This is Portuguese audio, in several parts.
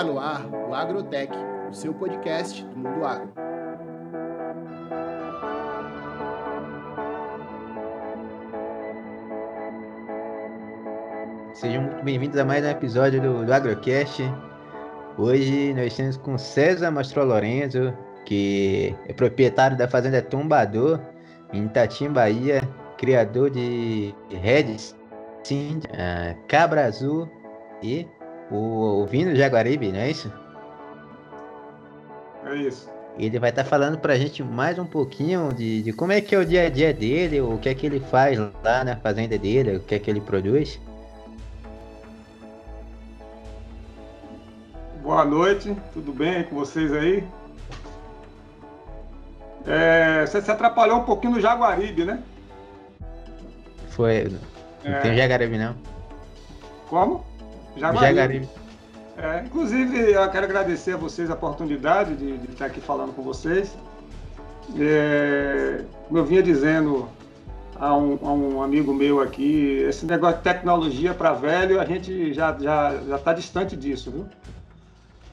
Está no ar o Agrotech, o seu podcast do mundo agro. Sejam muito bem-vindos a mais um episódio do, do Agrocast. Hoje nós estamos com César Mastro Lorenzo, que é proprietário da Fazenda Tombador, em Itatim, Bahia, criador de Reds, Sim, uh, Cabra Azul e o, o Vino Jaguaribe, não é isso? É isso. Ele vai estar tá falando pra gente mais um pouquinho de, de como é que é o dia a dia dele, o que é que ele faz lá na fazenda dele, o que é que ele produz. Boa noite, tudo bem com vocês aí? É, você se atrapalhou um pouquinho no Jaguaribe, né? Foi. Não é... tem Jaguaribe, não. Como? Jaguaribe. Jaguaribe. É, inclusive, eu quero agradecer a vocês a oportunidade de, de estar aqui falando com vocês. É, como eu vinha dizendo a um, a um, amigo meu aqui, esse negócio de tecnologia para velho, a gente já está já, já tá distante disso, viu?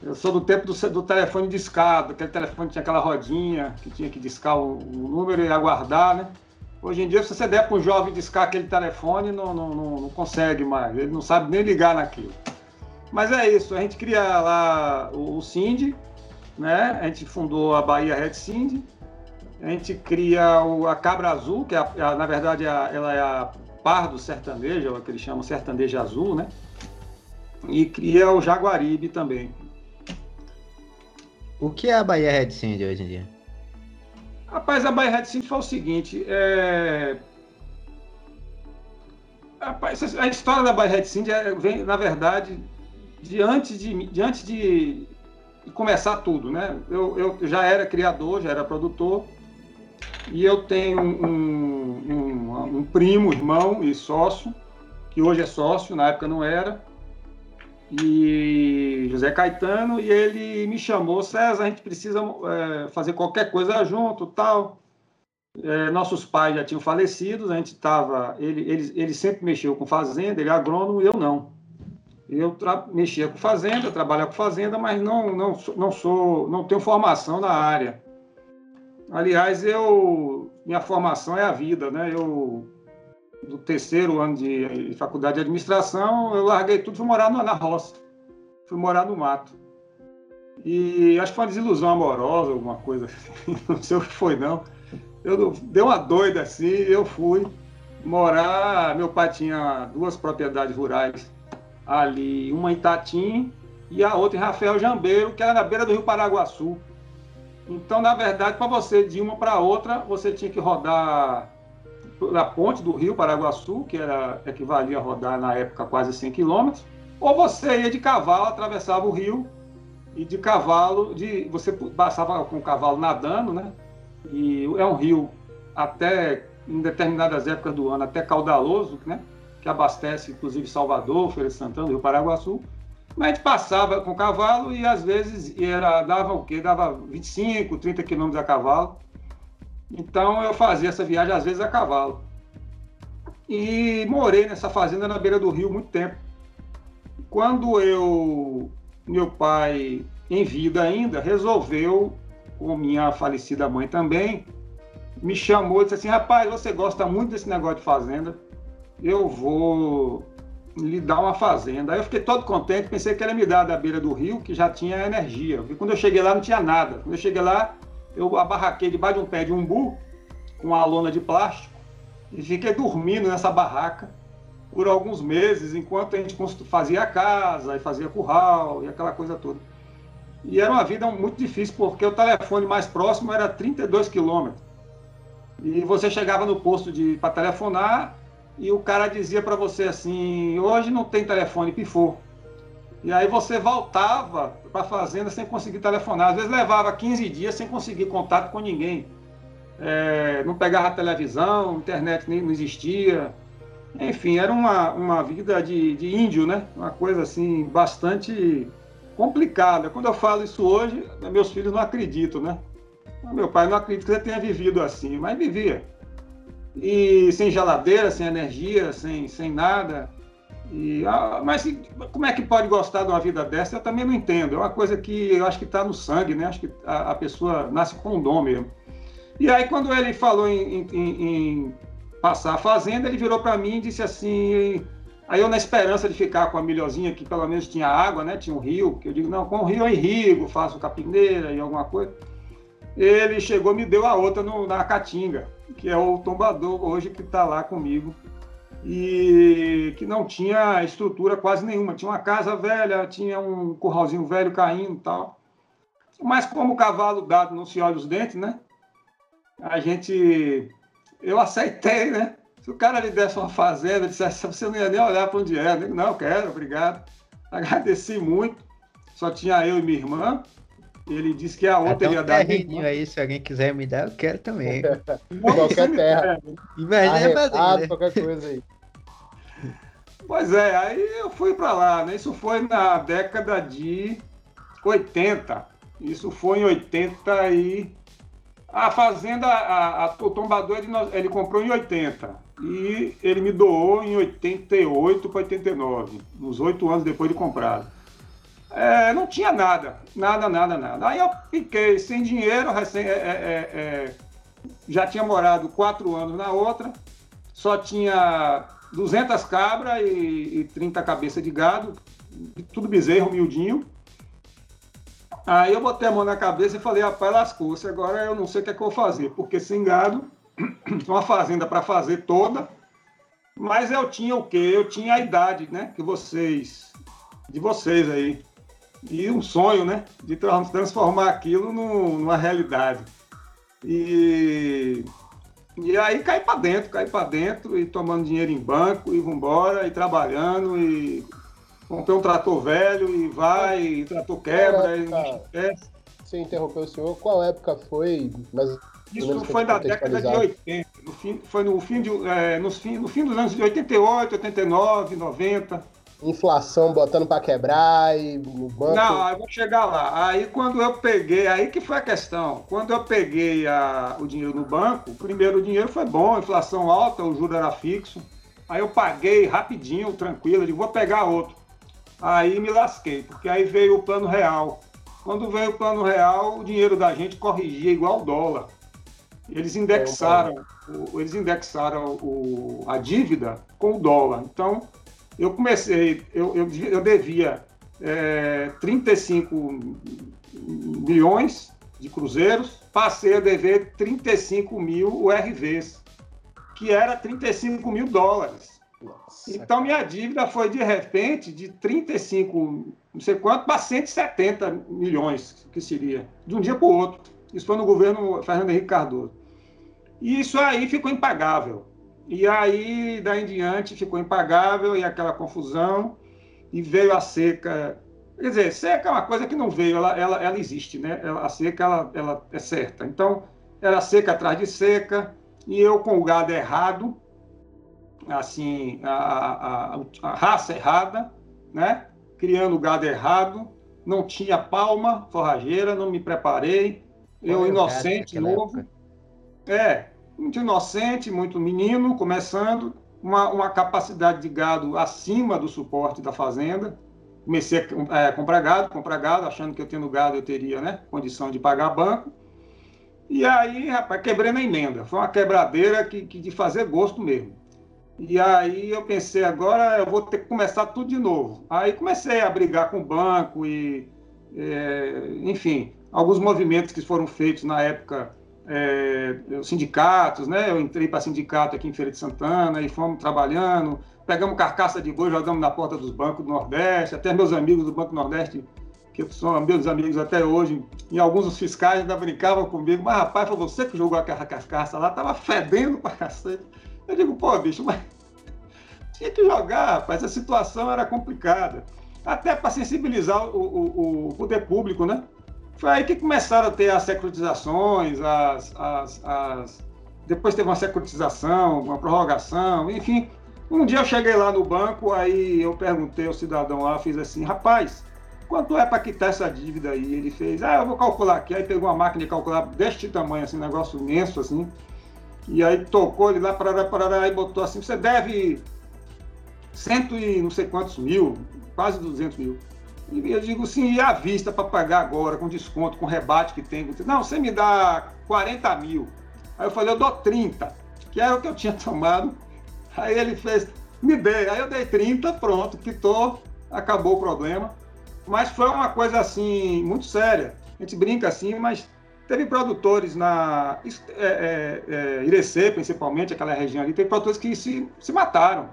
Eu sou do tempo do, do telefone discado, aquele telefone tinha aquela rodinha que tinha que discar o, o número e aguardar, né? Hoje em dia, se você der para um jovem discar aquele telefone, não, não, não, não, consegue mais, ele não sabe nem ligar naquilo. Mas é isso, a gente cria lá o, o Cindy, né? A gente fundou a Bahia Red Cindy, a gente cria o, a Cabra Azul, que é a, a, na verdade é a, ela é a pardo sertaneja, o que eles chamam sertaneja azul, né? E cria o Jaguaribe também, o que é a Bahia Red Cindy hoje em dia? Rapaz, a Red Cindy foi o seguinte, é... Rapaz, a história da Red Cindy é, vem, na verdade, diante de, diante de começar tudo, né? Eu, eu já era criador, já era produtor, e eu tenho um, um, um, primo, irmão e sócio, que hoje é sócio, na época não era, e José Caetano, e ele me chamou, César, a gente precisa é, fazer qualquer coisa junto, tal. É, nossos pais já tinham falecido, a gente estava, ele, ele, ele sempre mexeu com fazenda, ele é agrônomo, eu não. Eu mexia com fazenda, trabalhava com fazenda, mas não, não, não sou, não tenho formação na área. Aliás, eu, minha formação é a vida, né? Eu do terceiro ano de faculdade de administração, eu larguei tudo e fui morar na roça. Fui morar no mato. E acho que foi uma desilusão amorosa, alguma coisa assim. Não sei o que foi, não. Eu dei uma doida assim, eu fui morar. Meu pai tinha duas propriedades rurais ali, uma em Tatim e a outra em Rafael Jambeiro, que era na beira do Rio Paraguaçu. Então, na verdade, para você de uma para outra, você tinha que rodar na ponte do rio Paraguaçu, que era equivalia a rodar na época quase 100 quilômetros, ou você ia de cavalo, atravessava o rio e de cavalo, de, você passava com o cavalo nadando, né? E é um rio até em determinadas épocas do ano até caudaloso, né? Que abastece inclusive Salvador, Feira de Santana, Rio Paraguaçu. Mas a gente passava com o cavalo e às vezes era, dava o quê? Dava 25, 30 quilômetros a cavalo. Então eu fazia essa viagem às vezes a cavalo. E morei nessa fazenda na beira do rio muito tempo. Quando eu, meu pai, em vida ainda, resolveu, com minha falecida mãe também, me chamou e disse assim: rapaz, você gosta muito desse negócio de fazenda, eu vou lhe dar uma fazenda. Aí eu fiquei todo contente, pensei que ele ia me dar da beira do rio, que já tinha energia. Porque quando eu cheguei lá não tinha nada. Quando eu cheguei lá, eu abarraquei debaixo de um pé de umbu, com uma lona de plástico, e fiquei dormindo nessa barraca por alguns meses, enquanto a gente fazia a casa, e fazia curral, e aquela coisa toda. E era uma vida muito difícil, porque o telefone mais próximo era 32 quilômetros. E você chegava no posto para telefonar, e o cara dizia para você assim: hoje não tem telefone, pifou. E aí você voltava para a fazenda sem conseguir telefonar. Às vezes levava 15 dias sem conseguir contato com ninguém. É, não pegava televisão, internet nem não existia. Enfim, era uma, uma vida de, de índio, né? Uma coisa assim, bastante complicada. Quando eu falo isso hoje, meus filhos não acreditam, né? Meu pai não acredita que você tenha vivido assim, mas vivia. E sem geladeira, sem energia, sem, sem nada. E, mas como é que pode gostar de uma vida dessa? Eu também não entendo. É uma coisa que eu acho que está no sangue, né? Acho que a, a, pessoa nasce com um dom mesmo. E aí, quando ele falou em, em, em passar a fazenda, ele virou para mim e disse assim. Aí eu, na esperança de ficar com a melhorzinha, que pelo menos tinha água, né? Tinha um rio, que eu digo, não, com o rio eu irrigo, faço capineira e alguma coisa. Ele chegou me deu a outra no, na Caatinga, que é o tombador hoje que está lá comigo e que não tinha estrutura quase nenhuma. Tinha uma casa velha, tinha um curralzinho velho caindo e tal. Mas como o cavalo dado não se olha os dentes, né? A gente... Eu aceitei, né? Se o cara lhe desse uma fazenda, dissesse, você não ia nem olhar para onde era. Eu não, quero, obrigado. Agradeci muito. Só tinha eu e minha irmã. Ele disse que a outra ia dar. Um aí, se alguém quiser me dar, eu quero também. qualquer terra. Imagina fazer. Né? qualquer coisa aí. Pois é, aí eu fui para lá, né? Isso foi na década de 80. Isso foi em 80 e a fazenda, a, a, o tombador, ele, ele comprou em 80 e ele me doou em 88 para 89, uns oito anos depois de comprado. É, não tinha nada, nada, nada, nada. Aí eu fiquei sem dinheiro, recém, é, é, é, é já tinha morado quatro anos na outra, só tinha 200 cabras e, e 30 cabeças de gado, tudo bezerro, miudinho. Aí eu botei a mão na cabeça e falei, rapaz, lascou-se, agora eu não sei o que é que eu vou fazer, porque sem gado, uma fazenda para fazer toda, mas eu tinha o quê? Eu tinha a idade, né, que vocês, de vocês aí, e um sonho, né, de transformar aquilo numa realidade. E e aí cai para dentro, cai para dentro e tomando dinheiro em banco e vambora e trabalhando e comprei um trator velho e vai, e trator quebra e não esquece. Você interrompeu o senhor, qual época foi? Mas, Isso foi da década de 80, no fim, foi no fim, de, é, no, fim, no fim dos anos de 88, 89, 90 inflação botando para quebrar e no banco. Não, eu vou chegar lá. Aí quando eu peguei, aí que foi a questão. Quando eu peguei a, o dinheiro no banco, primeiro o dinheiro foi bom, inflação alta, o juro era fixo. Aí eu paguei rapidinho, tranquilo, digo, vou pegar outro. Aí me lasquei, porque aí veio o plano real. Quando veio o plano real, o dinheiro da gente corrigia igual o dólar. Eles indexaram, eles indexaram o, a dívida com o dólar. Então, eu comecei, eu, eu, eu devia é, 35 milhões de cruzeiros, passei a dever 35 mil URVs, que era 35 mil dólares. Nossa. Então, minha dívida foi, de repente, de 35, não sei quanto, para 170 milhões, que seria, de um dia para o outro. Isso foi no governo Fernando Henrique Cardoso. E isso aí ficou impagável. E aí, daí em diante, ficou impagável e aquela confusão, e veio a seca. Quer dizer, seca é uma coisa que não veio, ela, ela, ela existe, né? Ela, a seca ela, ela é certa. Então, era seca atrás de seca, e eu com o gado errado, assim, a, a, a raça errada, né? Criando o gado errado, não tinha palma forrageira, não me preparei, eu inocente, novo. É, muito inocente, muito menino, começando, uma, uma capacidade de gado acima do suporte da fazenda. Comecei a é, comprar gado, comprar gado, achando que eu tendo gado eu teria né, condição de pagar banco. E aí, rapaz, quebrei na emenda. Foi uma quebradeira que, que de fazer gosto mesmo. E aí eu pensei, agora eu vou ter que começar tudo de novo. Aí comecei a brigar com o banco e, é, enfim, alguns movimentos que foram feitos na época é, sindicatos, né? Eu entrei para sindicato aqui em Feira de Santana e fomos trabalhando, pegamos carcaça de boi, jogamos na porta dos bancos do Nordeste, até meus amigos do Banco Nordeste, que são meus amigos até hoje, e alguns dos fiscais ainda brincavam comigo, mas rapaz, foi você que jogou aquela carcaça lá, tava fedendo pra cacete. Eu digo, pô, bicho, mas tinha que jogar, rapaz, a situação era complicada. Até para sensibilizar o, o, o poder público, né? Foi aí que começaram a ter as securitizações, as, as, as... depois teve uma securitização, uma prorrogação, enfim. Um dia eu cheguei lá no banco, aí eu perguntei ao cidadão lá, fiz assim, rapaz, quanto é para quitar essa dívida aí? Ele fez, ah, eu vou calcular aqui. Aí pegou uma máquina de calcular deste tamanho, assim, negócio imenso, assim. E aí tocou ele lá, parará, parará, e botou assim, você deve cento e não sei quantos mil, quase 200 mil. E eu digo sim, e a vista para pagar agora, com desconto, com rebate que tem? Não, você me dá 40 mil. Aí eu falei, eu dou 30, que era o que eu tinha tomado. Aí ele fez, me dei. Aí eu dei 30, pronto, quitou, acabou o problema. Mas foi uma coisa assim, muito séria. A gente brinca assim, mas teve produtores na é, é, é, Irecê, principalmente, aquela região ali, teve produtores que se, se mataram,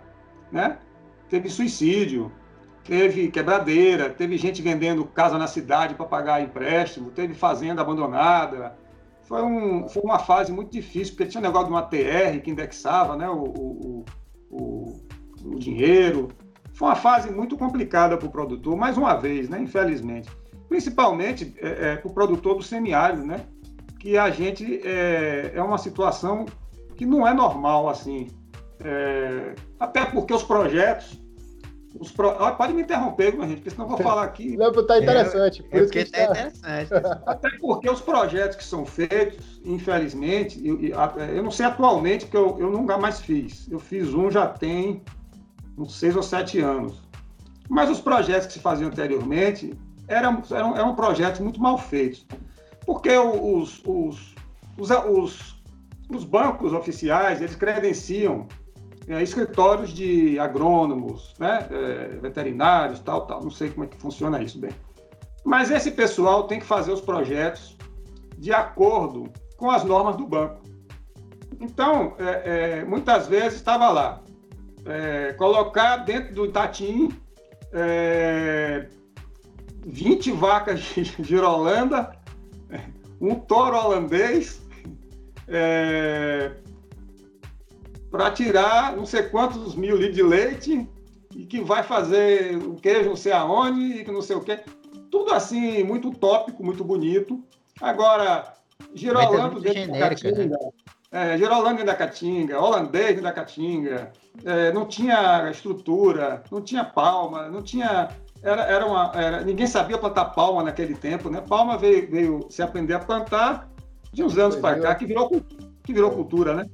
né? Teve suicídio, teve quebradeira, teve gente vendendo casa na cidade para pagar empréstimo, teve fazenda abandonada. Foi, um, foi uma fase muito difícil, porque tinha um negócio de uma TR que indexava né, o, o, o, o dinheiro. Foi uma fase muito complicada para o produtor, mais uma vez, né, infelizmente. Principalmente é, é, para o produtor do semiárido, né? Que a gente é, é uma situação que não é normal assim. É, até porque os projetos os pro... Pode me interromper, minha gente, porque senão eu vou falar aqui. Não, tá interessante. É, por isso que tá interessante. Até porque os projetos que são feitos, infelizmente, eu, eu não sei atualmente, porque eu, eu nunca mais fiz. Eu fiz um já tem uns seis ou sete anos. Mas os projetos que se faziam anteriormente eram, eram, eram projetos muito mal feitos. Porque os, os, os, os, os bancos oficiais, eles credenciam é, escritórios de agrônomos, né, é, veterinários, tal, tal. Não sei como é que funciona isso bem. Mas esse pessoal tem que fazer os projetos de acordo com as normas do banco. Então, é, é muitas vezes estava lá, é, colocar dentro do Itatim 20 é, vacas de girolanda, um touro holandês, para tirar não sei quantos mil litros de leite e que vai fazer o queijo não sei aonde e que não sei o quê. Tudo assim, muito tópico, muito bonito. Agora, Girolando dentro da Caatinga, né? é, Girolando da Caatinga, holandês da Caatinga, é, não tinha estrutura, não tinha palma, não tinha... Era, era uma, era, ninguém sabia plantar palma naquele tempo, né? Palma veio, veio se aprender a plantar de uns anos para cá, que virou, que virou cultura, né?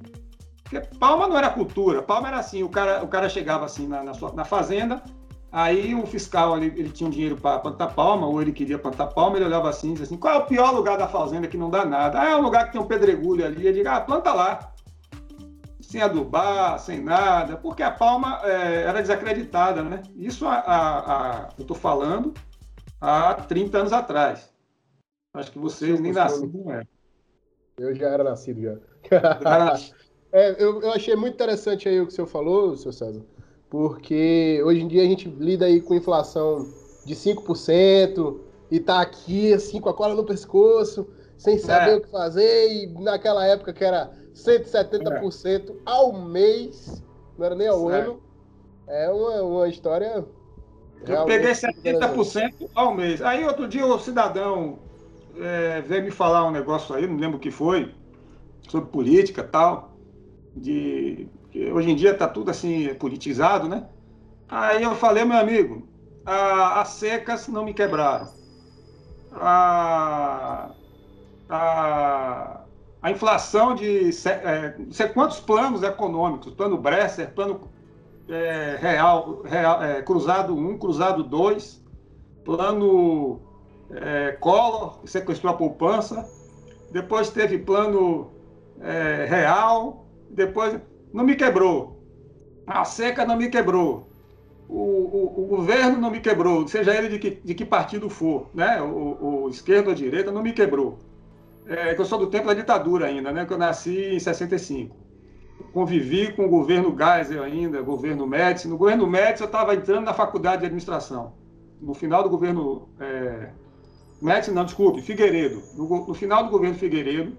Porque palma não era cultura, palma era assim, o cara, o cara chegava assim na, na, sua, na fazenda, aí o fiscal ele, ele tinha um dinheiro para plantar palma, ou ele queria plantar palma, ele olhava assim e dizia assim, qual é o pior lugar da fazenda que não dá nada? Ah, é um lugar que tem um pedregulho ali, ele diz, ah, planta lá. Sem adubar, sem nada, porque a palma é, era desacreditada, né? Isso a, a, a eu estou falando há 30 anos atrás. Acho que vocês nem nasceram, não é. Eu já era nascido já. É, eu, eu achei muito interessante aí o que o senhor falou, seu César, porque hoje em dia a gente lida aí com inflação de 5% e tá aqui assim com a cola no pescoço, sem saber é. o que fazer, e naquela época que era 170% é. ao mês, não era nem ao ano. É uma, uma história. Eu peguei 70% ao mês. Aí outro dia o cidadão é, veio me falar um negócio aí, não lembro o que foi, sobre política e tal de hoje em dia está tudo assim politizado, né? Aí eu falei, meu amigo, a, as secas não me quebraram. A, a, a inflação de é, não sei quantos planos econômicos, plano Bresser, plano é, real, real é, cruzado 1, cruzado 2, plano é, Collor, que sequestrou a poupança, depois teve plano é, real, depois não me quebrou. A seca não me quebrou. O, o, o governo não me quebrou, seja ele de que, de que partido for, né? O, o esquerda ou direita não me quebrou. É, eu sou do tempo da ditadura ainda, né? Que eu nasci em 65. Convivi com o governo Geisel ainda, governo Médici. No governo Médici eu estava entrando na faculdade de administração. No final do governo é, Médici, não, desculpe, Figueiredo. No, no final do governo Figueiredo,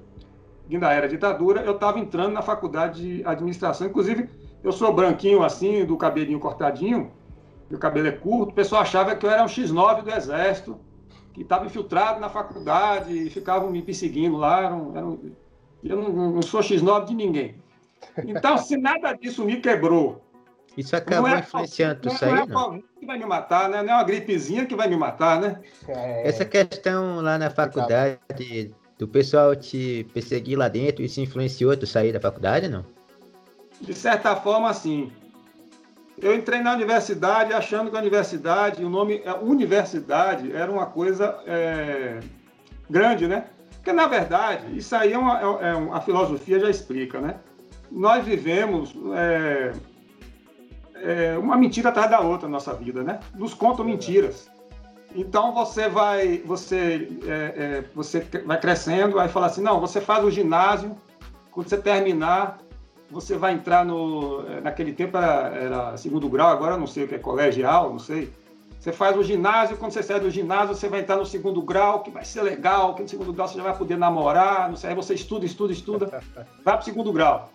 ainda era ditadura, eu estava entrando na faculdade de administração. Inclusive, eu sou branquinho assim, do cabelinho cortadinho, meu cabelo é curto, o pessoal achava que eu era um X9 do Exército, que estava infiltrado na faculdade e ficavam me perseguindo lá. Era um, era um, eu não, não, sou X9 de ninguém. Então, se nada disso me quebrou. Isso acabou é, influenciando não, isso aí, não? Não é que vai me matar, né? Não é uma gripezinha que vai me matar, né? É... Essa questão lá na faculdade do pessoal te perseguir lá dentro, isso influenciou tu sair da faculdade, não? De certa forma, sim. eu entrei na universidade achando que a universidade, o nome a universidade era uma coisa é, grande, né? Porque, na verdade, isso aí é uma, é, é a filosofia já explica, né? Nós vivemos é, é, uma mentira atrás da outra na nossa vida, né? Nos contam mentiras. Então você vai, você, é, é, você vai crescendo, aí fala assim, não, você faz o ginásio, quando você terminar, você vai entrar no, é, naquele tempo era, era segundo grau, agora não sei o que é colegial, não sei. Você faz o ginásio, quando você sai do ginásio, você vai entrar no segundo grau, que vai ser legal, que no segundo grau você já vai poder namorar, não sei, aí você estuda, estuda, estuda, vai para o segundo grau.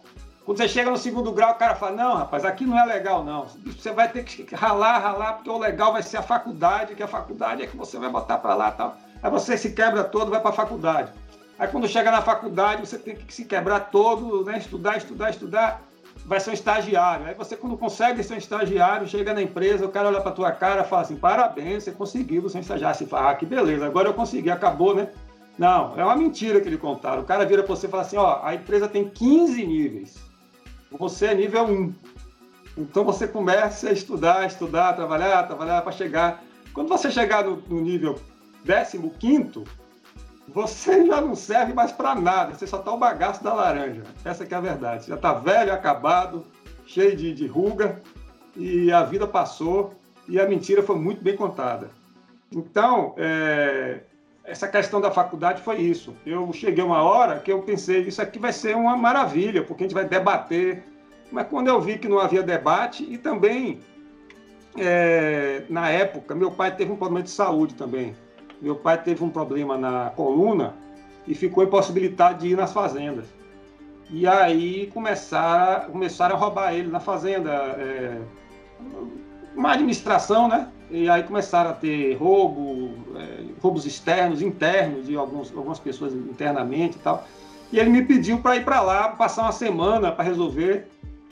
Quando você chega no segundo grau, o cara fala: Não, rapaz, aqui não é legal, não. Você vai ter que ralar, ralar, porque o legal vai ser a faculdade, que a faculdade é que você vai botar para lá tal. Aí você se quebra todo, vai para a faculdade. Aí quando chega na faculdade, você tem que se quebrar todo, né? estudar, estudar, estudar. Vai ser um estagiário. Aí você, quando consegue ser um estagiário, chega na empresa, o cara olha para tua cara e fala assim: parabéns, você conseguiu ser um estagiário. Você fala: ah, que beleza, agora eu consegui, acabou, né? Não, é uma mentira que ele contaram. O cara vira para você e fala assim: ó, a empresa tem 15 níveis você é nível 1. Então você começa a estudar, estudar, trabalhar, trabalhar para chegar. Quando você chegar no, no nível 15, você já não serve mais para nada, você só está o bagaço da laranja. Essa que é a verdade. Você já está velho, acabado, cheio de, de ruga, e a vida passou e a mentira foi muito bem contada. Então, é, essa questão da faculdade foi isso. Eu cheguei uma hora que eu pensei, isso aqui vai ser uma maravilha, porque a gente vai debater. Mas quando eu vi que não havia debate, e também, é, na época, meu pai teve um problema de saúde também. Meu pai teve um problema na coluna e ficou impossibilitado de ir nas fazendas. E aí começaram, começaram a roubar ele na fazenda. É, uma administração, né? E aí começaram a ter roubo, é, roubos externos, internos, de alguns, algumas pessoas internamente e tal. E ele me pediu para ir para lá, passar uma semana para resolver.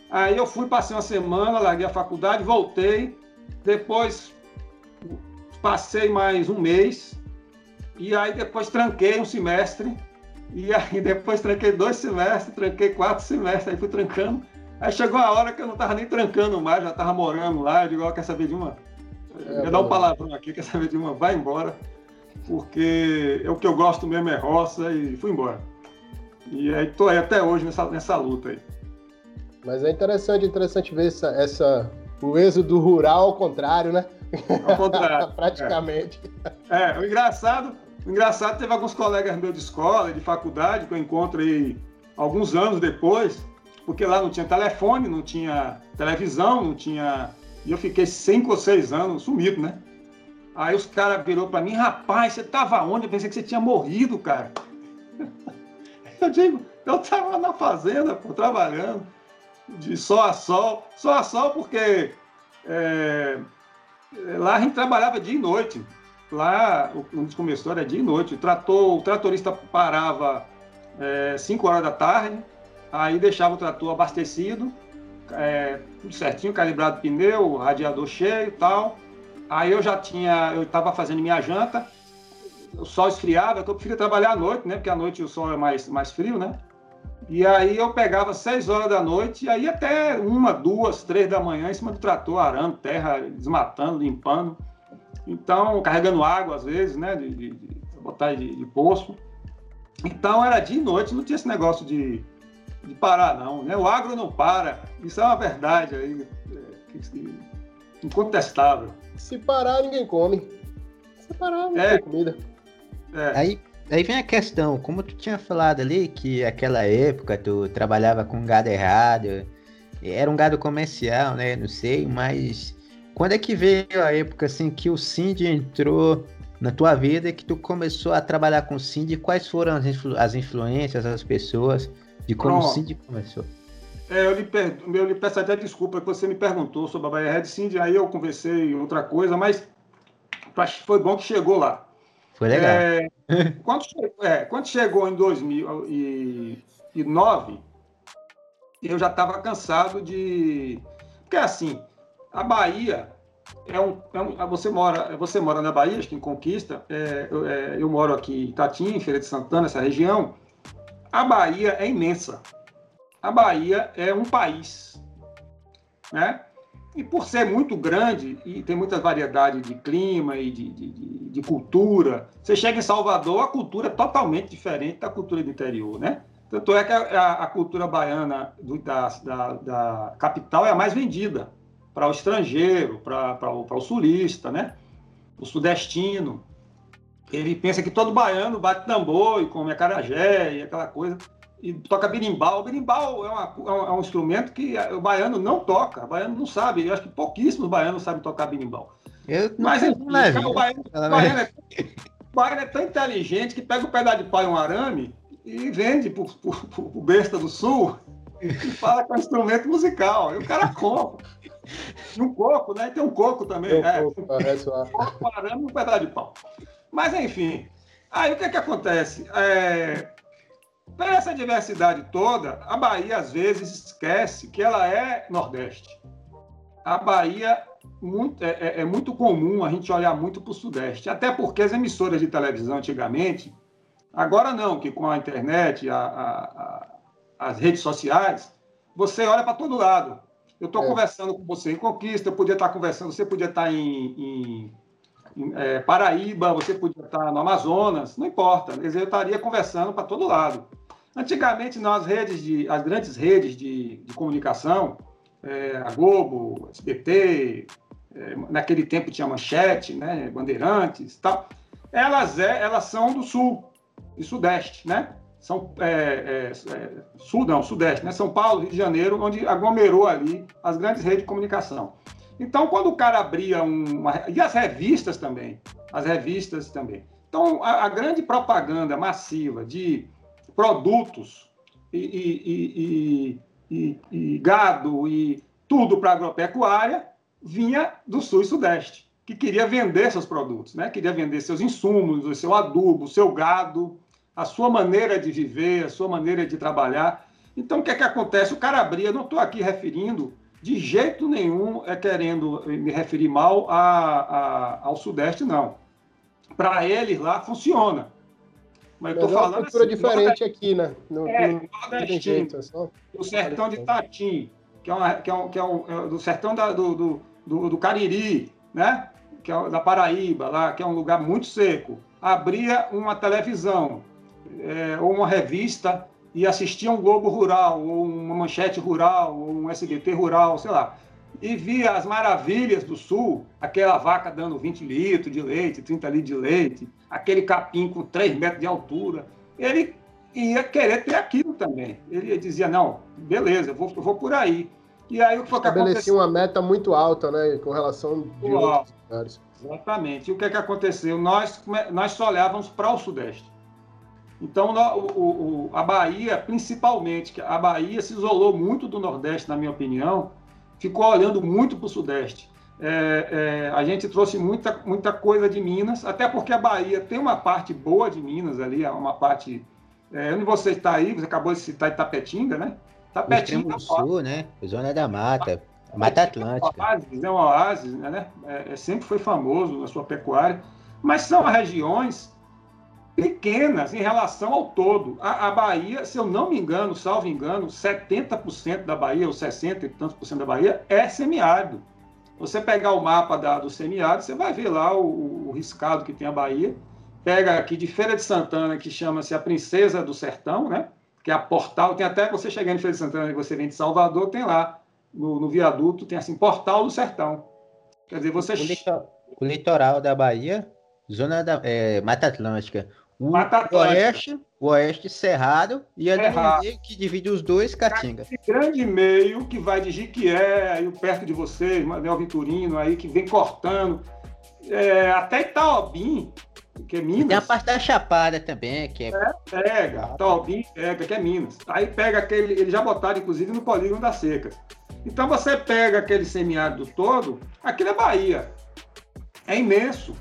Aí eu fui, passei uma semana, larguei a faculdade, voltei. Depois passei mais um mês. E aí depois tranquei um semestre. E aí depois tranquei dois semestres, tranquei quatro semestres, aí fui trancando. Aí chegou a hora que eu não estava nem trancando mais, já estava morando lá. Eu digo, ó, quer saber de uma? É, dar um palavrão aqui, quer saber de uma? Vai embora, porque é o que eu gosto mesmo é roça e fui embora. E aí tô aí até hoje nessa, nessa luta aí. Mas é interessante, interessante ver essa, essa, o êxodo rural ao contrário, né? Ao contrário. Praticamente. É. é, o engraçado, o engraçado teve alguns colegas meus de escola, de faculdade, que eu encontrei alguns anos depois, porque lá não tinha telefone, não tinha televisão, não tinha e eu fiquei cinco ou seis anos sumido, né? Aí os caras virou para mim, rapaz, você tava onde? Eu pensei que você tinha morrido, cara. Eu digo, eu tava na fazenda, pô, trabalhando, de sol a sol. Sol a sol porque é, lá a gente trabalhava dia e noite. Lá, onde começou era dia e noite. O, trator, o tratorista parava é, 5 horas da tarde, aí deixava o trator abastecido, é, tudo certinho, calibrado pneu, radiador cheio e tal. Aí eu já tinha, eu estava fazendo minha janta, o sol esfriava, então eu preferia trabalhar à noite, né? Porque à noite o sol é mais, mais frio, né? E aí eu pegava seis horas da noite e aí até uma, duas, três da manhã em cima do trator, arando terra, desmatando, limpando. Então, carregando água às vezes, né? De, de, de botar de, de poço. Então era dia e noite, não tinha esse negócio de de parar, não. Né? O agro não para. Isso é uma verdade aí, é, incontestável. Se parar, ninguém come. Se parar, não é. tem comida. É. Aí, aí vem a questão, como tu tinha falado ali, que aquela época tu trabalhava com gado errado, era um gado comercial, né? Não sei, mas quando é que veio a época assim que o Cindy entrou na tua vida e que tu começou a trabalhar com o Cindy? Quais foram as, influ as influências, as pessoas? De como Pronto. o Cindy começou. É, eu lhe, per... eu lhe peço até desculpa que você me perguntou sobre a Bahia Red Cindy, aí eu conversei outra coisa, mas foi bom que chegou lá. Foi legal. É, quando, é, quando chegou em 2009, eu já estava cansado de. Porque assim, a Bahia é um, é um, você mora você mora na Bahia, acho que em Conquista. É, eu, é, eu, moro aqui em Itatim, Feira de Santana, essa região. A Bahia é imensa. A Bahia é um país, né? E por ser muito grande e tem muita variedade de clima e de, de, de, cultura, você chega em Salvador, a cultura é totalmente diferente da cultura do interior, né? Tanto é que a, a cultura baiana do, da, da, da, capital é a mais vendida para o estrangeiro, para o, o sulista, né? O sudestino. Ele pensa que todo baiano bate tambor e come acarajé e aquela coisa e toca berimbau. O berimbau é, uma, é, um instrumento que o baiano não toca, o baiano não sabe. Eu acho que pouquíssimos baianos sabem tocar berimbau. Mas enfim, o, baiano, o, baiano é, o baiano é tão inteligente que pega um pedaço de pau e um arame e vende para o besta do sul e fala com instrumento musical. E o cara compra. E um coco, né? Tem um coco também. Tem um é, coco, um coco, um arame e um pedaço de pau. Mas, enfim. Aí o que, é que acontece? É, para essa diversidade toda, a Bahia às vezes esquece que ela é Nordeste. A Bahia muito, é, é, é muito comum a gente olhar muito para o Sudeste, até porque as emissoras de televisão antigamente, agora não, que com a internet, a, a, a, as redes sociais, você olha para todo lado. Eu estou é. conversando com você em Conquista, eu podia estar conversando, você podia estar em, em, em é, Paraíba, você podia estar no Amazonas, não importa. Eu estaria conversando para todo lado. Antigamente, nas redes de, as grandes redes de, de comunicação, é, a Globo, SBT, é, naquele tempo tinha Manchete, né, Bandeirantes, tal, elas, é, elas são do Sul e Sudeste, né? São é, é, é, Sul, não, Sudeste, né? São Paulo, Rio de Janeiro, onde aglomerou ali as grandes redes de comunicação. Então, quando o cara abria uma. E as revistas também. As revistas também. Então, a, a grande propaganda massiva de produtos e, e, e, e gado e tudo para agropecuária vinha do sul e sudeste, que queria vender seus produtos, né? queria vender seus insumos, o seu adubo, o seu gado, a sua maneira de viver, a sua maneira de trabalhar. Então, o que é que acontece? O cara abria, não estou aqui referindo de jeito nenhum é querendo me referir mal a, a, ao Sudeste, não. Para eles lá funciona. Mas eu tô é falando. Uma cultura assim, diferente aqui, né? No, é, no, nordestino, é o sertão de Tatim, que é, uma, que é, um, que é, um, é do sertão da, do, do, do, do, Cariri, né? Que é da Paraíba, lá, que é um lugar muito seco. Abria uma televisão é, ou uma revista e assistia um Globo Rural, ou uma manchete rural, ou um SBT rural, sei lá e via as maravilhas do sul, aquela vaca dando 20 litros de leite, 30 litros de leite, aquele capim com 3 metros de altura. Ele ia querer ter aquilo também. Ele dizia, não, beleza, eu vou, eu vou por aí. E aí o que foi que aconteceu? uma meta muito alta, né, com relação de outros lugares. Exatamente. E o que, é que aconteceu? Nós, nós só olhávamos para o Sudeste. Então, o, o, a Bahia, principalmente, a Bahia se isolou muito do Nordeste, na minha opinião, ficou olhando muito para o Sudeste. É, é, a gente trouxe muita, muita coisa de Minas, até porque a Bahia tem uma parte boa de Minas ali, é uma parte. É, onde você está aí, você acabou de citar Itapetinga, né? Itapetinga. do Sul, né? Zona da Mata, Mata Atlântica. É um oásis, é um oásis né? É, é, sempre foi famoso na sua pecuária, mas são regiões pequenas em relação ao todo. A, a, Bahia, se eu não me engano, salvo engano, 70% da Bahia, ou 60 e tantos por cento da Bahia, é semiárido. Você pegar o mapa da, do semiárido, você vai ver lá o, o, riscado que tem a Bahia. Pega aqui de Feira de Santana, que chama-se a Princesa do Sertão, né? que é a Portal. Tem até você chegar em Feira de Santana e você vem de Salvador, tem lá no, no viaduto, tem assim, Portal do Sertão. Quer dizer, você. O, litoral da Bahia, zona da é, Mata Atlântica, o oeste, o oeste cerrado e no meio que divide os dois, Caatinga. Esse grande meio que vai de Jiquié, aí perto de vocês, Manel Vitorino, aí que vem cortando, é, até Itaobim, que é Minas. tem a parte da Chapada também, que é. é pega, Itaobim pega, que é Minas. Aí pega aquele, eles já botaram inclusive no polígono da seca. Então você pega aquele semiárido todo, aquilo é Bahia. É imenso.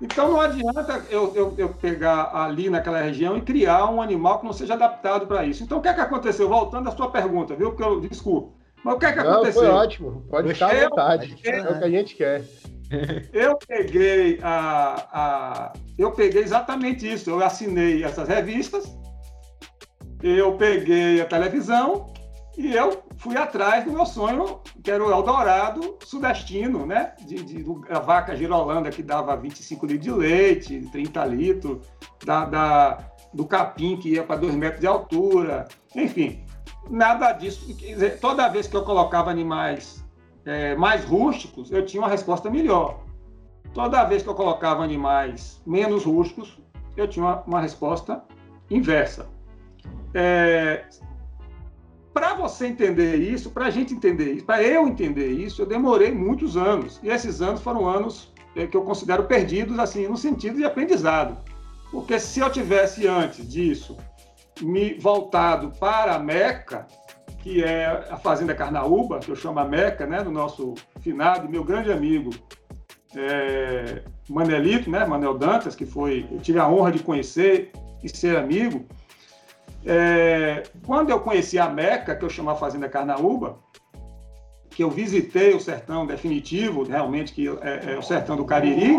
Então não adianta eu, eu, eu, pegar ali naquela região e criar um animal que não seja adaptado para isso. Então o que é que aconteceu? Voltando à sua pergunta, viu? Porque eu desculpa. Mas o que é que não, aconteceu? Foi ótimo, pode ficar à vontade. é o que a gente quer. Eu peguei a, a, eu peguei exatamente isso. Eu assinei essas revistas, eu peguei a televisão E eu fui atrás do meu sonho, que era o Eldorado sudestino, né? De, de, a vaca girolanda que dava 25 litros de leite, 30 litros, da, da do capim que ia para 2 metros de altura, enfim, nada disso. Dizer, toda vez que eu colocava animais é, mais rústicos, eu tinha uma resposta melhor. Toda vez que eu colocava animais menos rústicos, eu tinha uma, uma resposta inversa. É, para você entender isso, para a gente entender isso, para eu entender isso, eu demorei muitos anos. E esses anos foram anos é, que eu considero perdidos, assim, no sentido de aprendizado. Porque se eu tivesse antes disso me voltado para a Meca, que é a Fazenda Carnaúba, que eu chamo a Meca, né, do nosso finado, meu grande amigo é, Manelito, né, Manel Dantas, que foi, eu tive a honra de conhecer e ser amigo. É, quando eu conheci a Meca, que eu chamo a Fazenda Carnaúba, que eu visitei o sertão definitivo, realmente, que é, é o sertão do Cariri,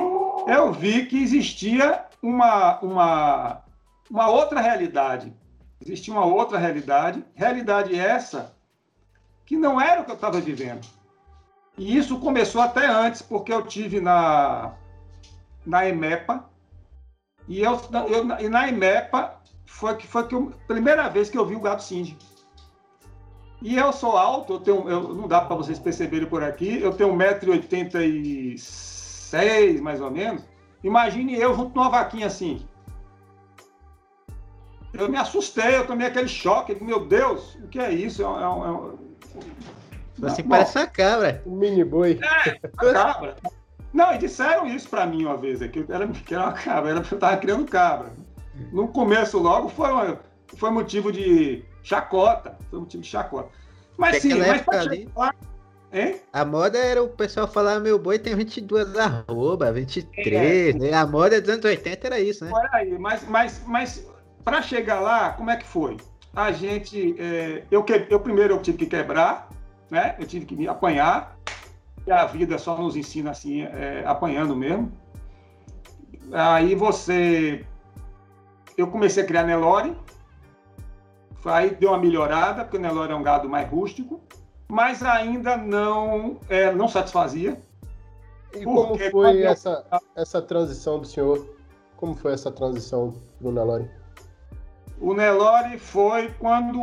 eu vi que existia uma, uma, uma outra realidade. Existia uma outra realidade, realidade essa que não era o que eu estava vivendo. E isso começou até antes, porque eu tive na, na EMEPA, e, eu, eu, e na EMEPA foi que foi que eu, primeira vez que eu vi o gato Cindy. E eu sou alto, eu tenho, eu, não dá para vocês perceberem por aqui, eu tenho 1,86m mais ou menos. Imagine eu junto numa vaquinha assim. Eu me assustei, eu tomei aquele choque. Meu Deus, o que é isso? É um, é um... Você Bom, parece uma cabra. Um mini boi. É, uma cabra. Não, e disseram isso para mim uma vez, é que, era, que era uma cabra, era, eu estava criando cabra. No começo, logo, foi, uma, foi motivo de chacota. Foi motivo de chacota. Mas sim, mas para chegar Hein? A moda era o pessoal falar: meu boi tem 22 arroba, 23, é. né? A moda dos anos 80 era isso, né? Aí, mas, mas, mas para chegar lá, como é que foi? A gente. É, eu, que, eu primeiro eu tive que quebrar, né? Eu tive que me apanhar. E a vida só nos ensina assim, é, apanhando mesmo. Aí você eu comecei a criar Nelore, aí deu uma melhorada, porque o Nelore é um gado mais rústico, mas ainda não, é, não satisfazia. E como foi essa, eu... essa transição do senhor? Como foi essa transição do Nelore? O Nelore foi quando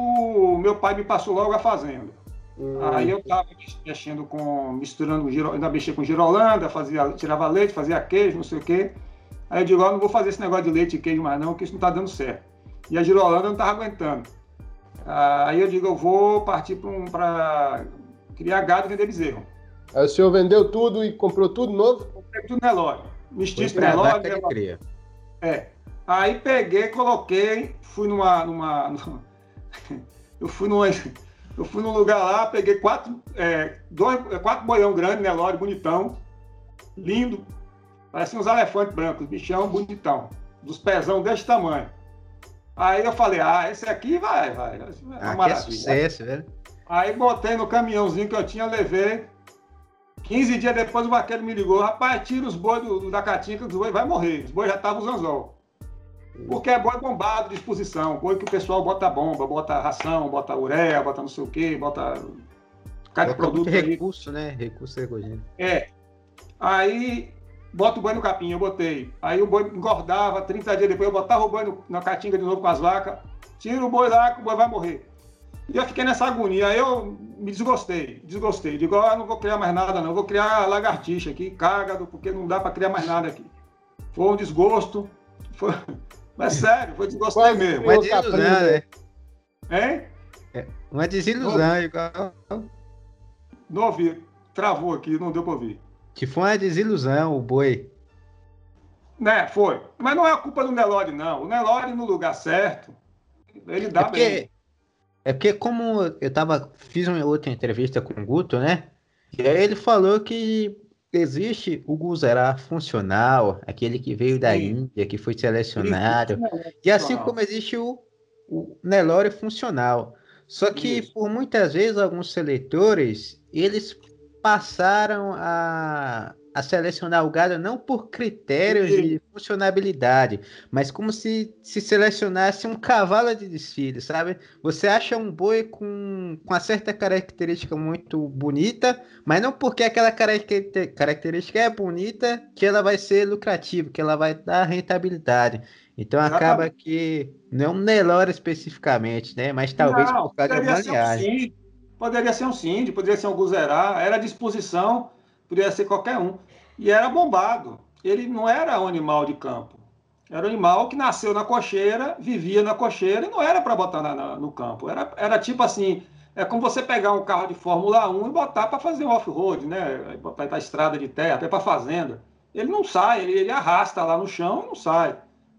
meu pai me passou logo a fazenda. Hum. Aí eu estava mexendo com, misturando, ainda mexia com girolanda, fazia, tirava leite, fazia queijo, não sei o quê. Aí eu digo, ó, não vou fazer esse negócio de leite e queijo mais não, que isso não está dando certo. E a girolanda não estava aguentando. Aí eu digo, eu vou partir para um, criar gado e vender bezerro. Aí o senhor vendeu tudo e comprou tudo novo? Comprei tudo Nelore. Mestiço Nelore. Nelore. É. Aí peguei, coloquei, fui numa... numa, numa eu fui numa... Eu fui num lugar lá, peguei quatro, é, dois, quatro boião grande, Nelore, bonitão, lindo, Parecia uns elefantes brancos, bichão bonitão, dos pezão desse tamanho. Aí eu falei, ah, esse aqui vai, vai. vai ah, que é sucesso, velho. Aí botei no caminhãozinho que eu tinha, levei. 15 dias depois o vaqueiro me ligou, rapaz, tira os bois do, da catinha que os bois vai morrer. Os bois já estavam usando anzol. Porque é boi bombado de exposição, boi que o pessoal bota bomba, bota ração, bota ureia, bota não sei o quê, bota cada produto. Recurso, aí. né? Recurso ergogênico. É. Aí bota o boi no capim, eu botei. Aí o boi engordava, 30 dias depois eu botava o boi no, na caatinga de novo com as vacas, tira o boi lá que o boi vai morrer. E eu fiquei nessa agonia, aí eu me desgostei, desgostei. Digo, ah, não vou criar mais nada não, vou criar lagartixa aqui, cágado, porque não dá para criar mais nada aqui. Foi um desgosto, foi... mas sério, foi desgostei mesmo. Uma desilusão, né? Hein? É, uma desilusão, igual... Não ouvi, travou aqui, não deu para ouvir. Que foi uma desilusão o boi. Né, foi. Mas não é a culpa do Nelore, não. O Nelore no lugar certo, ele dá é porque, bem. É porque como eu tava, fiz uma outra entrevista com o Guto, né? E aí ele falou que existe o Guzerá funcional, aquele que veio da Sim. Índia, que foi selecionado. Sim. E assim como existe o, o Nelore funcional. Só que Isso. por muitas vezes alguns seletores, eles passaram a a selecionar o gado não por critérios Sim. de funcionabilidade, mas como se se selecionasse um cavalo de desfile, sabe? Você acha um boi com, com uma certa característica muito bonita, mas não porque aquela característica é bonita que ela vai ser lucrativa, que ela vai dar rentabilidade. Então acaba que não é um Nelore especificamente, né? Mas talvez não, por causa de uma linhagem. Poderia ser um Cindy, poderia ser um Guzerá, era disposição, poderia ser qualquer um. E era bombado. Ele não era um animal de campo. Era um animal que nasceu na cocheira, vivia na cocheira e não era para botar na, na, no campo. Era, era tipo assim, é como você pegar um carro de Fórmula 1 e botar para fazer um off-road, né? Para a estrada de terra, para fazenda. Ele não sai, ele, ele arrasta lá no chão e não sai.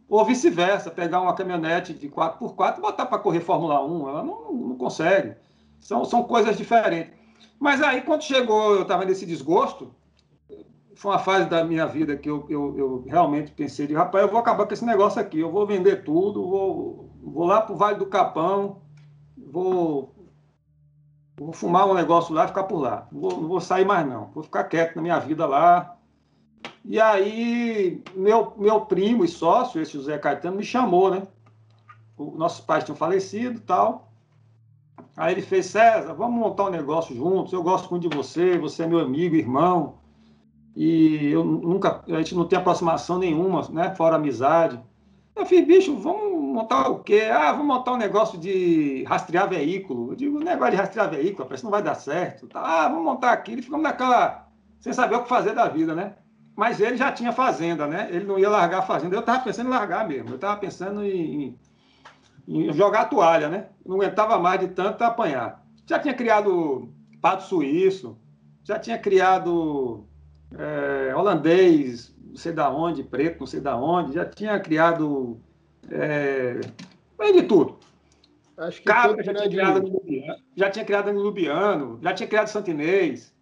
Ou vice-versa, pegar uma caminhonete de 4x4 e botar para correr Fórmula 1, ela não, não consegue. São, são coisas diferentes. Mas aí, quando chegou, eu estava nesse desgosto, foi uma fase da minha vida que eu, eu, eu, realmente pensei de, rapaz, eu vou acabar com esse negócio aqui, eu vou vender tudo, vou, vou lá para o Vale do Capão, vou, vou fumar um negócio lá e ficar por lá. Não vou, não vou sair mais, não. Vou ficar quieto na minha vida lá, e aí, meu, meu primo e sócio, esse José Caetano, me chamou, né? Nossos pais tinham falecido tal. Aí ele fez, César, vamos montar um negócio juntos. Eu gosto muito de você, você é meu amigo, irmão. E eu nunca, a gente não tem aproximação nenhuma, né? Fora amizade. Eu fiz, bicho, vamos montar o quê? Ah, vamos montar um negócio de rastrear veículo. Eu digo, negócio de rastrear veículo, parece que não vai dar certo. Ah, vamos montar aqui. E ficamos naquela, sem saber o que fazer da vida, né? mas ele já tinha fazenda, né? Ele não ia largar a fazenda. Eu estava pensando em largar mesmo. Eu estava pensando em, jogar a toalha, né? Não aguentava mais de tanto apanhar. Já tinha criado pato suíço, já tinha criado é, holandês, não sei da onde, preto, não sei da onde, já tinha criado é, de tudo. Acho que Cabra, já, tinha criado já tinha criado Nubiano, já tinha criado Santinês,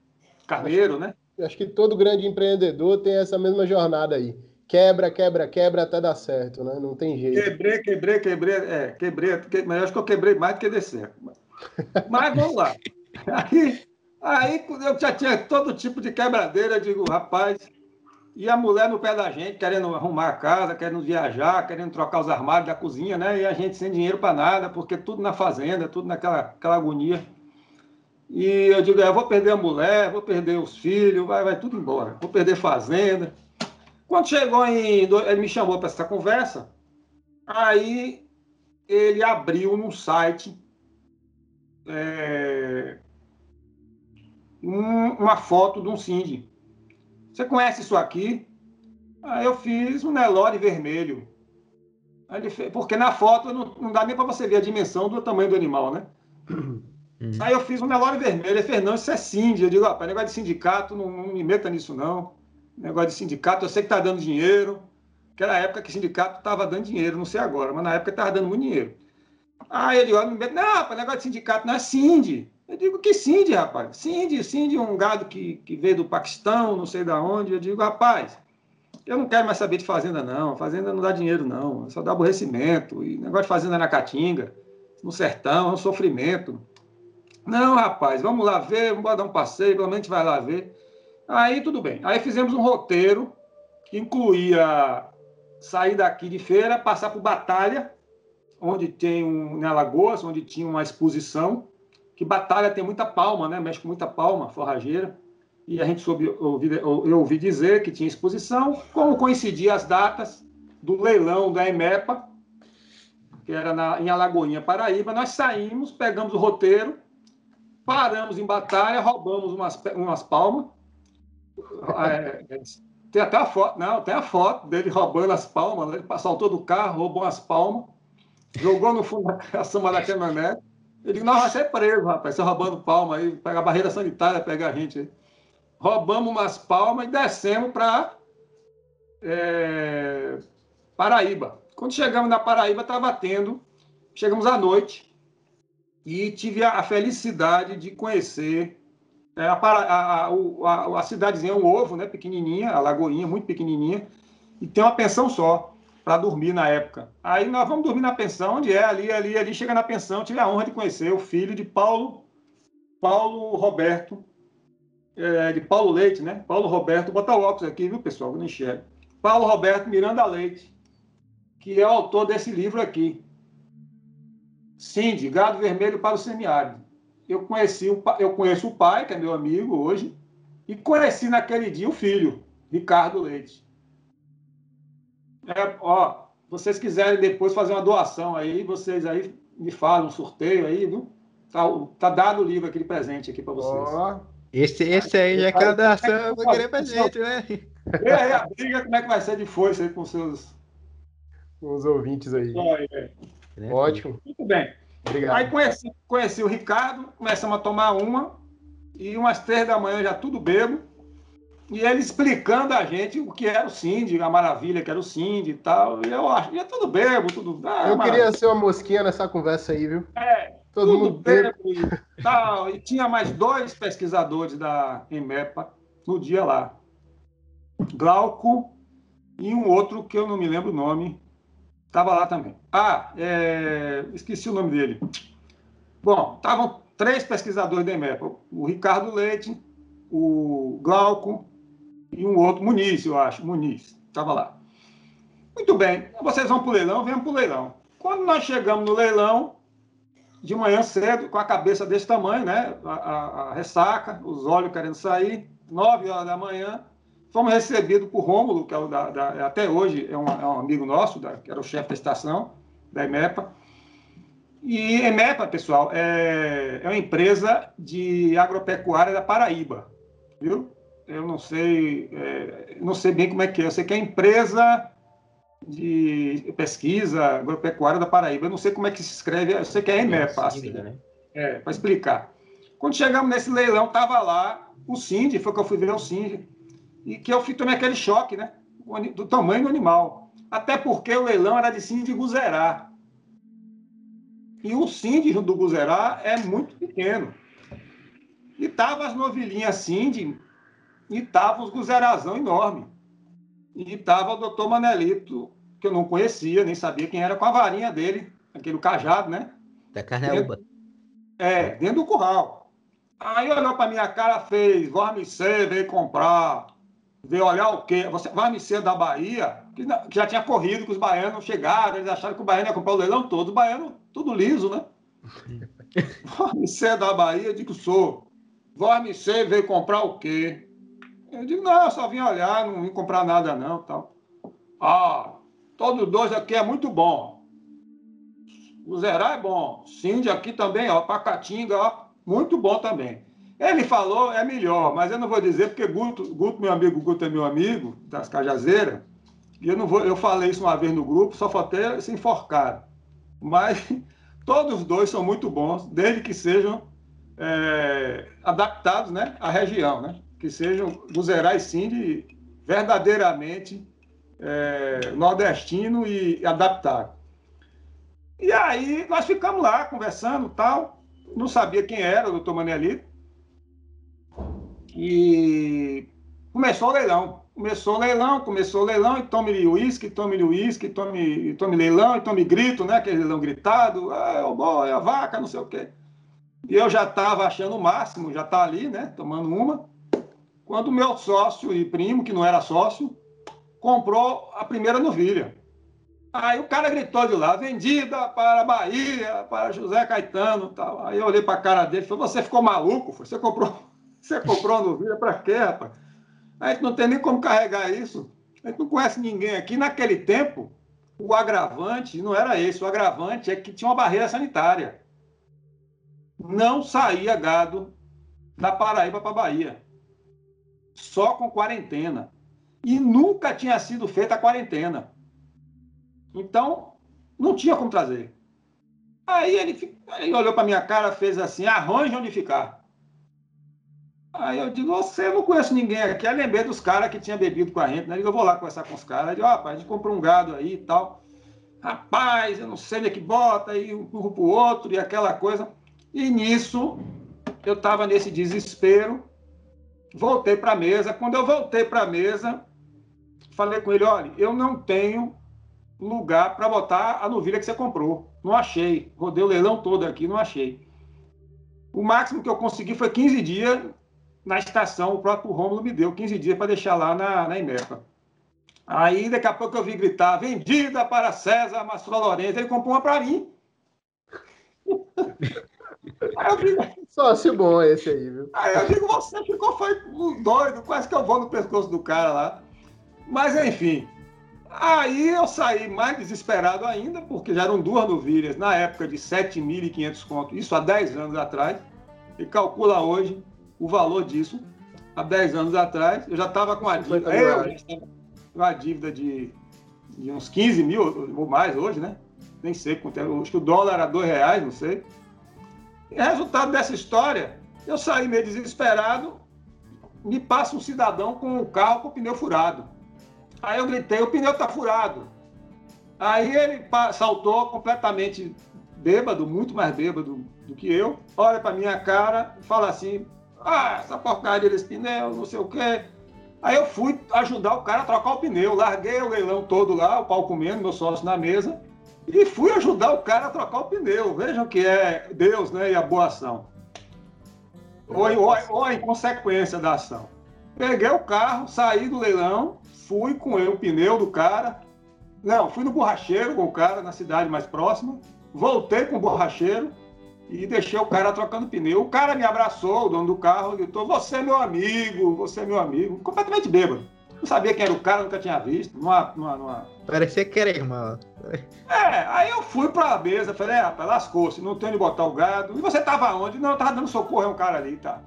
Carneiro, né? acho que todo grande empreendedor tem essa mesma jornada aí. Quebra, quebra, quebra até dar certo, né? Não tem jeito. Quebrei, quebrei, quebrei, é, quebrei, que, mas acho que eu quebrei mais do que deu certo. Mas vamos lá. Aí, aí eu já tinha todo tipo de quebradeira, eu digo, rapaz, e a mulher no pé da gente, querendo arrumar a casa, querendo viajar, querendo trocar os armários da cozinha, né? E a gente sem dinheiro para nada, porque tudo na fazenda, tudo naquela aquela agonia. E eu digo, é, vou perder a mulher, vou perder os filhos, vai, vai tudo embora, vou perder fazenda. Quando chegou em. Ele me chamou para essa conversa, aí ele abriu no site é, um, uma foto de um Cindy. Você conhece isso aqui? Aí eu fiz um Nelore vermelho. Fez, porque na foto não, não dá nem para você ver a dimensão do tamanho do animal, né? Uhum. Aí eu fiz um Nelore vermelho. Ele Fernando, isso é Cindy. Eu digo, rapaz, negócio de sindicato, não, não, me meta nisso, não. Negócio de sindicato, eu sei que tá dando dinheiro. Aquela época que sindicato estava dando dinheiro, não sei agora, mas na época estava dando muito dinheiro. Aí ele olha, não, negócio de sindicato não é Cindy. Eu digo, que Cindy, rapaz? Cindy, Cindy, um gado que, que veio do Paquistão, não sei da onde. Eu digo, rapaz, eu não quero mais saber de fazenda, não. Fazenda não dá dinheiro, não. Só dá aborrecimento. E negócio de fazenda na Caatinga, no sertão, é um sofrimento. Não, rapaz, vamos lá ver, vamos dar um passeio, pelo a gente vai lá ver. Aí tudo bem. Aí fizemos um roteiro que incluía sair daqui de feira, passar por Batalha, onde tem um, em Alagoas, onde tinha uma exposição, que Batalha tem muita palma, né? Mexe com muita palma, forrageira. E a gente soube, ouvi, eu ouvi dizer que tinha exposição, como coincidia as datas do leilão da EMEPA, que era na, em Alagoinha, Paraíba, nós saímos, pegamos o roteiro, paramos em batalha, roubamos umas, umas palmas. É, é, tem até a foto, não, tem a foto dele roubando as palmas, ele saltou do carro, roubou as palmas, jogou no fundo da samba da caminhonete. Ele disse, não, vai ser preso, rapaz, você roubando palma aí, pega a barreira sanitária, pega a gente aí. Roubamos umas palmas e descemos para é, Paraíba. Quando chegamos na Paraíba, estava tendo, chegamos à noite, e tive a, felicidade de conhecer a, a, a, a, cidadezinha, um ovo, né, pequenininha, a lagoinha, muito pequenininha, e tem uma pensão só para dormir na época. Aí nós vamos dormir na pensão, onde é, ali, ali, ali, chega na pensão, tive a honra de conhecer o filho de Paulo, Paulo Roberto, é, de Paulo Leite, né? Paulo Roberto, bota o óculos aqui, viu, pessoal? Eu não enxergo. Paulo Roberto Miranda Leite, que é o autor desse livro aqui. Cindy, Gado Vermelho para o Semiárido. Eu conheci o, eu conheço o pai, que é meu amigo hoje, e conheci naquele dia o filho, Ricardo Leite. É, ó, vocês quiserem depois fazer uma doação aí, vocês aí me falam, um sorteio aí, viu? Tá, tá dado o livro aqui de presente aqui para vocês. Oh, esse, esse aí já é cada doação, eu vou querer presente, né? E aí, a briga, como é que vai ser de força aí com seus... Com os ouvintes aí. É. Ótimo. Muito bem. Obrigado. Aí conheci, conheci o Ricardo, começamos a tomar uma, e umas três da manhã já tudo bebo. E ele explicando a gente o que era o Cindy, a maravilha que era o Cindy e tal. E eu acho, e é tudo bebo, tudo. Ah, eu queria ser uma mosquinha nessa conversa aí, viu? É, todo tudo mundo bebo e tal. E tinha mais dois pesquisadores da EMEPA no dia lá. Glauco e um outro que eu não me lembro o nome, estava lá também. Ah, é, esqueci o nome dele. Bom, estavam três pesquisadores da EMEPA: o Ricardo Leite, o Glauco e um outro, Muniz, eu acho, Muniz, estava lá. Muito bem, vocês vão para o leilão, venham para o leilão. Quando nós chegamos no leilão, de manhã cedo, com a cabeça desse tamanho, né? A, a, a ressaca, os olhos querendo sair, nove horas da manhã, fomos recebidos por Rômulo, que é o da, da, até hoje é um, é um amigo nosso, da, que era o chefe da estação, da EMEPA. E EMEPA, pessoal, é, é uma empresa de agropecuária da Paraíba viu? Eu não sei, é, não sei bem como é que é. Eu sei que é empresa de pesquisa agropecuária da Paraíba. Eu não sei como é que se escreve, eu sei que é EMEPA. Assim, né? É, para explicar. Quando chegamos nesse leilão, estava lá o Cindy, foi que eu fui ver o Cindy, e que eu fui tomei aquele choque, né? Do tamanho do animal. Até porque o leilão era de Cindy Guzerá. E o Cindy do Guzerá é muito pequeno. E tava as novilhinhas de, e tava os guzerazão enorme. E tava o doutor Manelito, que eu não conhecia, nem sabia quem era, com a varinha dele, aquele cajado, né? Da carneúba. É, dentro do curral. Aí olhou para minha cara, fez, ser, veio comprar. Veio olhar o quê? Você vai ser da Bahia, que, já tinha corrido, que os baianos chegaram, eles acharam que o baiano ia comprar o leilão todo, os baianos, tudo liso, né? vai ser da Bahia, eu digo, sou. Vormicê veio comprar o quê? Eu digo, não, eu só vim olhar, não vim comprar nada não, tal. Ah, todos dois aqui é muito bom. O Zerá é bom. Cindy aqui também, ó, Pacatinga, ó, muito bom também. Ele falou, é melhor, mas eu não vou dizer porque Guto, Guto meu amigo, Guto é meu amigo, das Cajazeiras, e eu não vou, eu falei isso uma vez no grupo, só faltei se enforcar. Mas todos os dois são muito bons, desde que sejam é, adaptados né, à região, né? que sejam Buzerais sim de verdadeiramente é, nordestino e adaptado. E aí nós ficamos lá conversando tal, não sabia quem era o doutor Manelito, e começou o leilão. Começou o leilão, começou o leilão, e tome uísque, tome uísque, tome, tome leilão, e tome grito, né? Aquele leilão gritado, ah, é o boi, é a vaca, não sei o quê. E eu já estava achando o máximo, já está ali, né, tomando uma, quando o meu sócio e primo, que não era sócio, comprou a primeira novilha. Aí o cara gritou de lá, vendida para Bahia, para José Caetano tal. Aí eu olhei para a cara dele e falei, você ficou maluco? Você comprou, você comprou a novilha para quê, rapaz? A gente não tem nem como carregar isso. A gente não conhece ninguém aqui. Naquele tempo, o agravante não era esse. O agravante é que tinha uma barreira sanitária não saía gado da Paraíba para a Bahia. Só com quarentena. E nunca tinha sido feita a quarentena. Então, não tinha como trazer. Aí ele, ele olhou para minha cara, fez assim: arranja onde ficar. Aí eu digo: você não conhece ninguém aqui. Aí lembrei dos caras que tinham bebido com a gente. Né? Eu digo, eu vou lá conversar com os caras. Aí digo: rapaz, a gente comprou um gado aí e tal. Rapaz, eu não sei onde é que bota, aí um para o outro e aquela coisa. E nisso, eu estava nesse desespero, voltei para a mesa. Quando eu voltei para a mesa, falei com ele: olha, eu não tenho lugar para botar a novilha que você comprou. Não achei. Rodei o leilão todo aqui, não achei. O máximo que eu consegui foi 15 dias na estação, o próprio Rômulo me deu 15 dias para deixar lá na, na Imepa. Aí, daqui a pouco eu vi gritar, vendida para César Mastro Lourenço. Ele comprou uma para mim. Digo, Sócio bom esse aí, viu? Aí eu digo, você ficou foi doido, quase que eu vou no pescoço do cara lá. Mas enfim. Aí eu saí mais desesperado ainda, porque já eram duas novilhas na época de 7.500 contos, isso há 10 anos atrás. E calcula hoje o valor disso. Há 10 anos atrás, eu já estava com a dívida. Eu já estava com a dívida de, de uns 15 mil ou mais hoje, né? Nem sei quanto é. Acho que o dólar era 2 reais, não sei. E resultado dessa história, eu saí meio desesperado, me passa um cidadão com um carro com o pneu furado. Aí eu gritei, o pneu está furado. Aí ele saltou completamente bêbado, muito mais bêbado do que eu, olha para minha cara e fala assim, ah, essa porcaria desse pneu, não sei o quê. Aí eu fui ajudar o cara a trocar o pneu, larguei o leilão todo lá, o pau comendo, meu sócio na mesa, e fui ajudar o cara a trocar o pneu. Vejam que é Deus né, e a boa ação. Ou, ou, ou a inconsequência da ação. Peguei o carro, saí do leilão, fui com ele, o pneu do cara. Não, fui no borracheiro com o cara, na cidade mais próxima. Voltei com o borracheiro e deixei o cara trocando pneu. O cara me abraçou, o dono do carro, gritou: Você é meu amigo, você é meu amigo. Completamente bêbado. Não sabia quem era o cara, nunca tinha visto. Numa, numa, numa... Parecia que era irmão. É, aí eu fui pra mesa, falei, é, rapaz, lascou-se, não tem onde botar o gado. E você tava onde? Não, eu tava dando socorro a um cara ali, tá?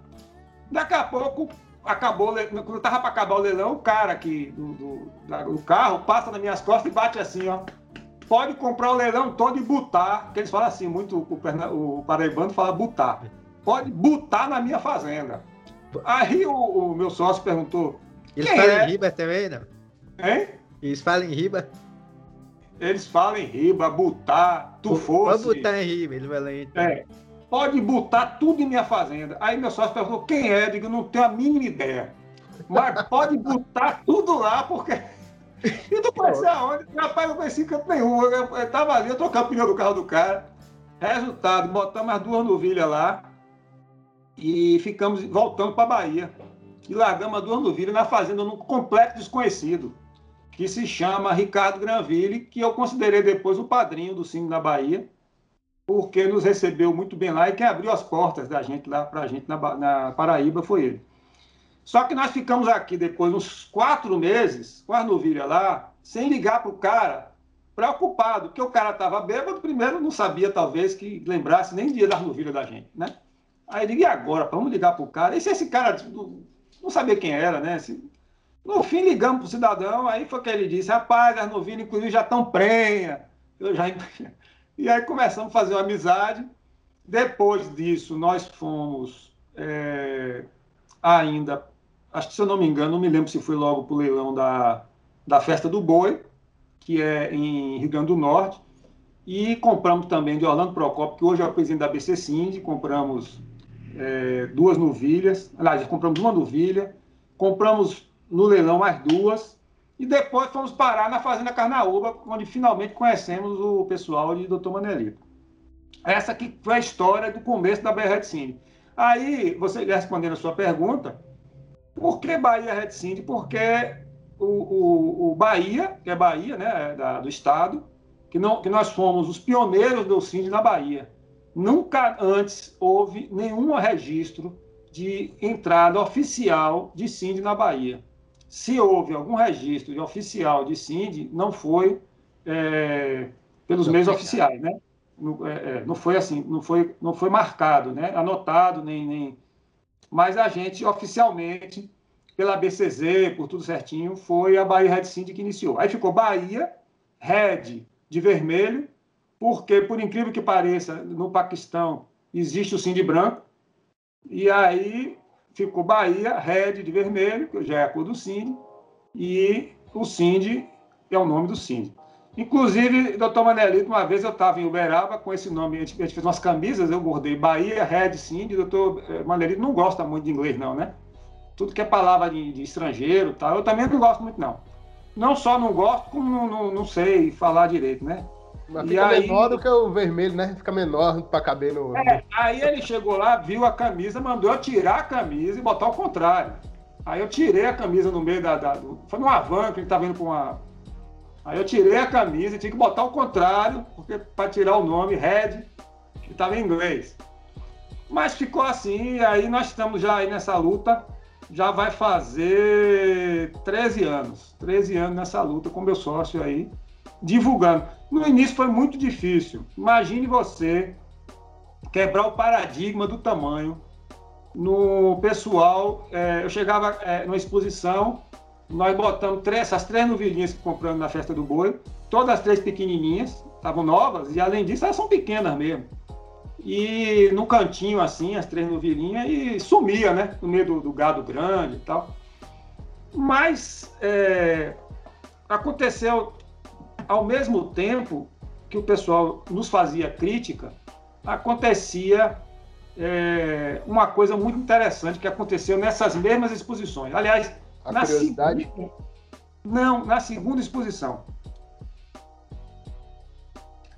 Daqui a pouco, acabou, quando tava pra acabar o leilão, o cara aqui do, do, do carro passa nas minhas costas e bate assim, ó. Pode comprar o leilão todo e botar, que eles falam assim, muito, o, o paraibano fala botar. Pode botar na minha fazenda. Aí o, o meu sócio perguntou, eles falam é? em riba também, não? Hein? Eles falam em riba? Eles falam em riba, botar, tu fosse. Pode botar em riba, ele vai lá então. É. Pode botar tudo em minha fazenda. Aí meu sócio perguntou quem é, digo, não tenho a mínima ideia. Mas pode botar tudo lá, porque. E tu conhece aonde? Rapaz, eu conheci canto nenhum. Eu, eu, eu tava ali, eu trocando o pneu do carro do cara. Resultado, botamos as duas novilhas lá e ficamos voltando para Bahia e largamos a duas novilhas na fazenda num completo desconhecido, que se chama Ricardo Granville, que eu considerei depois o padrinho do Cine da Bahia, porque nos recebeu muito bem lá e quem abriu as portas da gente lá para a gente na, na Paraíba foi ele. Só que nós ficamos aqui depois uns quatro meses com as novilhas lá, sem ligar para o cara, preocupado, porque o cara estava bêbado, primeiro não sabia talvez que lembrasse nem dia das novilhas da gente, né? Aí e agora? Vamos ligar para o cara? E se esse cara não sabia quem era, né? No fim, ligamos para o cidadão, aí foi que ele disse, rapaz, as novilhas, inclusive, já estão prenha. Eu já... E aí começamos a fazer uma amizade. Depois disso, nós fomos é, ainda, acho que se eu não me engano, não me lembro se foi logo para o leilão da, da Festa do Boi, que é em Rio Grande do Norte, e compramos também de Orlando Procopio, que hoje é o presidente da BC Cindy, compramos é, duas novilhas, aliás, compramos uma novilha, compramos no leilão mais duas, e depois fomos parar na Fazenda Carnaúba, onde finalmente conhecemos o pessoal de Dr. Manelito. Essa aqui foi a história do começo da Red Cine. Aí, você respondendo a sua pergunta, por que Bahia Red Cine? Porque o, o, o, Bahia, que é Bahia, né, da, do estado, que, não, que nós fomos os pioneiros do Cine na Bahia. Nunca antes houve nenhum registro de entrada oficial de Cindy na Bahia. Se houve algum registro de oficial de Cindy, não foi é, pelos meios oficiais, né? Não, é, é, não, foi assim, não foi, não foi marcado, né? Anotado, nem, nem. Mas a gente oficialmente, pela BCZ, por tudo certinho, foi a Bahia Red Cindy que iniciou. Aí ficou Bahia, Red de vermelho, porque, por incrível que pareça, no Paquistão existe o Cindy branco, e aí ficou Bahia, Red de vermelho, que já é a cor do Cindy, e o Cindy é o nome do Cindy. Inclusive, doutor Manelito, uma vez eu estava em Uberaba com esse nome, a gente, fez umas camisas, eu bordei Bahia, Red, Cindy, doutor eh, Manelito não gosta muito de inglês não, né? Tudo que é palavra de, de estrangeiro tal, eu também não gosto muito não. Não só não gosto, como não, não, não sei falar direito, né? Mas fica aí, menor do que o vermelho, né? Fica menor para caber no. É, aí ele chegou lá, viu a camisa, mandou eu tirar a camisa e botar o contrário. Aí eu tirei a camisa no meio da. da do, foi numa van que ele tava indo com uma. Aí eu tirei a camisa e tinha que botar o contrário, porque para tirar o nome, Red, que estava em inglês. Mas ficou assim, e aí nós estamos já aí nessa luta, já vai fazer 13 anos. 13 anos nessa luta com meu sócio aí, divulgando. No início foi muito difícil. Imagine você quebrar o paradigma do tamanho. No pessoal, é, eu chegava é, numa exposição, nós botamos três, essas três novilhinhas que compramos na festa do boi, todas as três pequenininhas, estavam novas, e além disso elas são pequenas mesmo. E no cantinho assim, as três novilhinhas, e sumia, né? No meio do, do gado grande e tal. Mas é, aconteceu ao mesmo tempo que o pessoal nos fazia crítica, acontecia é, uma coisa muito interessante que aconteceu nessas mesmas exposições. Aliás, a na curiosidade? Segunda, não, na segunda exposição.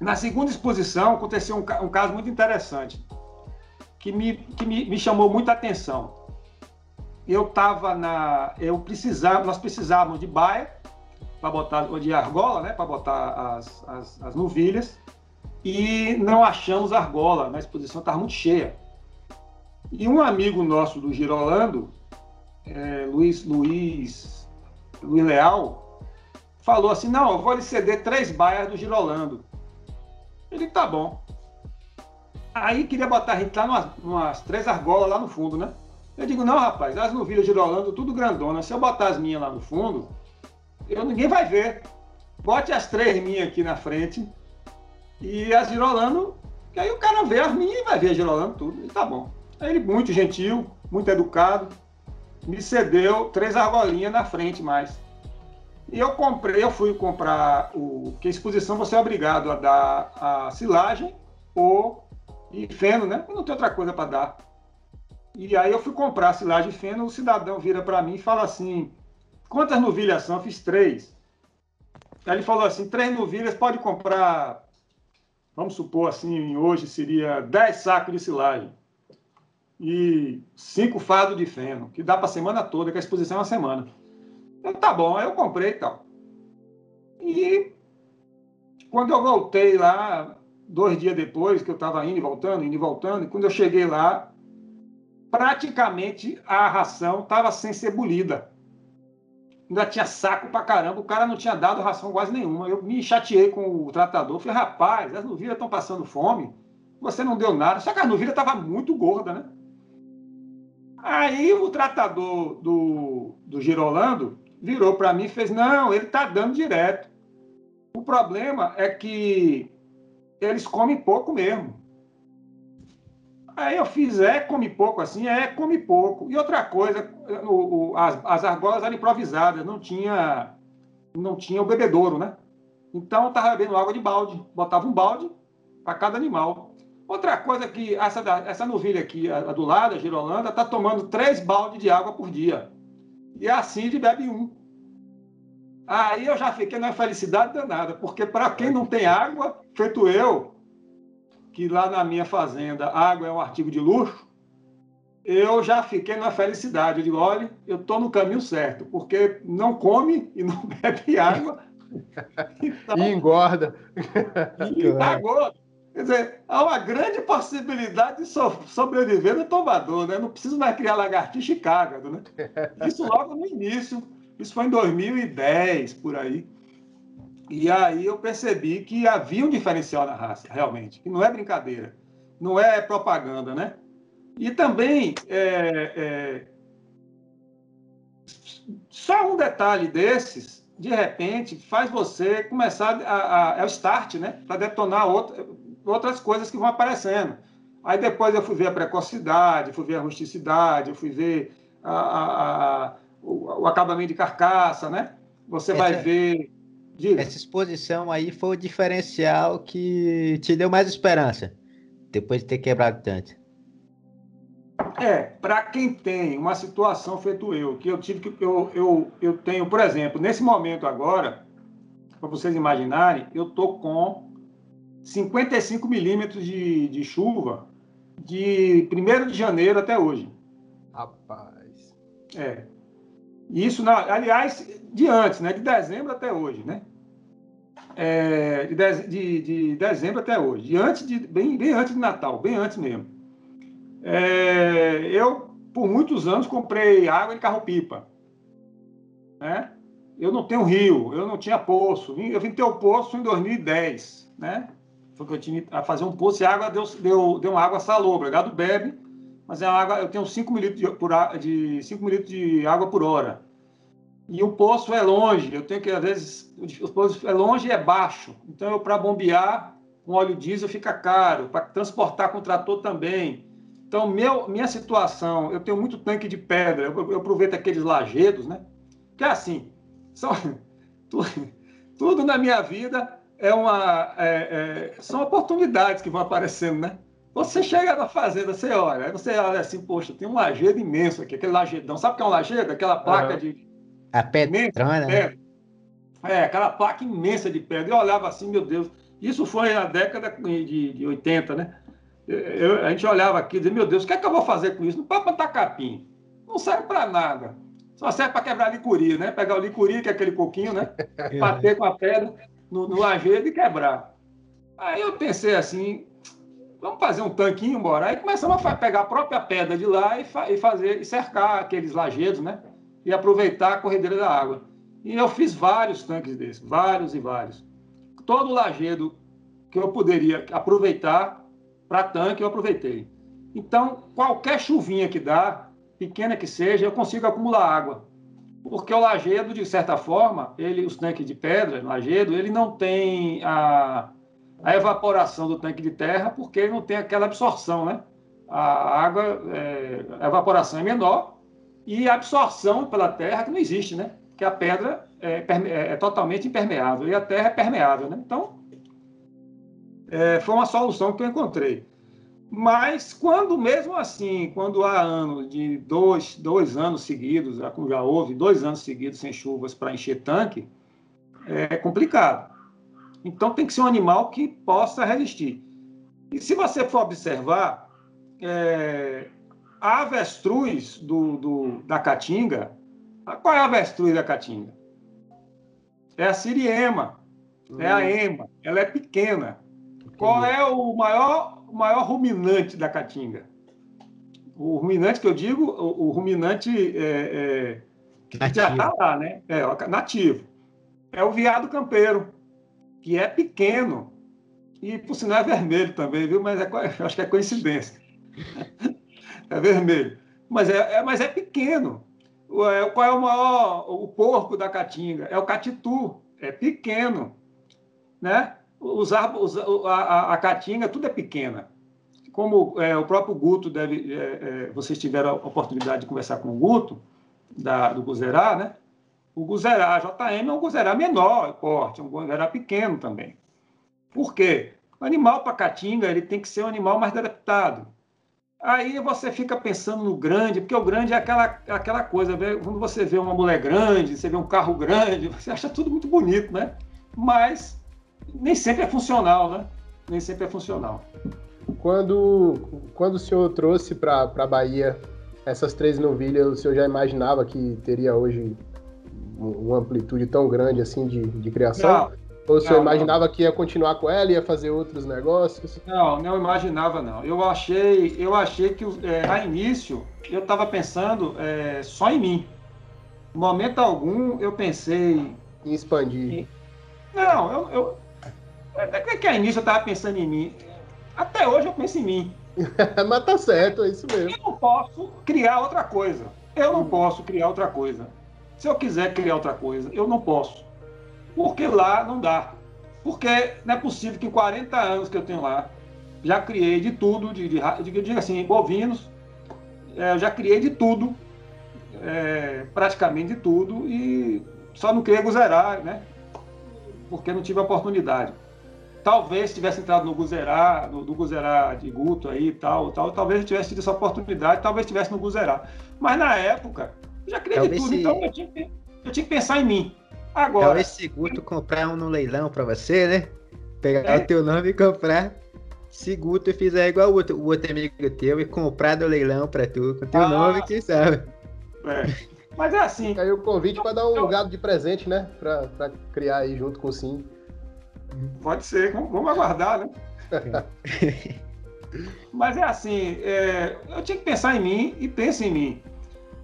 Na segunda exposição aconteceu um, um caso muito interessante que me, que me, me chamou muita atenção. Eu estava na, eu precisava, nós precisávamos de baia para botar de argola, né, para botar as, as, as novilhas, e não achamos argola, na exposição estava muito cheia. E um amigo nosso do Girolando, é, Luiz, Luiz, Luiz Leal, falou assim, não, eu vou lhe ceder três baias do Girolando. Ele, tá bom. Aí queria botar a gente lá numas, numas três argolas lá no fundo, né? Eu digo, não, rapaz, as novilhas Girolando, tudo grandona. Se eu botar as minhas lá no fundo, eu, ninguém vai ver. Bote as três minhas aqui na frente e as girolando, que aí o cara vê as minhas e vai ver girolando tudo. E tá bom. Aí ele, muito gentil, muito educado, me cedeu três argolinhas na frente mais. E eu comprei, eu fui comprar o. Que exposição você é obrigado a dar a silagem ou e feno, né? Não tem outra coisa para dar. E aí eu fui comprar a silagem e feno, o cidadão vira para mim e fala assim: Quantas novilhas são? Eu fiz três. Aí ele falou assim: três novilhas pode comprar, vamos supor assim, hoje seria dez sacos de silagem e cinco fardos de feno, que dá para a semana toda, que a exposição é uma semana. Então tá bom, eu comprei e tal. E quando eu voltei lá, dois dias depois, que eu estava indo e voltando, indo e voltando, e quando eu cheguei lá, praticamente a ração estava sem ser bolida ainda tinha saco pra caramba, o cara não tinha dado ração quase nenhuma. Eu me chateei com o tratador, falei, rapaz, as novilhas estão passando fome, você não deu nada. Só que a novilha estava muito gorda, né? Aí o tratador do, do Girolando virou para mim e fez, não, ele está dando direto. O problema é que eles comem pouco mesmo. Aí eu fiz, é, come pouco assim, é, come pouco. E outra coisa, o, o, as, as argolas eram improvisadas, não tinha, não tinha o bebedouro, né? Então eu estava bebendo água de balde, botava um balde para cada animal. Outra coisa que essa, essa novilha aqui, a, a do lado, a girolanda, está tomando três baldes de água por dia. E assim ele bebe um. Aí eu já fiquei na felicidade danada, porque para quem não tem água, feito eu, que lá na minha fazenda água é um artigo de luxo, eu já fiquei na felicidade. Eu digo, olha, eu estou no caminho certo, porque não come e não bebe água. Então, e engorda. E engorda. Quer dizer, há uma grande possibilidade de so sobreviver no tombador, né? Não preciso mais criar lagartixa e cágado, né? Isso logo no início. Isso foi em 2010, por aí. E aí eu percebi que havia um diferencial na raça, realmente, que não é brincadeira, não é propaganda, né? E também, é, é, só um detalhe desses, de repente, faz você começar a, a é o start, né? Para detonar outra, outras coisas que vão aparecendo. Aí depois eu fui ver a precocidade, fui ver a rusticidade, eu fui ver a, a, o, o, acabamento de carcaça, né? Você vai ver Diga. Essa exposição aí foi o diferencial que te deu mais esperança, depois de ter quebrado tanto. É, para quem tem uma situação feito eu, que eu tive que eu, eu, eu tenho, por exemplo, nesse momento agora, para vocês imaginarem, eu tô com 55 milímetros de, de chuva de 1 de janeiro até hoje. Rapaz. É. Isso, na, aliás, de antes, né? De dezembro até hoje, né? É, de, de, de, dezembro até hoje. De antes de, bem, bem antes de Natal, bem antes mesmo. É, eu, por muitos anos, comprei água em carro-pipa. Né? Eu não tenho rio, eu não tinha poço. Eu vim ter o poço em 2010, né? Foi que eu tinha a fazer um poço e a água deu, deu, deu uma água salobra. Gado bebe, mas é água, eu tenho 5 mil litros de, de, 5 mil de água por hora. E o poço é longe, eu tenho que, às vezes, o poço é longe e é baixo. Então, para bombear com óleo diesel fica caro, para transportar com trator também. Então, meu, minha situação, eu tenho muito tanque de pedra, eu, eu aproveito aqueles lajedos, né? Que é assim, são, tudo, tudo na minha vida é uma, é, é, são oportunidades que vão aparecendo, né? Você chega na fazenda, você olha, aí você olha assim, poxa, tem um lajedo imenso aqui, aquele lajedão. Sabe o que é um lajedo? Aquela placa uhum. de. A pedrona, né? É, aquela placa imensa de pedra. Eu olhava assim, meu Deus. Isso foi na década de, de 80, né? Eu, a gente olhava aqui e dizia, meu Deus, o que é que eu vou fazer com isso? Não pode plantar capim. Não serve para nada. Só serve para quebrar licuri, né? Pegar o licuri, que é aquele coquinho, né? Bater com a pedra no, no lajedo e quebrar. Aí eu pensei assim, vamos fazer um tanquinho, bora. Aí começamos a pegar a própria pedra de lá e, fa e fazer e cercar aqueles lajedos, né? E aproveitar a corredeira da água. E eu fiz vários tanques desses, vários e vários. Todo lajedo que eu poderia aproveitar para tanque, eu aproveitei. Então, qualquer chuvinha que dá, pequena que seja, eu consigo acumular água. Porque o lajedo, de certa forma, ele, os tanques de pedra, lajedo, ele não tem a, a evaporação do tanque de terra, porque ele não tem aquela absorção, né? A água, é, a evaporação é menor e a absorção pela terra que não existe, né? Que a pedra é, é, é totalmente impermeável e a terra é permeável, né? Então, é, foi uma solução que eu encontrei. Mas quando, mesmo assim, quando há anos de dois, dois anos seguidos, já houve dois anos seguidos sem chuvas para encher tanque, é complicado. Então tem que ser um animal que possa resistir. E se você for observar, é, a avestruz do, do, da caatinga, qual é a avestruz da caatinga? É a siriema, é a hum. ema, ela é pequena. Qual é o maior, o maior ruminante da caatinga? O ruminante que eu digo, o, o ruminante é, é, que já está lá, né? É, nativo. É o veado campeiro que é pequeno. E, por sinal, é vermelho também, viu? Mas é, acho que é coincidência. é vermelho. Mas é, é, mas é pequeno. É, qual é o maior, o porco da caatinga? É o catitu. É pequeno. Né? Os árvores, a, a, caatinga, tudo é pequena. Como é, o próprio Guto deve. É, é, vocês tiveram a oportunidade de conversar com o Guto, da, do Guzerá, né? O Guzerá JM é um Guzerá menor porte, é um Guzerá pequeno também. Por quê? O animal para caatinga ele tem que ser um animal mais adaptado. Aí você fica pensando no grande, porque o grande é aquela, aquela coisa, quando você vê uma mulher grande, você vê um carro grande, você acha tudo muito bonito, né? Mas nem sempre é funcional, né? Nem sempre é funcional. Quando, quando o senhor trouxe para a Bahia essas três novilhas, o senhor já imaginava que teria hoje uma amplitude tão grande assim de, de criação? Não, Ou você imaginava não. que ia continuar com ela, ia fazer outros negócios? Não, não imaginava não. Eu achei, eu achei que é, a início eu estava pensando é, só em mim. Momento algum eu pensei em expandir. Não, eu, eu é, é que a início eu estava pensando em mim. Até hoje eu penso em mim. Mas tá certo, é isso mesmo. Eu não posso criar outra coisa. Eu não posso criar outra coisa. Se eu quiser criar outra coisa, eu não posso. Porque lá não dá. Porque não é possível que em 40 anos que eu tenho lá, já criei de tudo, de, de, de, de assim, bovinos, é, já criei de tudo, é, praticamente de tudo, e só não criei Guzerá, né? Porque não tive a oportunidade. Talvez se tivesse entrado no Guzerá, no, do Guzerá de Guto aí e tal, tal, talvez eu tivesse tido essa oportunidade, talvez tivesse no Guzerá. Mas na época, já criei de tudo, então eu tinha, eu tinha, que pensar em mim. Agora. Talvez se Guto comprar um no leilão para você, né? Pegar é. o teu nome e comprar. Se Guto fizer igual o outro, o outro amigo teu e comprar do leilão pra tu, com teu ah. nome, quem sabe. É. Mas é assim. Caiu o convite para dar um eu... gado de presente, né? Pra, pra criar aí junto com o Sim. Pode ser, vamos aguardar, né? Mas é assim, é, eu tinha que pensar em mim e penso em mim.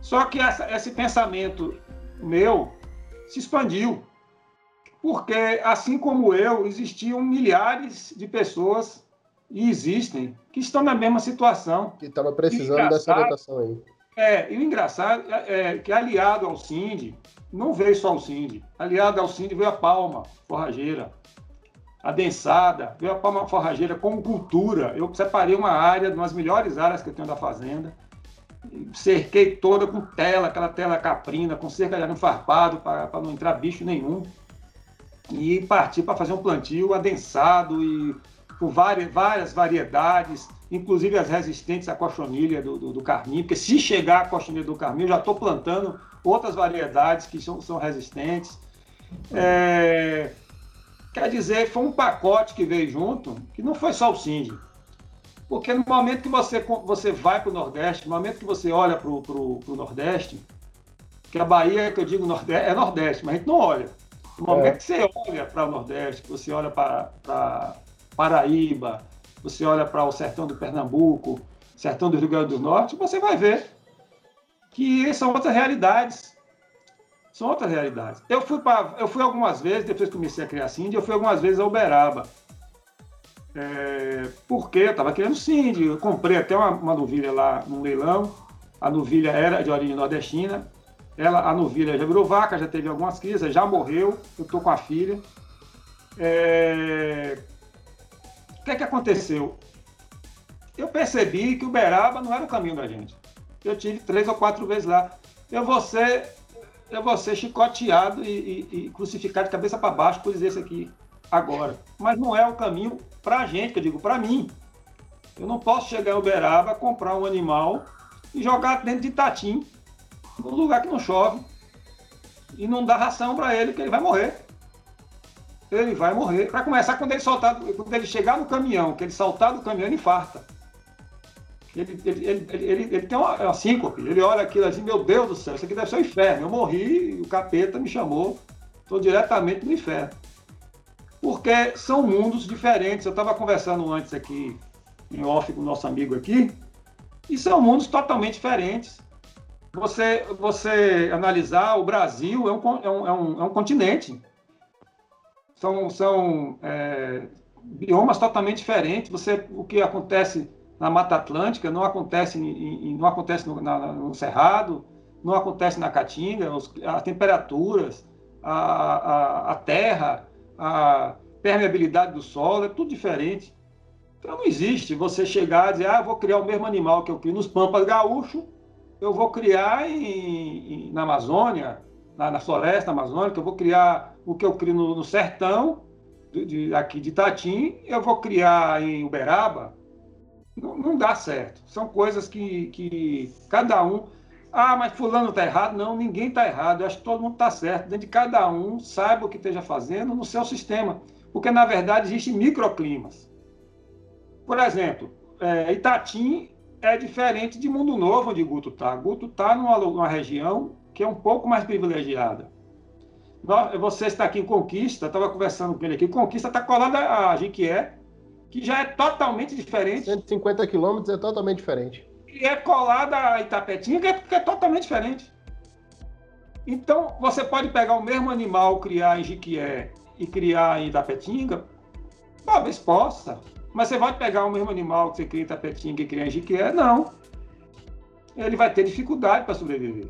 Só que essa, esse pensamento meu se expandiu. Porque, assim como eu, existiam milhares de pessoas, e existem, que estão na mesma situação. Que estavam precisando dessa votação aí. É, e o engraçado é, é que aliado ao Cindy, não veio só o Cindy, aliado ao Cindy veio a Palma Forrageira, adensada, veio a palma forrageira como cultura. Eu separei uma área, uma das melhores áreas que eu tenho da fazenda, cerquei toda com tela, aquela tela caprina, com cerca de arame farpado para não entrar bicho nenhum. E parti para fazer um plantio adensado e com várias, várias variedades, inclusive as resistentes à cochonilha do, do, do carmim, porque se chegar a cochonilha do carmim, eu já estou plantando outras variedades que são, são resistentes. É, Quer dizer, foi um pacote que veio junto, que não foi só o Cindy. Porque no momento que você, você vai para o Nordeste, no momento que você olha para o Nordeste, que a Bahia, que eu digo Nordeste, é Nordeste, mas a gente não olha. No momento é. que você olha para o Nordeste, que você olha para Paraíba, você olha para o sertão do Pernambuco, sertão do Rio Grande do Norte, você vai ver que são outras realidades. São outras realidades. Eu fui, pra, eu fui algumas vezes, depois que comecei a criar Cindy, eu fui algumas vezes a Uberaba. É, porque eu estava querendo Cindy. Eu comprei até uma, uma novilha lá no leilão. A novilha era de origem nordestina. Ela, a novilha já virou vaca, já teve algumas crises, já morreu. Eu estou com a filha. É... O que é que aconteceu? Eu percebi que Uberaba não era o caminho da gente. Eu tive três ou quatro vezes lá. Eu vou ser é você chicoteado e, e, e crucificado de cabeça para baixo por dizer isso aqui agora. Mas não é o caminho para a gente, que eu digo, para mim. Eu não posso chegar em Uberaba, comprar um animal e jogar dentro de Tatim, num lugar que não chove, e não dar ração para ele, que ele vai morrer. Ele vai morrer. Para começar, quando ele, soltar, quando ele chegar no caminhão, que ele saltar do caminhão, ele infarta. Ele, ele, ele, ele, tem uma, uma síncope, ele olha aquilo assim, meu Deus do céu, isso aqui deve ser um inferno. Eu morri, o capeta me chamou, estou diretamente no inferno. Porque são mundos diferentes. Eu estava conversando antes aqui, em off com o nosso amigo aqui, e são mundos totalmente diferentes. Você, você analisar, o Brasil é um, é um, é um, é um continente. São, são é, biomas totalmente diferentes. Você, o que acontece na Mata Atlântica, não acontece, em, não acontece no, na, no Cerrado, não acontece na Caatinga, os, as temperaturas, a, a, a, terra, a permeabilidade do solo, é tudo diferente. Então não existe você chegar e dizer, ah, vou criar o mesmo animal que eu crio nos Pampas Gaúcho, eu vou criar em, em, na Amazônia, na, na, floresta amazônica, eu vou criar o que eu crio no, no sertão, de, de, aqui de Tatim, eu vou criar em Uberaba, não, não dá certo. São coisas que, que cada um. Ah, mas fulano está errado. Não, ninguém está errado. Eu acho que todo mundo está certo. Dentro de cada um, saiba o que esteja fazendo no seu sistema. Porque, na verdade, existem microclimas. Por exemplo, é, Itatim é diferente de Mundo Novo, onde Guto está. Guto está numa, numa região que é um pouco mais privilegiada. Você está aqui em Conquista, estava conversando com ele aqui. Conquista está colada a Jiquié, que já é totalmente diferente. 150 quilômetros é totalmente diferente. E é colada a Itapetinga, que é, que é totalmente diferente. Então, você pode pegar o mesmo animal, criar em Jiquié e criar em Itapetinga? Talvez possa. Mas você vai pegar o mesmo animal que você cria em Itapetinga e criar em Jiquié? Não. Ele vai ter dificuldade para sobreviver.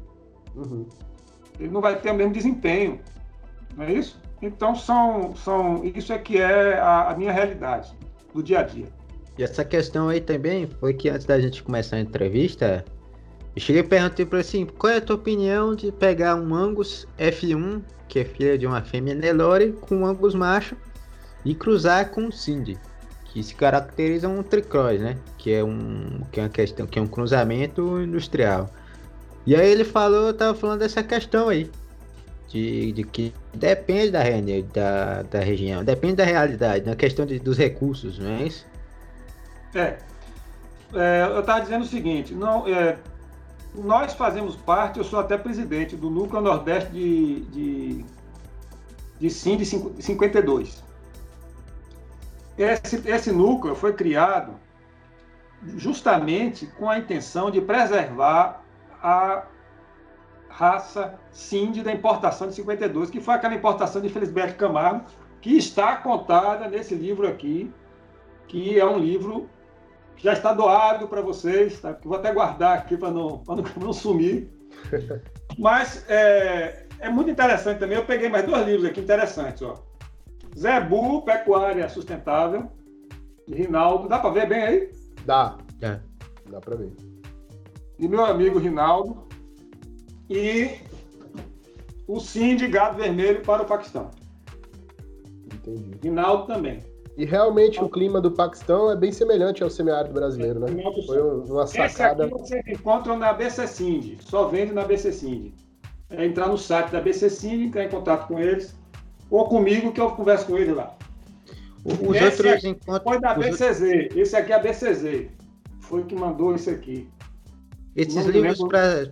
Uhum. Ele não vai ter o mesmo desempenho. Não é isso? Então, são, são, isso é que é a, a minha realidade do dia a dia. E essa questão aí também foi que antes da gente começar a entrevista, eu cheguei perguntei para assim, qual é a tua opinião de pegar um Angus F1, que é filha de uma fêmea Nelore, com um Angus macho, e cruzar com um Cindy, que se caracteriza um tricross, né? Que é um que é uma questão, que é um cruzamento industrial. E aí ele falou, eu tava falando dessa questão aí. De, de que depende da, da, da região, depende da realidade, na questão de, dos recursos, não é isso? É. é eu estava dizendo o seguinte, não, é, nós fazemos parte, eu sou até presidente do Núcleo Nordeste de, de, de SIM de 52. Esse, esse núcleo foi criado justamente com a intenção de preservar a raça Cindy da importação de 52, que foi aquela importação de Felisberto Camargo, que está contada nesse livro aqui, que é um livro que já está doado para vocês, tá? que vou até guardar aqui para não, não, não sumir. Mas é, é, muito interessante também. Eu peguei mais dois livros aqui interessantes. Ó. Zé Bu, Pecuária Sustentável, de Rinaldo. Dá para ver bem aí? Dá. É. Dá para ver. E meu amigo Rinaldo. E o Sim de Gado Vermelho para o Paquistão. Entendi. Rinaldo também. E realmente o clima do Paquistão é bem semelhante ao semiárido brasileiro, né? Foi uma sacada. Esse aqui você encontra na BC Cindy, só vende na BC Cindy. É entrar no site da BC Cindy, entrar em contato com eles, ou comigo que eu converso com eles lá. Os esse outros encontros. Foi da BCZ, esse aqui é a BCZ. Foi que mandou esse aqui. Esses Não livros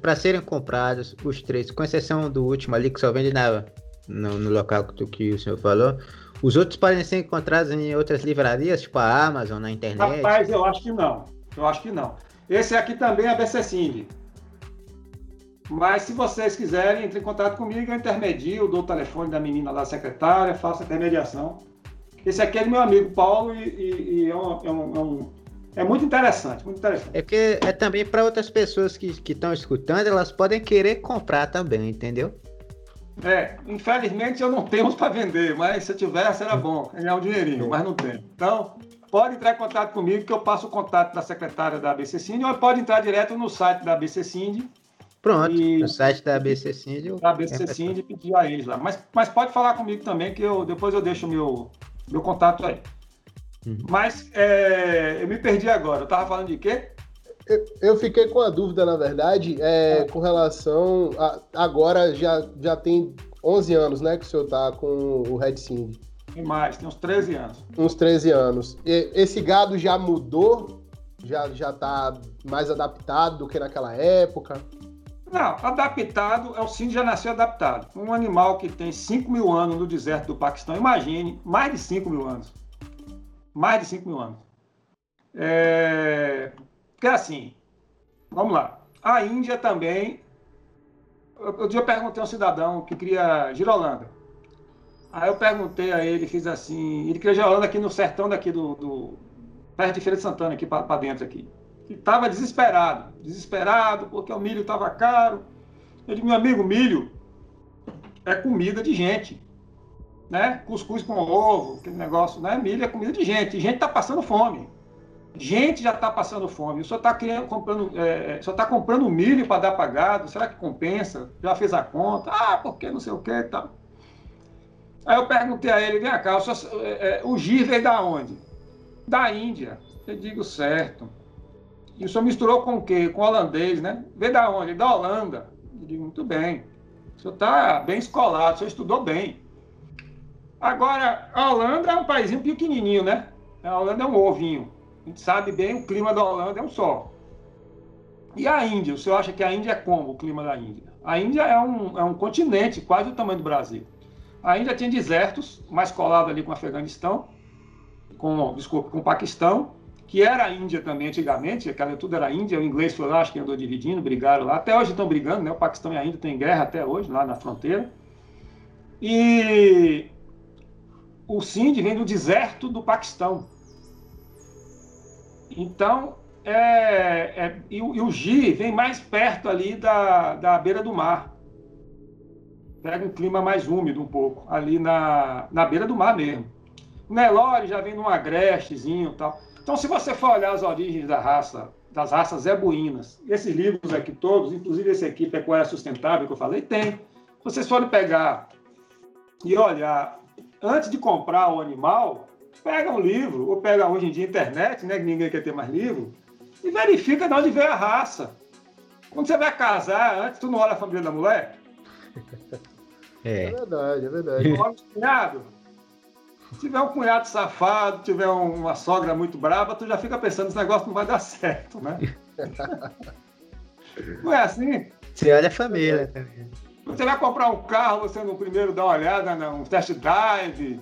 para serem comprados, os três, com exceção do último ali que só vende na, no, no local que, que o senhor falou, os outros podem ser encontrados em outras livrarias, tipo a Amazon, na internet? Rapaz, eu acho que não. Eu acho que não. Esse aqui também é BC Sim. Mas se vocês quiserem, entre em contato comigo, eu intermedio, dou o telefone da menina lá, secretária, faço a intermediação. Esse aqui é do meu amigo Paulo e, e, e é, um, é, um, é, muito interessante, muito interessante. É porque é também para outras pessoas que estão escutando, elas podem querer comprar também, entendeu? É, infelizmente eu não tenho para vender, mas se eu tivesse era bom, ganhar um dinheirinho, mas não tenho. Então, pode entrar em contato comigo que eu passo o contato da secretária da ABC Cindy, ou pode entrar direto no site da ABC Cindy. Pronto, e, no site da ABC Cindy. Da ABC Cindy pedir a eles lá. Mas, mas pode falar comigo também, que eu, depois eu deixo o meu, meu contato aí. Uhum. Mas é, eu me perdi agora. Eu estava falando de quê? Eu, fiquei com a dúvida, na verdade, é, com relação. A, agora já, já tem 11 anos, né, que o senhor está com o Red Sim. Tem mais, tem uns 13 anos. Uns 13 anos. E, esse gado já mudou? Já, já tá mais adaptado do que naquela época? Não, adaptado, é o Sim já nasceu adaptado. Um animal que tem 5 mil anos no deserto do Paquistão, imagine, mais de 5 mil anos. Mais de 5 mil anos. É, porque assim, vamos lá. A Índia também. Outro dia eu perguntei a um cidadão que cria girolanda. Aí eu perguntei a ele, fiz assim. Ele cria girolanda aqui no sertão daqui do. do perto de Feira de Santana, aqui para dentro aqui. E estava desesperado. Desesperado porque o milho estava caro. Eu disse, meu amigo, milho é comida de gente. Né? Cuscuz com ovo, aquele negócio, né? Milho é comida de gente. Gente está passando fome. Gente já está passando fome, só está comprando, é, é está comprando milho para dar pagado. Será que compensa? Já fez a conta? Ah, porque não sei o que e tal. Aí eu perguntei a ele, vem cá, o, senhor, é, é, o gir veio da onde? Da Índia. Eu digo certo. E o senhor misturou com o quê? Com holandês, né? Veio da onde? Da Holanda. Eu digo, muito bem. O senhor está bem escolado, o senhor estudou bem. Agora, a Holanda é um país pequenininho, né? A Holanda é um ovinho. A gente sabe bem, o clima da Holanda é um só. E a Índia? O senhor acha que a Índia é como o clima da Índia? A Índia é um, é um continente quase do tamanho do Brasil. A Índia tinha desertos, mais colado ali com o Afeganistão, com, desculpa, com o Paquistão, que era a Índia também antigamente, aquela tudo era Índia, o inglês foi lá, acho que andou dividindo, brigaram lá. Até hoje estão brigando, né? O Paquistão e a Índia em guerra até hoje, lá na fronteira. E o Sindh vem do deserto do Paquistão. Então, é, é, e, o Gi vem mais perto ali da, da beira do mar. Pega um clima mais úmido um pouco, ali na, na beira do mar mesmo. O Nelore já vem num agrestezinho e tal. Então, se você for olhar as origens da raça, das raças zebuínas, esses livros aqui todos, inclusive esse aqui, Pecuária Sustentável, que eu falei, tem. Se vocês forem pegar e olhar, antes de comprar o animal, pega um livro, ou pega hoje em dia internet, né, que ninguém quer ter mais livro, e verifica de onde veio a raça. Quando você vai casar, antes tu não olha a família da mulher? É, é verdade, é verdade. cunhado, se tiver um cunhado safado, tiver uma sogra muito brava, tu já fica pensando, esse negócio não vai dar certo, né? não é assim? Você olha a família também. Você vai comprar um carro, você no primeiro dá uma olhada, né, um test drive,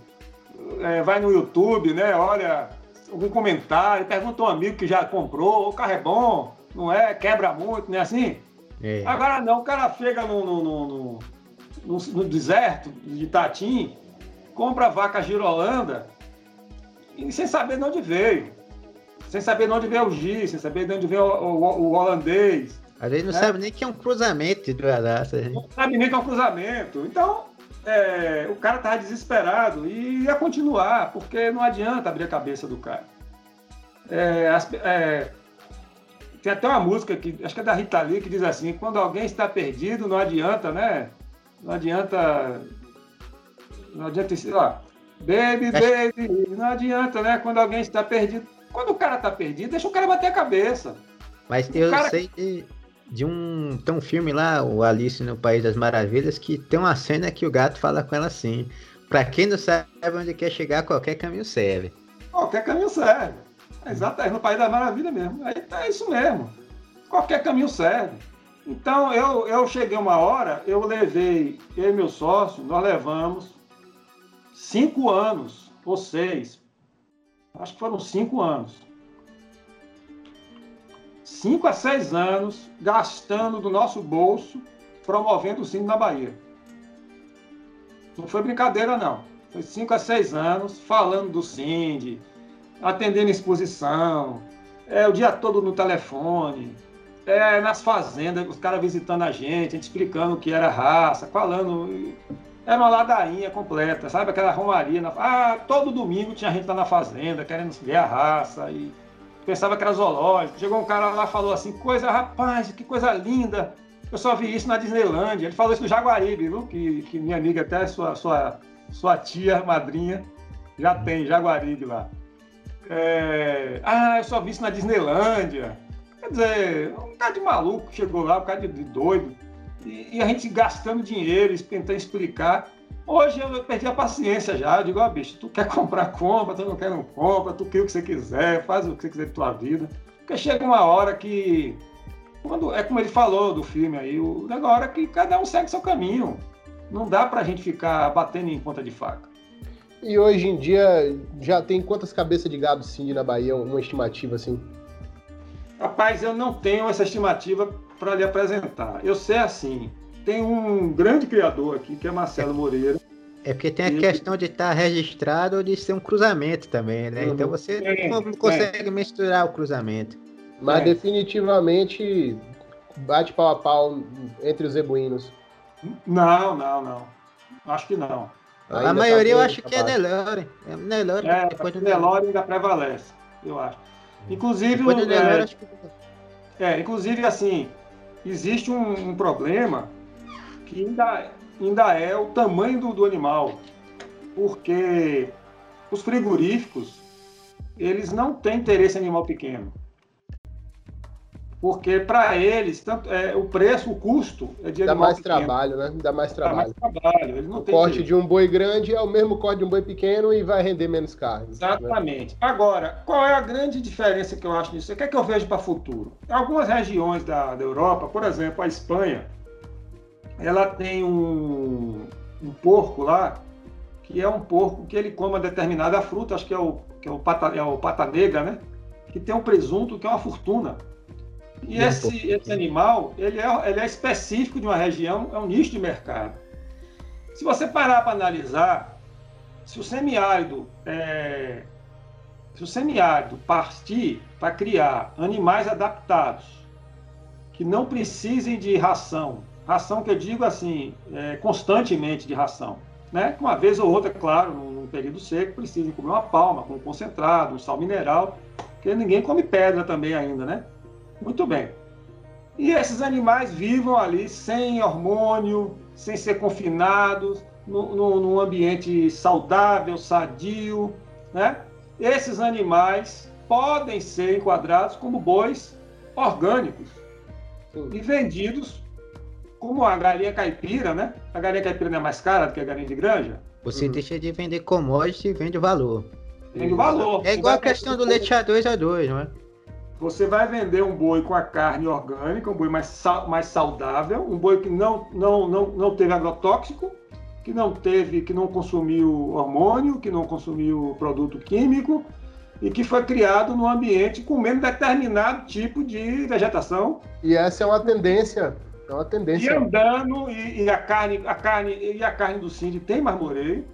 é, vai no YouTube, né? Olha algum comentário, pergunta a um amigo que já comprou, o carro é bom, não é? Quebra muito, não é assim? É. Agora não, o cara chega no, no, no, no, no deserto de Tatim, compra vaca girolanda e sem saber de onde veio. Sem saber de onde veio o giz, sem saber de onde veio o, o, o holandês. A gente não né? sabe nem que é um cruzamento de duas raças. Não sabe nem que é um cruzamento. Então, é, o cara estava desesperado e ia continuar, porque não adianta abrir a cabeça do cara. É, as, é, tem até uma música que acho que é da Rita Lee que diz assim: quando alguém está perdido, não adianta, né? Não adianta. Não adianta, sei lá. Baby, baby, não adianta, né? Quando alguém está perdido. Quando o cara está perdido, deixa o cara bater a cabeça. Mas eu cara... sei de, de um. Tem um filme lá, o Alice no País das Maravilhas, que tem uma cena que o gato fala com ela assim: Pra quem não sabe onde quer chegar, qualquer caminho serve. Qualquer caminho serve. Exato, é no País da Maravilha mesmo. Aí tá isso mesmo. Qualquer caminho serve. Então eu, eu cheguei uma hora, eu levei, eu e meu sócio, nós levamos cinco anos, ou seis, acho que foram cinco anos. Cinco a seis anos gastando do nosso bolso promovendo o Cine na Bahia. Não foi brincadeira, não. Foi cinco a seis anos falando do Cindy, atendendo exposição, é, o dia todo no telefone, é, nas fazendas, os caras visitando a gente, a gente explicando o que era raça, falando. Era uma ladainha completa, sabe? Aquela romaria. Na... Ah, todo domingo tinha gente lá na fazenda querendo ver a raça e pensava que era zoológico. Chegou um cara lá falou assim: coisa, rapaz, que coisa linda. Eu só vi isso na Disneylandia. Ele falou isso no Jaguaribe, viu? Que, que minha amiga, até sua, sua, sua tia, madrinha, já tem Jaguaribe lá. É... Ah, eu só vi isso na Disneylândia. Quer dizer, um cara de maluco chegou lá, um cara de, de doido. E, e, a gente gastando dinheiro, tentando explicar. Hoje eu perdi a paciência já. Eu digo, ó, oh, bicho, tu quer comprar, compra, tu não quer, não compra, tu quer o que você quiser, faz o que você quiser de tua vida. Porque chega uma hora que. Quando, é como ele falou do filme aí, o negócio é que cada um segue seu caminho. Não dá pra gente ficar batendo em ponta de faca. E hoje em dia já tem quantas cabeças de gado Cindy na Bahia, uma estimativa assim? Rapaz, eu não tenho essa estimativa para lhe apresentar. Eu sei assim, tem um grande criador aqui, que é Marcelo Moreira. É porque tem a questão de estar tá registrado ou de ser um cruzamento também, né? Uhum. Então você é, não consegue é. misturar o cruzamento. Mas é. definitivamente bate pau a pau entre os zebuínos. Não, não, não. Acho que não. Ainda a maioria tá eu acho que é Nelore. É Nelore. É, depois do Nelore ainda prevalece, eu acho. Inclusive, depois do Nelore, é, acho que... é, inclusive assim, existe um, um, problema que ainda, ainda é o tamanho do, do animal, porque os frigoríficos eles não têm interesse em animal pequeno porque para eles tanto é, o preço, o custo é de dá mais pequeno. trabalho, né? Dá mais trabalho. Dá mais trabalho. O corte jeito. de um boi grande é o mesmo corte de um boi pequeno e vai render menos carne. Exatamente. Né? Agora, qual é a grande diferença que eu acho nisso? O que é que eu vejo para o futuro? Algumas regiões da, da Europa, por exemplo, a Espanha, ela tem um, um porco lá que é um porco que ele come determinada fruta, acho que é o, que é o, pata, é o pata negra, né? Que tem um presunto que é uma fortuna. E esse, esse animal, ele é, ele é específico de uma região, é um nicho de mercado. Se você parar para analisar, se o semiárido, é, se o semiárido partir para criar animais adaptados, que não precisem de ração, ração que eu digo assim, é, constantemente de ração, né? Uma vez ou outra, claro, num período seco, precisem comer uma palma com um concentrado, um sal mineral, porque ninguém come pedra também ainda, né? Muito bem. E esses animais vivam ali sem hormônio, sem ser confinados, no, no, num ambiente saudável, sadio, né? Esses animais podem ser enquadrados como bois orgânicos e vendidos como a galinha caipira, né? A galinha caipira não é mais cara do que a galinha de granja. Você uhum. deixa de vender commodity e vende valor. Vende valor. É igual a questão do leite A2 a 2, não é? Você vai vender um boi com a carne orgânica, um boi mais, mais saudável, um boi que não, não, não, não teve agrotóxico, que não teve, que não consumiu hormônio, que não consumiu produto químico e que foi criado num ambiente com menos determinado tipo de vegetação. E essa é uma tendência, é uma tendência. E andando e, e a carne, a carne e a carne do Cindy tem marmoreio,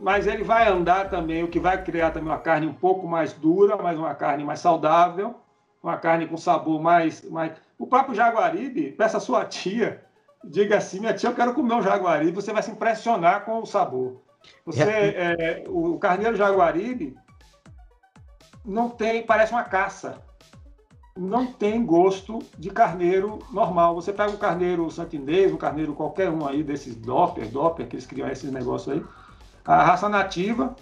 mas ele vai andar também, o que vai criar também uma carne um pouco mais dura, mas uma carne mais saudável, uma carne com sabor mais, mais... o próprio jaguaribe, peça sua tia diga assim, minha tia, eu quero comer um jaguaribe, você vai se impressionar com o sabor. Você, é, o carneiro jaguaribe não tem, parece uma caça. Não tem gosto de carneiro normal. Você pega um carneiro santinês, um carneiro qualquer um aí desses Doppler, Doppler, que eles criam esses negócios aí. A raça nativa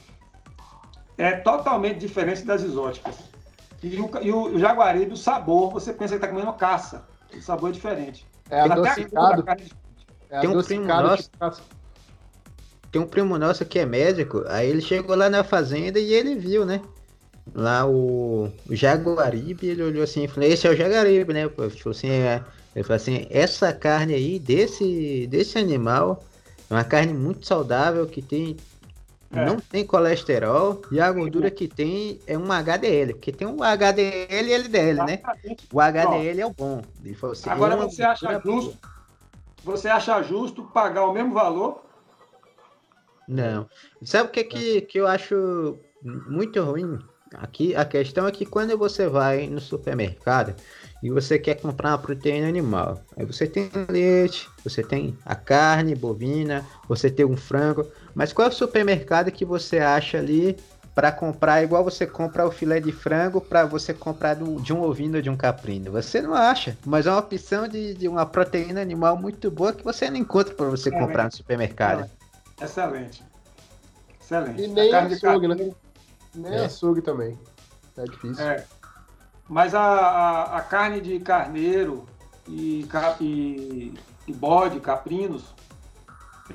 é totalmente diferente das exóticas. E o, e o jaguaribe, o sabor, você pensa que está comendo caça. O sabor é diferente. É adocicado. É tem um primo nosso. Tem um primo nosso que é médico, aí ele chegou lá na fazenda e ele viu, né? Lá o, Jaguaribe, ele olhou assim e falou, esse é o Jaguaribe, né? Tipo assim, é, ele falou assim, essa carne aí desse, desse animal é uma carne muito saudável que tem é. Não tem colesterol e a gordura que tem é um HDL, porque tem um HDL e LDL, né? O HDL é o bom. Assim, Agora é você acha justo? Você acha justo pagar o mesmo valor? Não. Sabe o que, que, que eu acho muito ruim? Aqui a questão é que quando você vai no supermercado e você quer comprar uma proteína animal, aí você tem leite, você tem a carne bovina, você tem um frango, mas qual é o supermercado que você acha ali para comprar igual você compra o filé de frango para você comprar do, de um ovino ou de um caprino? Você não acha, mas é uma opção de, de uma proteína animal muito boa que você não encontra para você comprar no supermercado. Excelente. Excelente. E nem açougue, né? Nem é. açougue também. É difícil. É. Mas a, a, a carne de carneiro e, e, e bode, caprinos,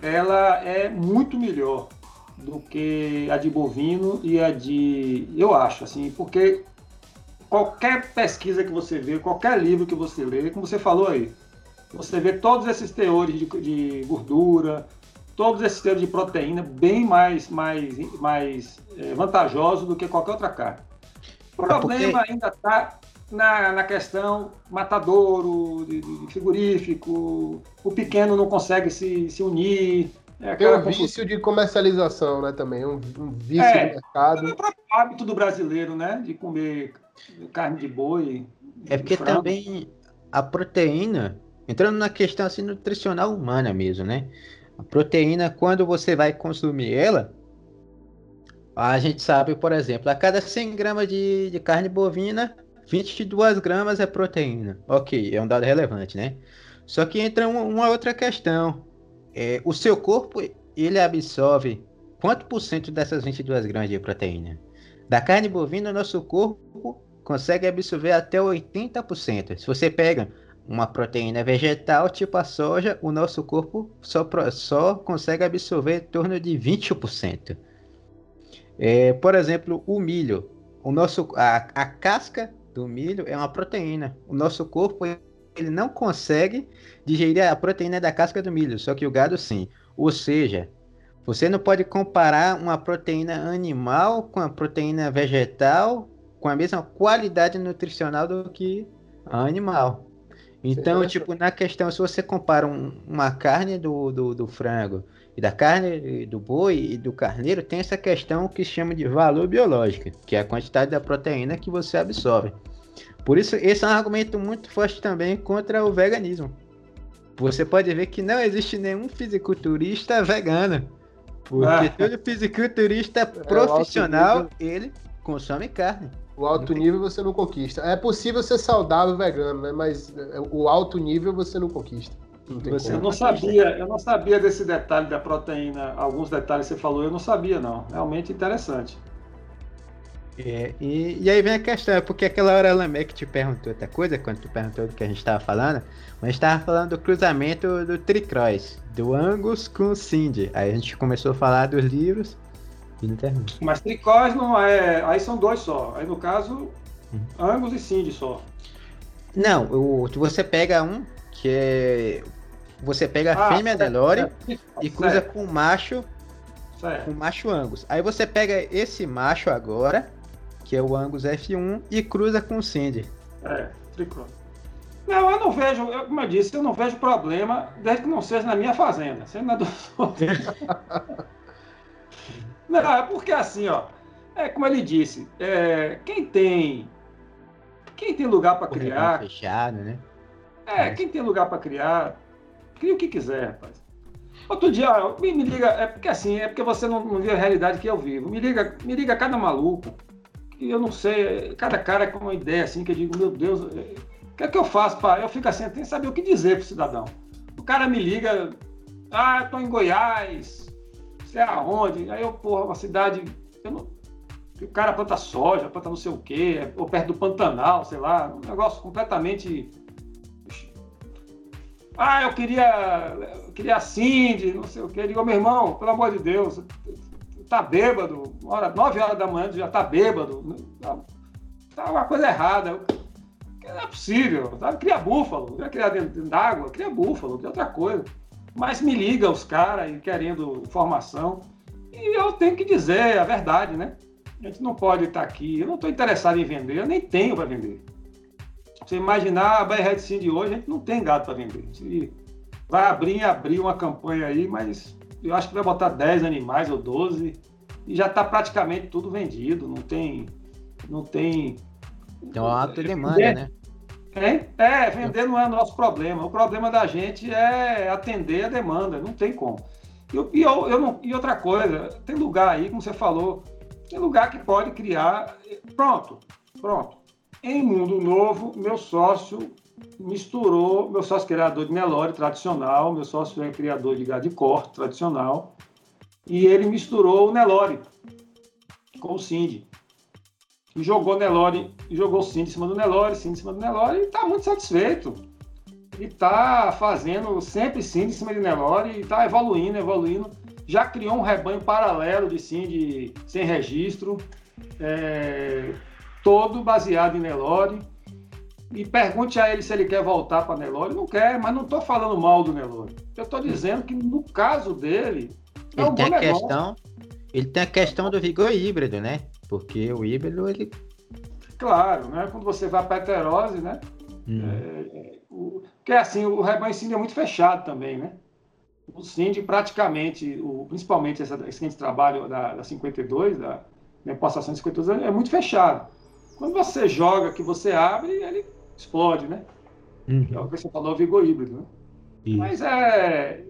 ela é muito melhor do que a de bovino e a de. Eu acho, assim, porque qualquer pesquisa que você vê, qualquer livro que você lê, como você falou aí, você vê todos esses teores de, de gordura, todos esses teores de proteína bem mais, mais, mais é, vantajosos do que qualquer outra carne. O problema porque... ainda está na, na questão matadouro, de, de, frigorífico, o pequeno não consegue se, se unir. É Tem um vício de comercialização, né, também, um, um vício é, de mercado. É o próprio hábito do brasileiro, né, de comer carne de boi. É porque frango. também a proteína, entrando na questão assim, nutricional humana mesmo, né, a proteína, quando você vai consumir ela, a gente sabe, por exemplo, a cada 100 gramas de, de carne bovina, 22 gramas é proteína. Ok, é um dado relevante, né? Só que entra uma, uma outra questão. É, o seu corpo, ele absorve quanto por cento dessas 22 gramas de proteína? Da carne bovina, nosso corpo consegue absorver até 80%. Se você pega uma proteína vegetal, tipo a soja, o nosso corpo só, só consegue absorver em torno de 20%. É, por exemplo, o milho. O nosso, a, a casca do milho é uma proteína. O nosso corpo ele não consegue digerir a proteína da casca do milho, só que o gado sim. Ou seja, você não pode comparar uma proteína animal com a proteína vegetal com a mesma qualidade nutricional do que animal. Então, tipo, na questão, se você compara um, uma carne do, do, do, frango e da carne do boi e do carneiro, tem essa questão que chama de valor biológico, que é a quantidade da proteína que você absorve. Por isso, esse é um argumento muito forte também contra o veganismo. Você pode ver que não existe nenhum fisiculturista vegano. Porque ah. todo fisiculturista é, profissional, ele consome carne. O alto nível você não conquista. É possível ser saudável vegano, né? Mas é, o alto nível você não conquista. Não você eu não sabia, eu não sabia desse detalhe da proteína. Alguns detalhes que você falou, eu não sabia não. Realmente interessante. É, e, e, aí vem a questão, é porque aquela hora ela meio que te perguntou outra coisa, quando tu perguntou do que a gente tava falando, mas a gente tava falando do cruzamento do Tricross, do Angus com o Cindy. Aí a gente começou a falar dos livros e. Mas Tricross não é. Aí são dois só. Aí no caso, hum. Angus e Cindy só. Não, o, você pega um que é. Você pega a ah, fêmea Nelore e cruza certo. com o macho. Certo. Com o macho Angus. Aí você pega esse macho agora que é o Angus F1, e cruza com o Cindy. É, tricô. Não, eu não vejo, eu, como eu disse, eu não vejo problema desde que não seja na minha fazenda, sendo na do Não, é porque assim, ó, é como ele disse, é, quem tem quem tem lugar para criar, fechado, né? É, quem tem lugar para criar, cria o que quiser, rapaz. Outro dia, me, me, liga, é porque assim, é porque você não, não viu a realidade que eu vivo. Me liga, me liga cada maluco e eu não sei, cada cara com uma ideia assim, que eu digo, meu Deus, é, o que é que eu faço? Pá? Eu fico assim, tem que saber o que dizer pro cidadão. O cara me liga, ah, eu tô em Goiás, sei aonde, aí eu, porra, uma cidade, não, o cara planta soja, planta não sei o quê, ou perto do Pantanal, sei lá, um negócio completamente. Ah, eu queria, eu queria Cindy, não sei o quê. Eu digo, meu irmão, pelo amor de Deus, tá bêbado, hora, 9 horas da manhã já tá bêbado, tá, tá uma coisa errada. Não é possível, tá? cria búfalo, quer criar dentro d'água, cria búfalo, de outra coisa. Mas me liga os caras querendo informação. E eu tenho que dizer a verdade, né? A gente não pode estar aqui. Eu não estou interessado em vender, eu nem tenho para vender. Você imaginar a BR Sim de hoje, a gente não tem gado para vender. Gente vai abrir e abrir uma campanha aí, mas eu acho que vai botar 10 animais ou 12 e já está praticamente tudo vendido, não tem. Não tem. Tem uma alta demanda, é, né? É, vender não é nosso problema. O problema da gente é atender a demanda, não tem como. E, e, eu, eu não, e outra coisa, tem lugar aí, como você falou, tem lugar que pode criar. Pronto, pronto. Em Mundo Novo, meu sócio misturou, meu sócio criador de Nelore tradicional, meu sócio é criador de gado de corte tradicional, e ele misturou o Nelore com o Cindy. E jogou Nelore, jogou Cindy em cima do Nelore, Cindy em cima do Nelore, e está muito satisfeito. E está fazendo sempre Cindy em cima de Nelore, e está evoluindo, evoluindo. Já criou um rebanho paralelo de Cindy sem registro, é, todo baseado em Nelore e pergunte a ele se ele quer voltar para Nelore. Não quer, mas não estou falando mal do Nelore. Eu estou dizendo que no caso dele. É ele um tem a questão. Ele tem a questão do vigor híbrido, né? Porque o híbrido, ele. Claro, né? Quando você vai para a heterose, né? Hum. É, o, porque assim, o rebanho Cindy é muito fechado também, né? O Cindy praticamente, o, principalmente essa, esse gente trabalha da, da 52, da, da importação de 52, é muito fechado. Quando você joga, que você abre, ele explode, né? Uhum. É o que você falou, o vigor híbrido, né? Isso. Mas é.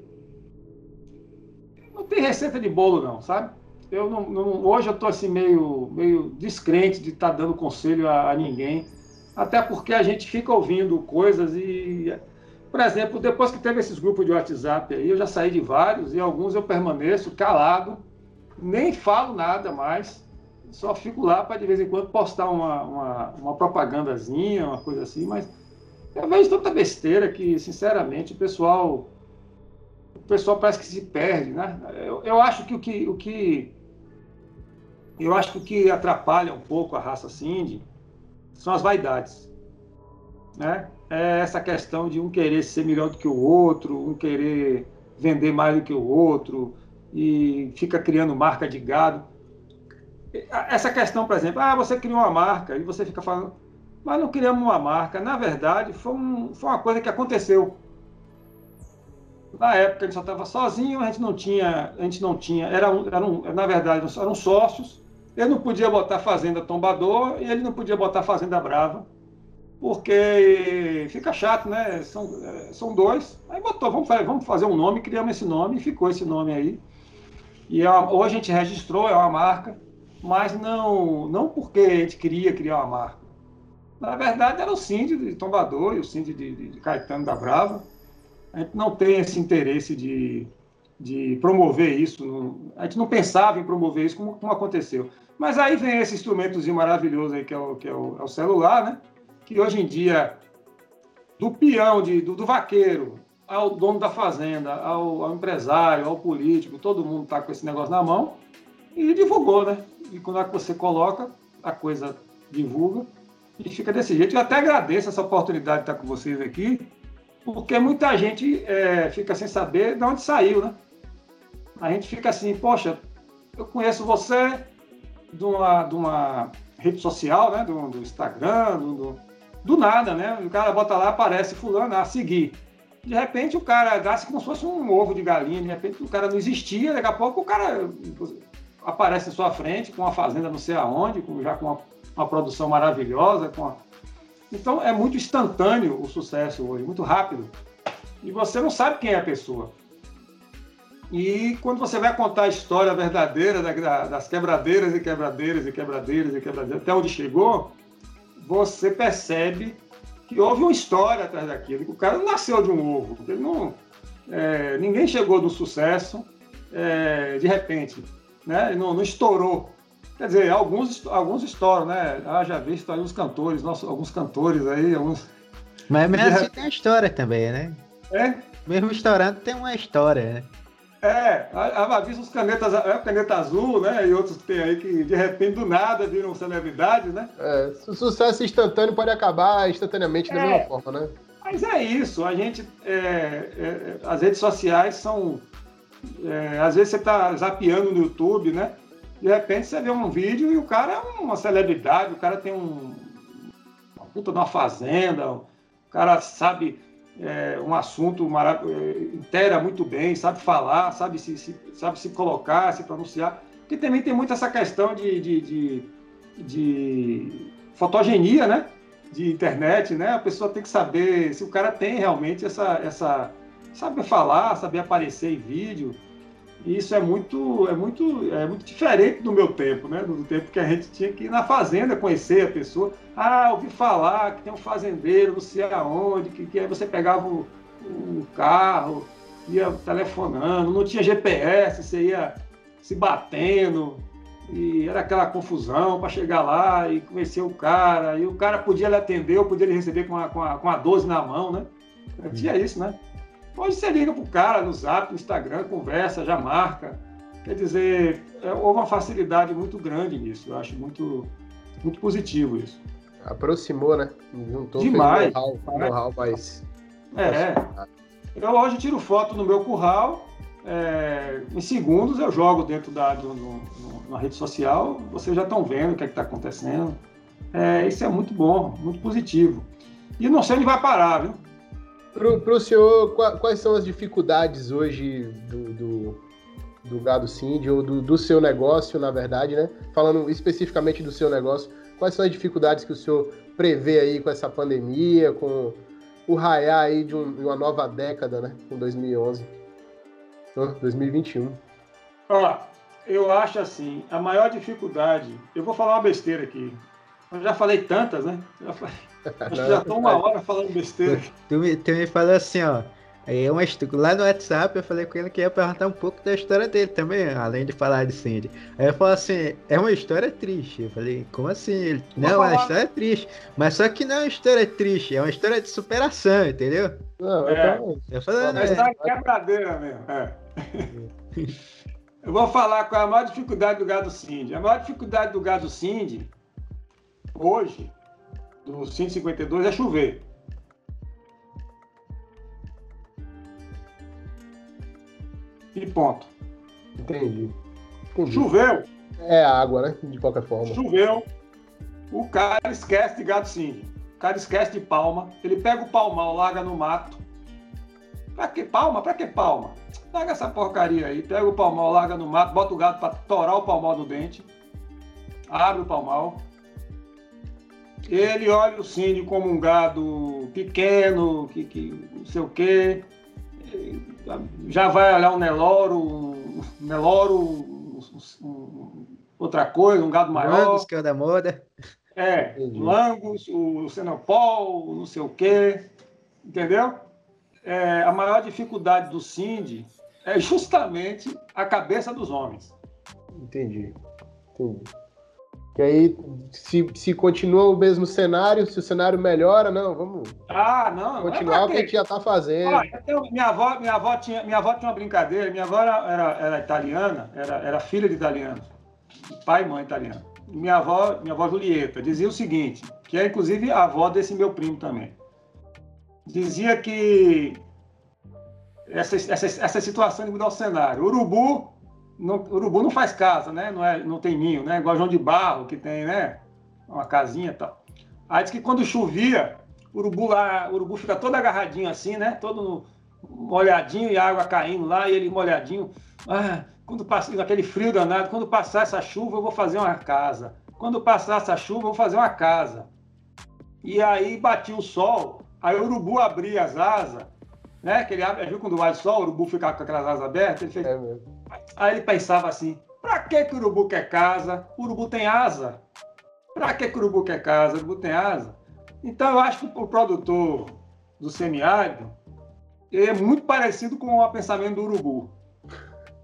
Não tem receita de bolo, não, sabe? Eu não, não hoje eu estou assim meio, meio descrente de estar tá dando conselho a, a, ninguém, até porque a gente fica ouvindo coisas e, por exemplo, depois que teve esses grupos de WhatsApp aí, eu já saí de vários e alguns eu permaneço calado, nem falo nada mais, só fico lá para de vez em quando postar uma, uma, uma propagandazinha, uma coisa assim, mas eu vejo tanta besteira que, sinceramente, o pessoal o pessoal parece que se perde, né? Eu, eu acho que o que, o que eu acho que o que atrapalha um pouco a raça Cindy são as vaidades, né? É essa questão de um querer ser melhor do que o outro, um querer vender mais do que o outro e fica criando marca de gado essa questão, por exemplo, ah, você criou uma marca e você fica falando, mas não criamos uma marca. Na verdade, foi, um, foi uma coisa que aconteceu. Na época ele só estava sozinho, a gente não tinha, a gente não tinha, era, um, era um, na verdade eram sócios. Ele não podia botar Fazenda Tombador e ele não podia botar Fazenda Brava, porque fica chato, né? São, são dois. Aí botou, vamos fazer, vamos fazer um nome, criamos esse nome e ficou esse nome aí. E é a gente registrou, é uma marca mas não, não porque a gente queria criar uma marca. Na verdade, era o Cindy de Tombador e o Cindy de, de, de Caetano da Brava. A gente não tem esse interesse de, de promover isso. A gente não pensava em promover isso como, como, aconteceu. Mas aí vem esse instrumentozinho maravilhoso aí, que é o, que é o, é o celular, né? Que hoje em dia, do peão, de, do, do vaqueiro, ao dono da fazenda, ao, ao, empresário, ao político, todo mundo está com esse negócio na mão e divulgou, né? E quando é você coloca, a coisa divulga e fica desse jeito. Eu até agradeço essa oportunidade de estar com vocês aqui, porque muita gente é, fica sem saber de onde saiu, né? A gente fica assim, poxa, eu conheço você de uma, de uma rede social, né? Do, do Instagram, do, do, do, nada, né? O cara bota lá, aparece fulano, a seguir. De repente o cara gasta como se fosse um ovo de galinha, de repente o cara não existia, daqui a pouco o cara aparece em sua frente com uma fazenda não sei aonde, com, já com uma, uma produção maravilhosa, com então é muito instantâneo o sucesso hoje, muito rápido. E você não sabe quem é a pessoa. E quando você vai contar a história verdadeira das quebradeiras e quebradeiras e quebradeiras e quebradeiras, até onde chegou, você percebe que houve uma história atrás daquilo, que o cara não nasceu de um ovo, ele não, é, ninguém chegou do sucesso é, de repente, né? não, não estourou. Quer dizer, alguns, alguns estouram, né? Ah, já vi aí uns cantores, nossos, alguns cantores aí, alguns. Mas mesmo assim tem uma história também, né? É? Mesmo estourando tem uma história, né? É, avisa os canetas, é, caneta azul, né? E outros que tem aí que de repente do nada viram celebridades, né? É, o sucesso instantâneo pode acabar instantaneamente é, da mesma forma, né? Mas é isso, a gente. É, é, as redes sociais são. É, às vezes você está zapeando no YouTube, né? De repente você vê um vídeo e o cara é uma celebridade, o cara tem um, uma puta de uma fazenda, o cara sabe é, um assunto é, inteira muito bem, sabe falar, sabe se, se, sabe se colocar, se pronunciar. Porque também tem muito essa questão de, de, de, de fotogenia, né? De internet, né? A pessoa tem que saber se o cara tem realmente essa, essa saber falar, saber aparecer em vídeo. E isso é muito, é muito, é muito diferente do meu tempo, né? Do tempo que a gente tinha que ir na fazenda conhecer a pessoa. Ah, ouvi falar que tem um fazendeiro, não sei aonde, que, que aí você pegava o, o carro, ia telefonando, não tinha GPS, você ia se batendo, e era aquela confusão para chegar lá e conhecer o cara, e o cara podia lhe atender, ou podia lhe receber com a, com a, com a 12 na mão, né? Tinha isso, né? Hoje você liga para o cara no zap, no Instagram, conversa, já marca. Quer dizer, é, houve uma facilidade muito grande nisso. Eu acho muito, muito positivo isso. Aproximou, né? Juntou Demais. know-how know mais. É. Eu hoje tiro foto no meu curral, é, em segundos eu jogo dentro da no, na rede social, vocês já estão vendo o que é está acontecendo. É, isso é muito bom, muito positivo. E não sei onde vai parar, viu? Para o senhor, quais são as dificuldades hoje do, do, do gado Cindy, ou do, do, seu negócio, na verdade, né? Falando especificamente do seu negócio, quais são as dificuldades que o senhor prevê aí com essa pandemia, com o raiar aí de, um, de uma nova década, né? Com 2011, 2021? Ó, eu acho assim, a maior dificuldade, eu vou falar uma besteira aqui, eu já falei tantas, né? Já falei, acho que já estou uma hora falando besteira. Tu me, tu me falou assim, ó. É uma, lá no WhatsApp eu falei com ele que ia perguntar um pouco da história dele também, além de falar de Cindy. Aí eu falei assim, é uma história triste. Eu falei, como assim? Ele, não, é uma história triste. Mas só que não é uma história triste, é uma história de superação, entendeu? Não, é. Eu falei, não, é, é quebradeira mesmo. É. eu vou falar qual é a maior dificuldade do gado Cindy. A maior dificuldade do gado Cindy hoje, do 152, é chover. E ponto. Entendi. Entendi. Choveu. É água, né? De qualquer forma. Choveu. O cara esquece de gado sim. O cara esquece de palma. Ele pega o palmal, larga no mato. Pra que palma? Pra que palma? Pega essa porcaria aí. Pega o palmal, larga no mato, bota o gado pra torar o palmal do dente. Abre o palmal. Ele olha o síndio como um gado pequeno, que, que não sei o quê. Já vai olhar um Neloro, um Neloro, um, um, outra coisa, um gado maior. Langos, que é da moda. É, Entendi. Langos, o Senopol, não sei o quê. Entendeu? É, a maior dificuldade do Cindy é justamente a cabeça dos homens. Entendi. Entendi. Que aí, se, se continua o mesmo cenário, se o cenário melhora, não, vamos ah, não, continuar não o que a gente já está fazendo. Olha, minha, avó, minha, avó tinha, minha avó tinha uma brincadeira, minha avó era, era, era italiana, era, era filha de italianos, pai e mãe italiano. Minha avó, minha avó Julieta, dizia o seguinte, que é inclusive a avó desse meu primo também. Dizia que essa, essa, essa situação de mudar o cenário. Urubu não, urubu não faz casa, né? Não, é, não tem ninho, né? Igual João de Barro, que tem, né? Uma casinha e tal. Aí diz que quando chovia, o urubu lá, urubu fica todo agarradinho assim, né? Todo molhadinho e a água caindo lá, e ele molhadinho. Ah, quando passa aquele frio danado, quando passar essa chuva, eu vou fazer uma casa. Quando passar essa chuva, eu vou fazer uma casa. E aí batia o sol, aí o urubu abria as asas, né? Que ele abre, viu quando vai o sol, o urubu fica com aquelas asas abertas, ele fez. É mesmo Aí ele pensava assim: para que, que o urubu quer casa? O urubu tem asa. Para que, que o urubu quer casa? O urubu tem asa. Então eu acho que o produtor do semiárido é muito parecido com o pensamento do urubu.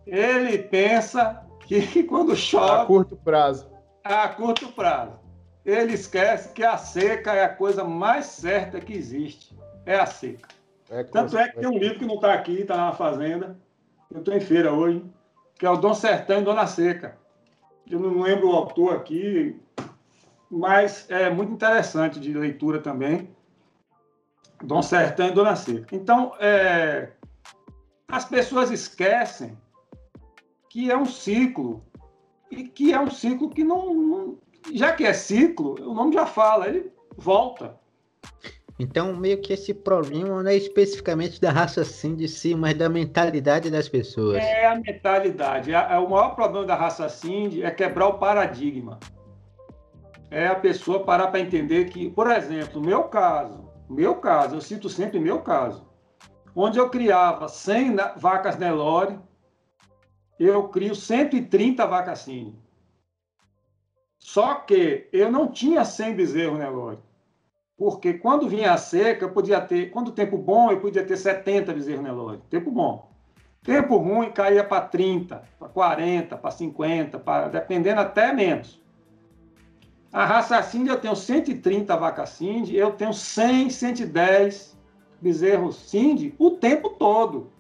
Ele pensa que quando chove. A curto prazo. A curto prazo. Ele esquece que a seca é a coisa mais certa que existe. É a seca. É Tanto é que tem um livro que não está aqui, está na fazenda. Eu estou em feira hoje que é o Dom Sertão e Dona Seca. Eu não lembro o autor aqui, mas é muito interessante de leitura também. Dom Sertão e Dona Seca. Então, é, as pessoas esquecem que é um ciclo e que é um ciclo que não, não já que é ciclo, o nome já fala, ele volta. Então, meio que esse problema não é especificamente da raça sim de si, mas da mentalidade das pessoas. É a mentalidade. É, o maior problema da raça sim é quebrar o paradigma. É a pessoa parar para entender que, por exemplo, meu caso, meu caso, eu cito sempre meu caso, onde eu criava 100 vacas Nelore, eu crio 130 vacas sim. Só que eu não tinha 100 bezerros Nelore. Porque quando vinha a seca, eu podia ter, quando o tempo bom, eu podia ter 70 bezerros Nelore. Tempo bom. Tempo ruim caía para 30, para 40, para 50, pra, dependendo até menos. A raça Cindy eu tenho 130 vacas Cindy, eu tenho 100, 110 bezerros Cindy o tempo todo.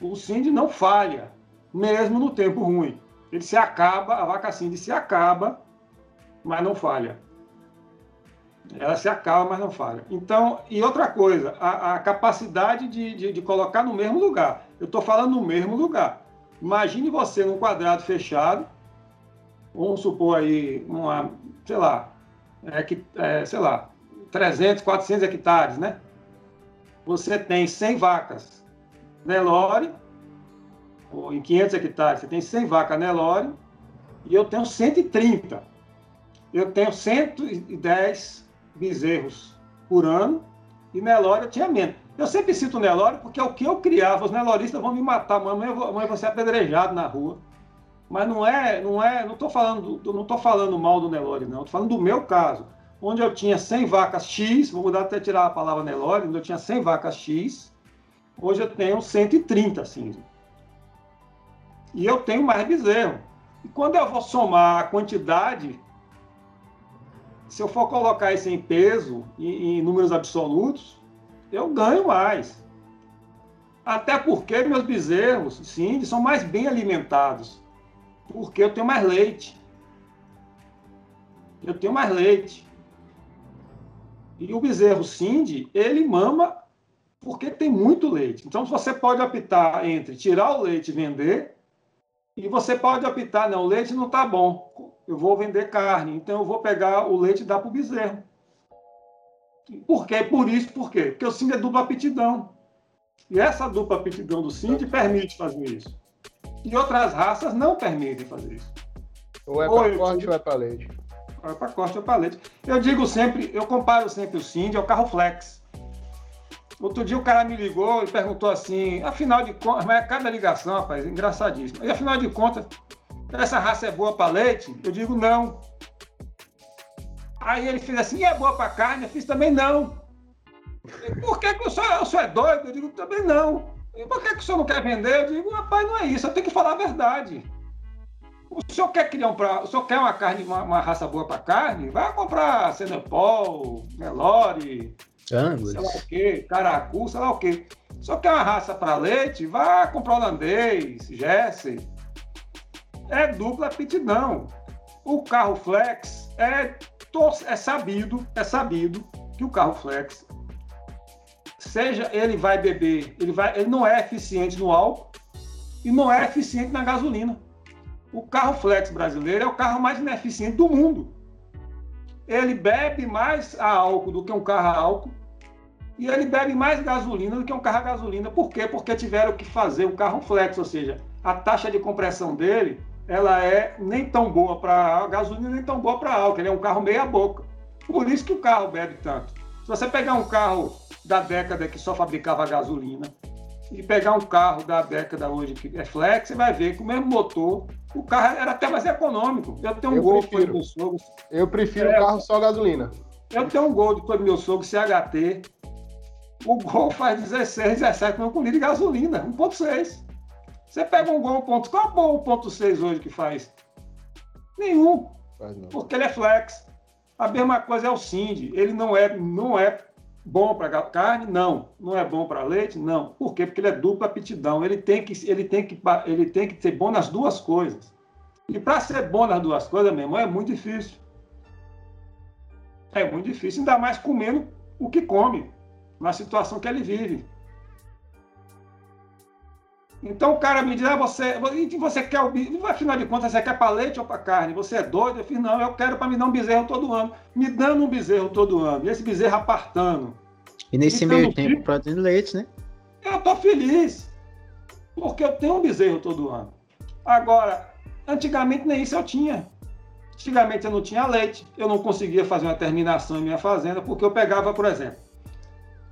O Cindy não falha, mesmo no tempo ruim. Ele se acaba, a vaca Cindy se acaba, mas não falha. Ela se acalma, mas não falha. Então, e outra coisa, a, a capacidade de, de, de, colocar no mesmo lugar. Eu estou falando no mesmo lugar. Imagine você num quadrado fechado, vamos supor aí, uma, sei lá, é, que, é, sei lá, 300, 400 hectares, né? Você tem 100 vacas Nelore, ou em 500 hectares, você tem 100 vacas Nelore, e eu tenho 130. Eu tenho 110 bezerros por ano e Nelore tinha menos. Eu sempre cito Nelore porque é o que eu criava. Os neloristas vão me matar, amanhã eu vou, amanhã eu vou ser apedrejado na rua. Mas não é, não é, não estou falando, não falando mal do Nelore, não. Estou falando do meu caso, onde eu tinha 100 vacas X, vou mudar até tirar a palavra Nelore, onde eu tinha 100 vacas X, hoje eu tenho 130 cinza. E eu tenho mais bezerro. E quando eu vou somar a quantidade se eu for colocar isso em peso, em, em números absolutos, eu ganho mais. Até porque meus bezerros, sim, são mais bem alimentados. Porque eu tenho mais leite. Eu tenho mais leite. E o bezerro Cindy, ele mama porque tem muito leite. Então você pode optar entre tirar o leite e vender, e você pode optar, não, o leite não está bom eu vou vender carne, então eu vou pegar o leite e dar para o bezerro. Por quê? Por isso, por quê? Porque o Sind é dupla aptidão. E essa dupla aptidão do Sind permite fazer isso. E outras raças não permitem fazer isso. Ou é para corte ou é para leite. Ou é para corte ou é para leite. Eu digo sempre, eu comparo sempre o Sind ao carro flex. Outro dia o cara me ligou e perguntou assim, afinal de contas, mas é cada ligação, rapaz, engraçadíssimo. E afinal de contas, essa raça é boa para leite? Eu digo não. Aí ele fez assim, é boa para carne? Eu fiz também não. Por que, que o, senhor, o senhor é doido? Eu digo também não. E por que, que o senhor não quer vender? Eu digo, rapaz, não é isso, eu tenho que falar a verdade. O senhor quer criar um pra... o senhor quer uma carne, uma, uma raça boa para carne? Vai comprar Senepol, Nelore, Angus. sei lá o quê, Caracu, sei lá o quê. O senhor quer uma raça para leite? Vai comprar holandês, Jersey. É dupla aptidão. O carro flex é, é sabido, é sabido que o carro flex seja ele vai beber, ele, vai, ele não é eficiente no álcool e não é eficiente na gasolina. O carro flex brasileiro é o carro mais ineficiente do mundo. Ele bebe mais álcool do que um carro a álcool e ele bebe mais gasolina do que um carro a gasolina. Por quê? Porque tiveram que fazer um carro flex, ou seja, a taxa de compressão dele ela é nem tão boa para gasolina nem tão boa para álcool. Ele é um carro meia boca. Por isso que o carro bebe tanto. Se você pegar um carro da década que só fabricava gasolina e pegar um carro da década hoje que é flex, você vai ver que o mesmo motor, o carro era até mais econômico. Eu tenho um Eu Gol prefiro. meu sogro. Eu prefiro É. carro só gasolina. Eu tenho um Gol do meu sogro CHT. O Gol faz 16, 17 não com litro de gasolina, 1.6. Você pega um Gol 1.6, qual é o 1.6 hoje que faz? Nenhum. Não. porque ele é flex. A mesma coisa é o Cindy. Ele não é, não é bom para carne, não. Não é bom para leite, não. Por quê? Porque ele é dupla aptidão. Ele tem que, ele tem que, ele tem que ser bom nas duas coisas. E para ser bom nas duas coisas, meu irmão, é muito difícil. É muito difícil, ainda mais comendo o que come, na situação que ele vive. Então o cara me diz, ah, você, você quer o bicho, afinal de contas, você quer para leite ou para carne? Você é doido? Eu fiz, não, eu quero para me dar um bezerro todo ano. Me dando um bezerro todo ano, e esse bezerro apartando. E nesse Então, meio tempo, tipo- produzindo leite, né? Eu tô feliz, porque eu tenho um bezerro todo ano. Agora, antigamente nem isso eu tinha. Antigamente eu não tinha leite, eu não conseguia fazer uma terminação em minha fazenda, porque eu pegava, por exemplo,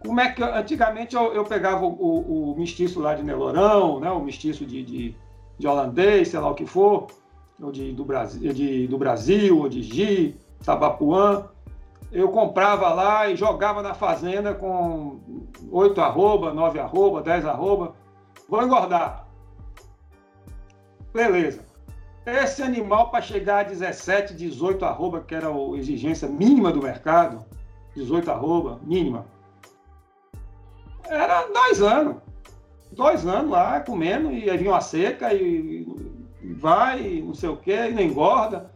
como é que antigamente eu, eu pegava o, o- o mestiço lá de Nelorão, né, o mestiço de, de, de holandês, sei lá o que for, ou de, do, Brasil, de, do Brasil, ou de Gi, Tabapuã, eu comprava lá e jogava na fazenda com 8 arroba, 9 arroba, 10 arroba. Vou engordar. Beleza. Esse animal, para chegar a 17, 18 arroba, que era a exigência mínima do mercado, 18 arroba, mínima, era dois anos. Dois anos lá, comendo, e aí vinha uma seca, e, vai, e não sei o quê, e não engorda.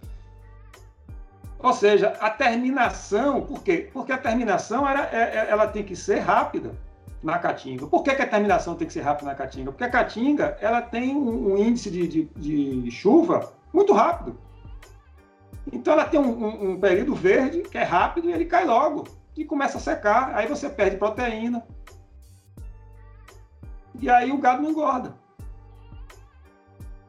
Ou seja, a terminação, por quê? Porque a terminação era, é- é- ela tem que ser rápida na caatinga. Por que, que a terminação tem que ser rápida na caatinga? Porque a caatinga ela tem um, um índice de, de- de chuva muito rápido. Então ela tem um, um- um período verde que é rápido e ele cai logo e começa a secar. Aí você perde proteína. E aí o gado não engorda.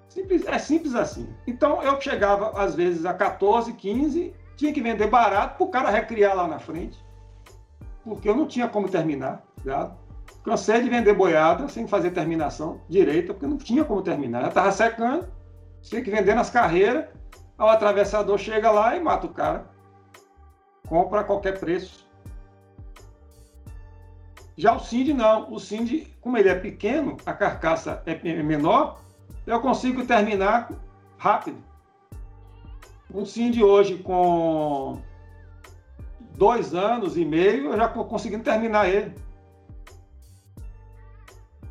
Simples- é simples assim. Então eu chegava às vezes a 14, 15, tinha que vender barato para o cara recriar lá na frente, porque eu não tinha como terminar gado. Cansei de vender boiada sem fazer terminação direita, porque não tinha como terminar. Já estava secando, tinha que vender nas carreiras. O atravessador chega lá e mata o cara. Compra a qualquer preço. Já o Cindy não. O Cindy, como ele é pequeno, a carcaça é é menor, eu consigo terminar rápido. Um Cindy hoje com dois anos e meio, eu já estou conseguindo terminar ele.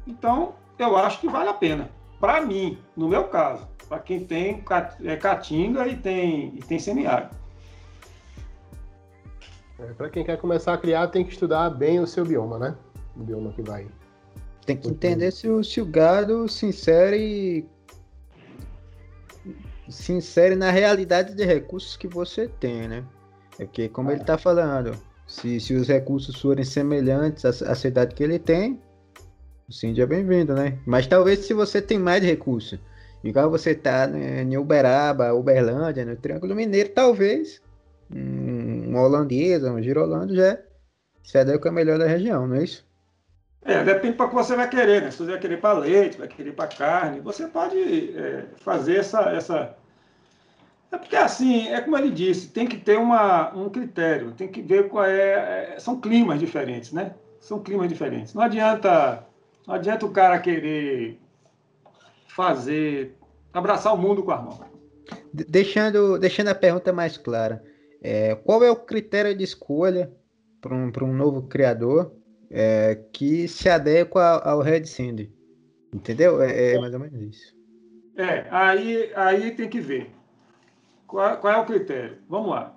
Então, eu acho que vale a pena. Para mim, no meu caso, para quem tem ca- é, caatinga e tem, e tem semiárido. É, para quem quer começar a criar, tem que estudar bem o seu bioma, né? O bioma que vai. Tem que entender se o, se o gado se insere, se insere na realidade de recursos que você tem, né? É porque, como ele está falando, se, se os recursos forem semelhantes à, à cidade que ele tem, o Cindy é bem-vindo, né? Mas talvez se você tem mais recursos, igual você tá né, em Uberaba, Uberlândia, no Triângulo Mineiro, talvez um, uma holandesa, um girolando já se adequa melhor da região, não é isso? É, depende para o que você vai querer, né? Se você vai querer para leite, vai querer para carne, você pode é, fazer essa, essa. É porque assim, é como ele disse, tem que ter uma, um critério, tem que ver qual é, é. São climas diferentes, né? São climas diferentes. Não adianta Não adianta o cara querer fazer, abraçar o mundo com a mão. Deixando, deixando a pergunta mais clara, é, qual é o critério de escolha para um, um novo criador é, que se adequa ao Red Cindy? Entendeu? É, é, mais ou menos isso. É, aí, aí tem que ver. Qual, qual é o critério? Vamos lá.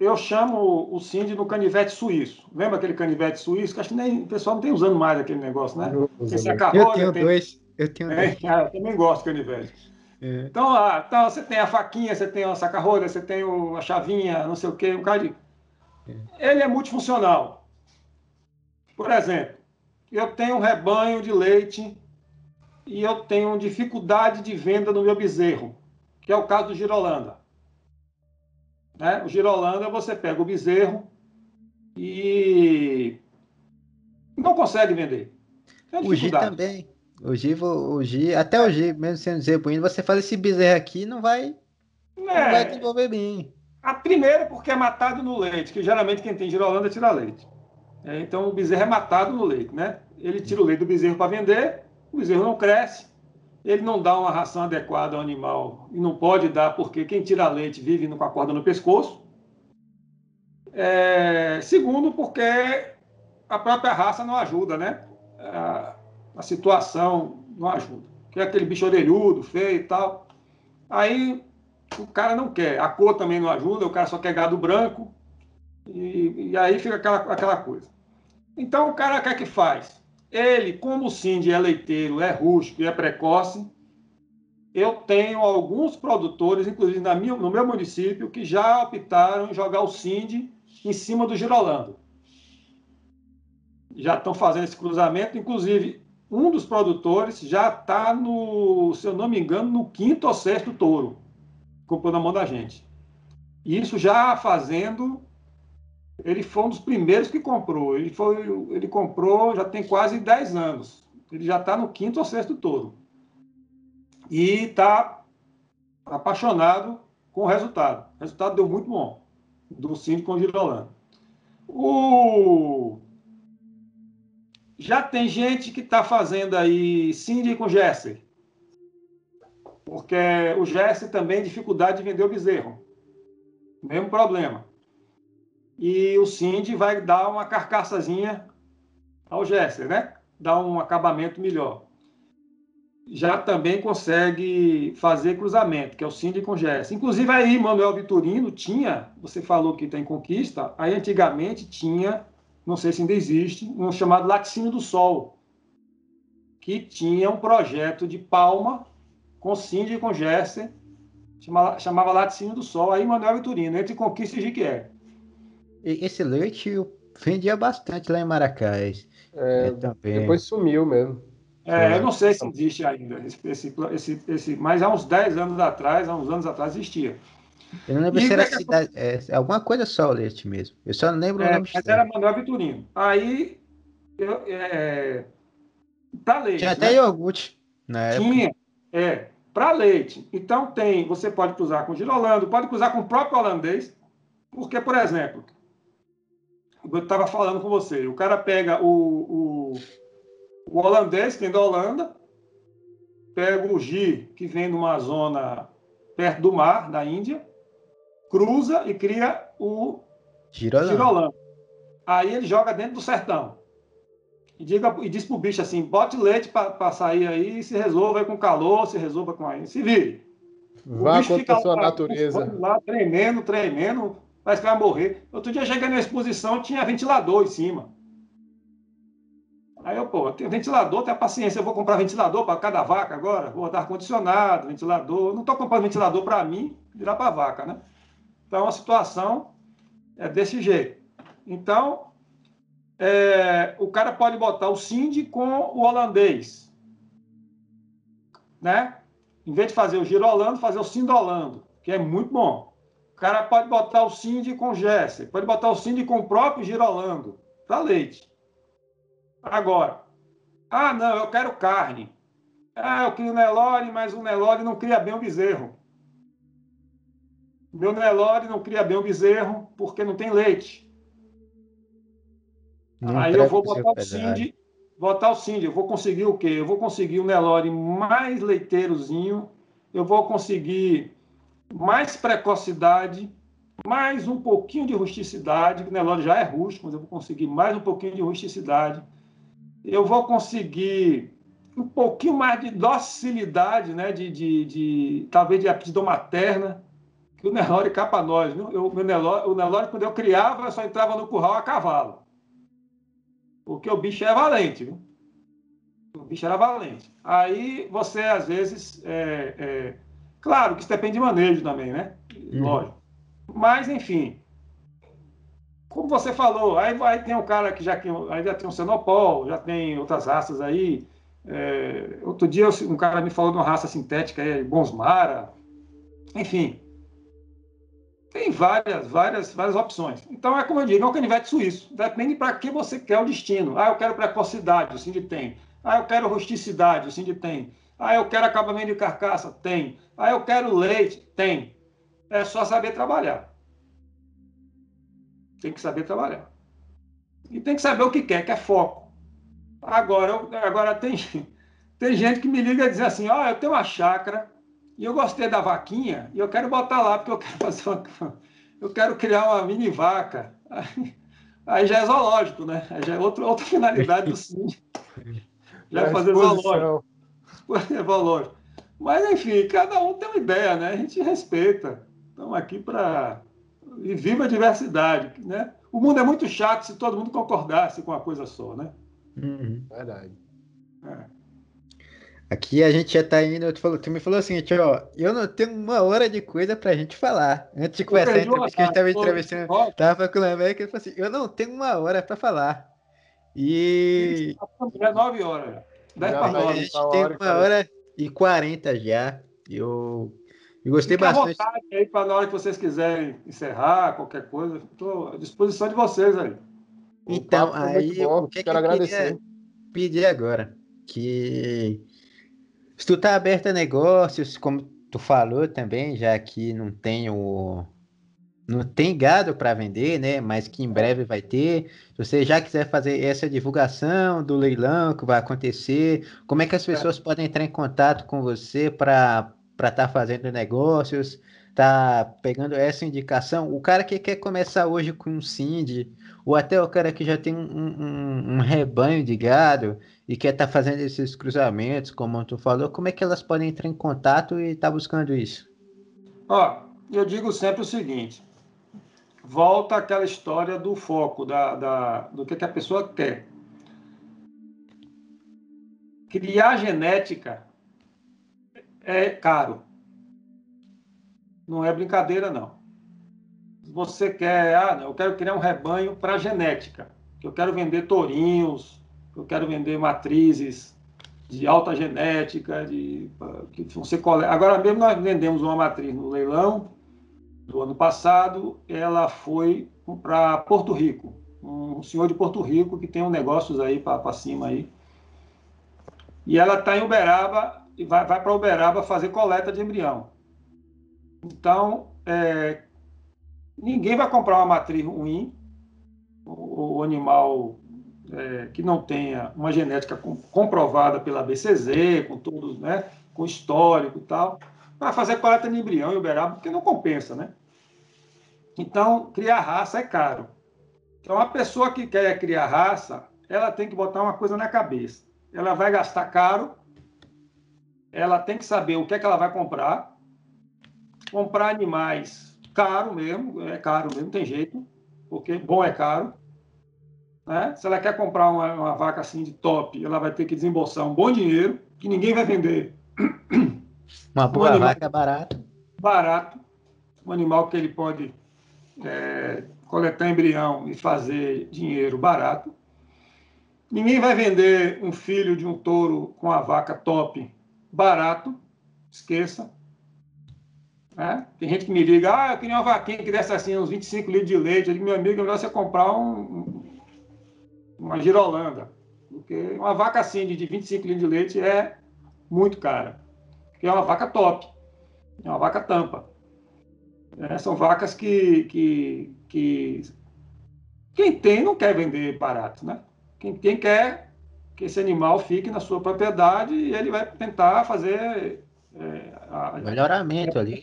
Eu chamo o Cindy no canivete suíço. Lembra aquele canivete suíço? Que acho que nem, o pessoal não tem usando mais aquele negócio, né? Esse eu tenho tem... dois. Eu tenho é, dois. eu também gosto de canivete. É. Então, lá, então, você tem a faquinha, você tem a saca-rolha, você tem a chavinha, não sei o quê, um cara de... É. Ele é multifuncional. Por exemplo, eu tenho um rebanho de leite e eu tenho dificuldade de venda no meu bezerro, que é o caso do girolanda. Né? O girolanda, você pega o bezerro e não consegue vender. o G também. O G, até o G, mesmo sendo zebuíno, você faz esse bezerro aqui não vai, é. não vai desenvolver bem. A primeira porque é matado no leite, que geralmente quem tem girolanda tira leite. É, então o bezerro é matado no leite, né? Ele tira o leite do bezerro para vender, o bezerro não cresce, ele não dá uma ração adequada ao animal e não pode dar porque quem tira leite vive com a corda no pescoço. É, segundo, porque a própria raça não ajuda, né? A, a situação não ajuda. Que é aquele bicho orelhudo, feio e tal. Aí o cara não quer. A cor também não ajuda, o cara só quer gado branco. E, e aí fica aquela, aquela coisa. Então o cara quer que faz? Ele, como o Cindy é leiteiro, é rústico e é precoce, eu tenho alguns produtores, inclusive na minha, no meu município, que já optaram em jogar o Cindy em cima do Girolando. Já estão fazendo esse cruzamento, inclusive um dos produtores já está no, se eu não me engano, no quinto ou sexto touro, comprou na mão da gente. Isso já fazendo ele foi um dos primeiros que comprou. Ele, foi, ele comprou já tem quase 10 anos. Ele já está no quinto ou sexto todo. E está apaixonado com o resultado. O resultado deu muito bom do Cindy com o Girolando. O... Já tem gente que está fazendo aí Cindy com Jesse. Porque o Jesse também dificuldade de vender o bezerro. Mesmo problema e o Cindy vai dar uma carcaçazinha ao Gesser, né? Dar um acabamento melhor. Já também consegue fazer cruzamento, que é o Cindy com Gesser. Inclusive aí, Manuel Vitorino tinha, você falou que tem conquista, aí antigamente tinha, não sei se ainda existe, um chamado Laticínio do Sol, que tinha um projeto de palma com Cindy e com Gesser, chamava, chamava Laticínio do Sol, aí Manuel Vitorino, entre Conquista e Jiquié esse leite vendia bastante lá em Maracás. É, é depois sumiu mesmo. É, eu não sei se existe ainda esse, esse, esse, esse, mas há uns 10 anos atrás, há uns anos atrás existia. Eu não lembro e se era cidade, é, alguma coisa só o leite mesmo. Eu só não lembro é, o nome. Mas era Manuel Vitorino. Aí, eu, é, leite. Tinha né? até iogurte na Tinha, é, para leite. Então tem, você pode cruzar com girolando, pode cruzar com o próprio holandês, porque, por exemplo, eu estava falando com você, o cara pega o, o, o holandês, que vem da Holanda, pega o G, que vem de uma zona perto do mar, da Índia, cruza e cria o girolão. Aí ele joga dentro do sertão. E, diga, e diz pro bicho assim, bote leite para sair aí e se resolva aí com calor, se resolva com aí, se vire. Vá contra a sua lá, natureza. Lá tremendo, tremendo, parece que vai morrer. Outro dia cheguei na exposição, tinha ventilador em cima. Aí eu, pô, tem ventilador, tem a paciência, eu vou comprar ventilador para cada vaca agora, vou dar ar-condicionado, ventilador. Não estou comprando ventilador para mim, virar para vaca, né? Então a situação é desse jeito. Então, é, o cara pode botar o Cindy com o holandês, né? Em vez de fazer o girolando, fazer o sindolando, que é muito bom. O cara pode botar o Cindy com Jesse, pode botar o Cindy com o próprio Girolando, para leite. Agora, ah, não, eu quero carne. Ah, eu crio Nelore, mas o Nelore não cria bem o bezerro. Meu Nelore não cria bem o bezerro porque não tem leite. Não Aí eu vou botar o Cindy, Botar o Cindy, eu vou conseguir o quê? Eu vou conseguir um Nelore mais leiteirozinho, eu vou conseguir mais precocidade, mais um pouquinho de rusticidade, que o Nelore já é rústico, mas eu vou conseguir mais um pouquinho de rusticidade. Eu vou conseguir um pouquinho mais de docilidade, né? de, de, de talvez de aptidão materna, que o Nelore capa nós. Viu? Eu, o, Nelore, o Nelore, quando eu criava, eu só entrava no curral a cavalo. Porque o bicho é valente, viu? O bicho era valente. Aí você, às vezes, é, é... claro que isso depende de manejo também, né? Uhum. Lógico. Mas, enfim, como você falou, aí, aí tem um cara que já, aí já tem um Senopol, já tem outras raças aí. É, outro dia um cara me falou de uma raça sintética, aí, Bonsmara. Enfim, tem várias, várias, várias opções. Então, é como eu digo, é um canivete suíço. Depende para que você quer o destino. Ah, eu quero precocidade, o Cindy tem. Ah, eu quero rusticidade, o Cindy tem. Ah, eu quero acabamento de carcaça, tem. Ah, eu quero leite, tem. É só saber trabalhar. Tem que saber trabalhar. E tem que saber o que quer, que é foco. Agora, agora tem, tem gente que me liga e diz assim, ó, oh, eu tenho uma chácara e eu gostei da vaquinha e eu quero botar lá porque eu quero fazer uma, eu quero criar uma mini vaca. Aí, aí já é zoológico, né? Aí já é outra, outra finalidade do sim. Já é fazer zoológico. É zoológico. Mas, enfim, cada um tem uma ideia, né? A gente respeita. Estamos aqui para. E viva a diversidade, né? O mundo é muito chato se todo mundo concordasse com uma coisa só, né? Uhum. Verdade. É. Aqui a gente já tá indo, tu, falou, tu me falou assim, ó, eu não tenho uma hora de coisa pra gente falar. Antes de começar a entrevista, que a gente tava entrevistando, tava com o Lambeck, ele falou assim, eu não tenho uma hora pra falar. E... Já é nove horas. Dez para nove. A gente tem uma hora e quarenta já. Eu, eu gostei Fica bastante. vontade aí para na hora que vocês quiserem encerrar, qualquer coisa, estou à disposição de vocês aí. Então, aí, bom, o que, que eu agradecer. pedir agora? Que se tu tá aberto a negócios, como tu falou também, já que não tem o não tem gado para vender, né? Mas que em breve vai ter. Se você já quiser fazer essa divulgação do leilão que vai acontecer, como é que as pessoas podem entrar em contato com você para estar tá fazendo negócios, tá pegando essa indicação? O cara que quer começar hoje com um Cindy, ou até o cara que já tem um, um, um rebanho de gado e quer estar tá fazendo esses cruzamentos, como tu falou, como é que elas podem entrar em contato e estar tá buscando isso? Ó, eu digo sempre o seguinte: volta aquela história do foco, da, da do que, que a pessoa quer. Criar genética é caro. Não é brincadeira, não. Você quer, ah, eu quero criar um rebanho para genética. Eu quero vender tourinhos, eu quero vender matrizes de alta genética, de que você cole... Agora mesmo nós vendemos uma matriz no leilão do ano passado, ela foi para Porto Rico, um senhor de Porto Rico que tem um negócios aí para cima aí. E ela está em Uberaba e vai, vai para Uberaba fazer coleta de embrião. Então, é, ninguém vai comprar uma matriz ruim, o, animal é, que não tenha uma genética comprovada pela BCZ, com todos, né, com histórico e tal, para fazer coleta de embrião em Uberaba, porque não compensa, né? Então, criar raça é caro. Então, a pessoa que quer criar raça, ela tem que botar uma coisa na cabeça. Ela vai gastar caro, ela tem que saber o que é que ela vai comprar, comprar animais caro mesmo, é caro mesmo, tem jeito, porque bom é caro. Né? Se ela quer comprar uma, uma, vaca assim de top, ela vai ter que desembolsar um bom dinheiro, que ninguém vai vender. Uma boa um vaca barato. Barato. Um animal que ele pode é, coletar embrião e fazer dinheiro barato. Ninguém vai vender um filho de um touro com a vaca top barato. Esqueça. É? Tem gente que me liga, ah, eu queria uma vaquinha que desse assim uns 25 litros de leite. Eu digo, meu amigo, é melhor você comprar um, uma girolanda. Porque uma vaca assim de 25 litros de leite é muito cara. Porque é uma vaca top. É uma vaca tampa. É, são vacas que, que, que quem tem não quer vender barato, né? Quem, quem quer que esse animal fique na sua propriedade e ele vai tentar fazer é, a, melhoramento ali.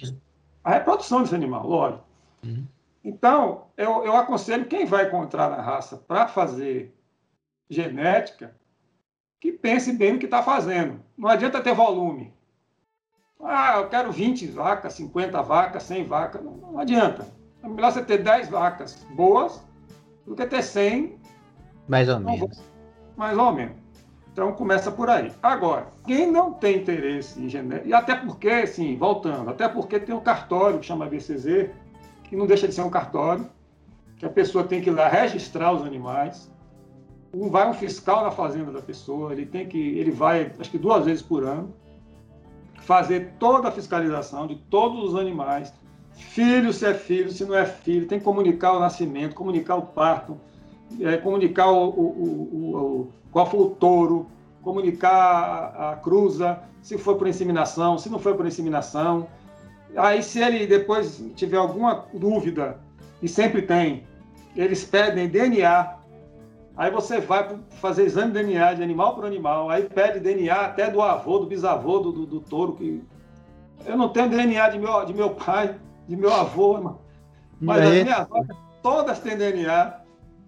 A reprodução desse animal, lógico. Uhum. Então, eu, eu aconselho quem vai encontrar na raça para fazer genética, que pense bem no que está fazendo. Não adianta ter volume. Ah, eu quero 20 vacas, 50 vacas, 100 vacas. Não, não adianta. É melhor você ter 10 vacas boas do que ter 100. Mais ou menos. Mais ou menos. Então começa por aí. Agora, quem não tem interesse em genética, e até porque, assim, voltando, até porque tem um cartório que chama BCZ, que não deixa de ser um cartório, que a pessoa tem que ir lá registrar os animais. Um, vai um fiscal na fazenda da pessoa, ele tem que, ele vai, acho que duas vezes por ano, fazer toda a fiscalização de todos os animais, filho se é filho, se não é filho, tem que comunicar o nascimento, comunicar o parto, é, comunicar o, o, o, qual foi o touro, comunicar a, a cruza, se foi por inseminação, se não foi por inseminação, Aí, se ele depois tiver alguma dúvida, e sempre tem, eles pedem DNA. Aí você vai fazer exame de DNA de animal por animal. Aí pede DNA até do avô, do bisavô, do, do, do touro. Que... Eu não tenho DNA de meu, de meu pai, de meu avô, mas as minhas vacas todas têm DNA,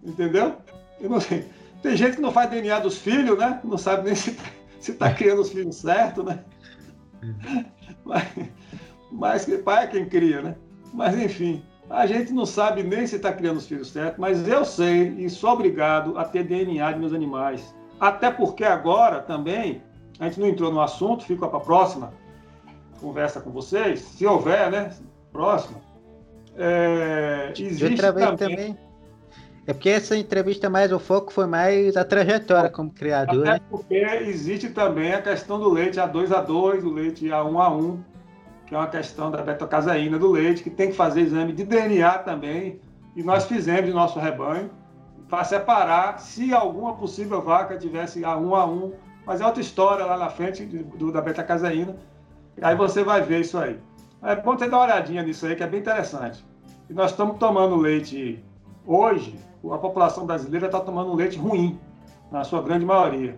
entendeu? Eu não sei. Tem gente que não faz DNA dos filhos, né? Não sabe nem se está criando os filhos certo, né? Mas, mas que pai é quem cria, né? Mas enfim, a gente não sabe nem se está criando os filhos certos, mas eu sei e sou obrigado a ter DNA de meus animais. Até porque agora também, a gente não entrou no assunto, fica para a próxima conversa com vocês, se houver, né? Próxima. É, existe também, também. É porque essa entrevista mais, o foco foi mais a trajetória como criador. Até né? porque existe também a questão do leite A2A2, o leite A1A1 que é uma questão da betocaseína do leite, que tem que fazer exame de DNA também, e nós fizemos no nosso rebanho, para separar se alguma possível vaca tivesse a 1 a 1, mas é outra história lá na frente do, da beta-caseína, aí você vai ver isso aí. É bom você dar uma olhadinha nisso aí, que é bem interessante. E nós estamos tomando leite hoje, a população brasileira está tomando leite ruim, na sua grande maioria,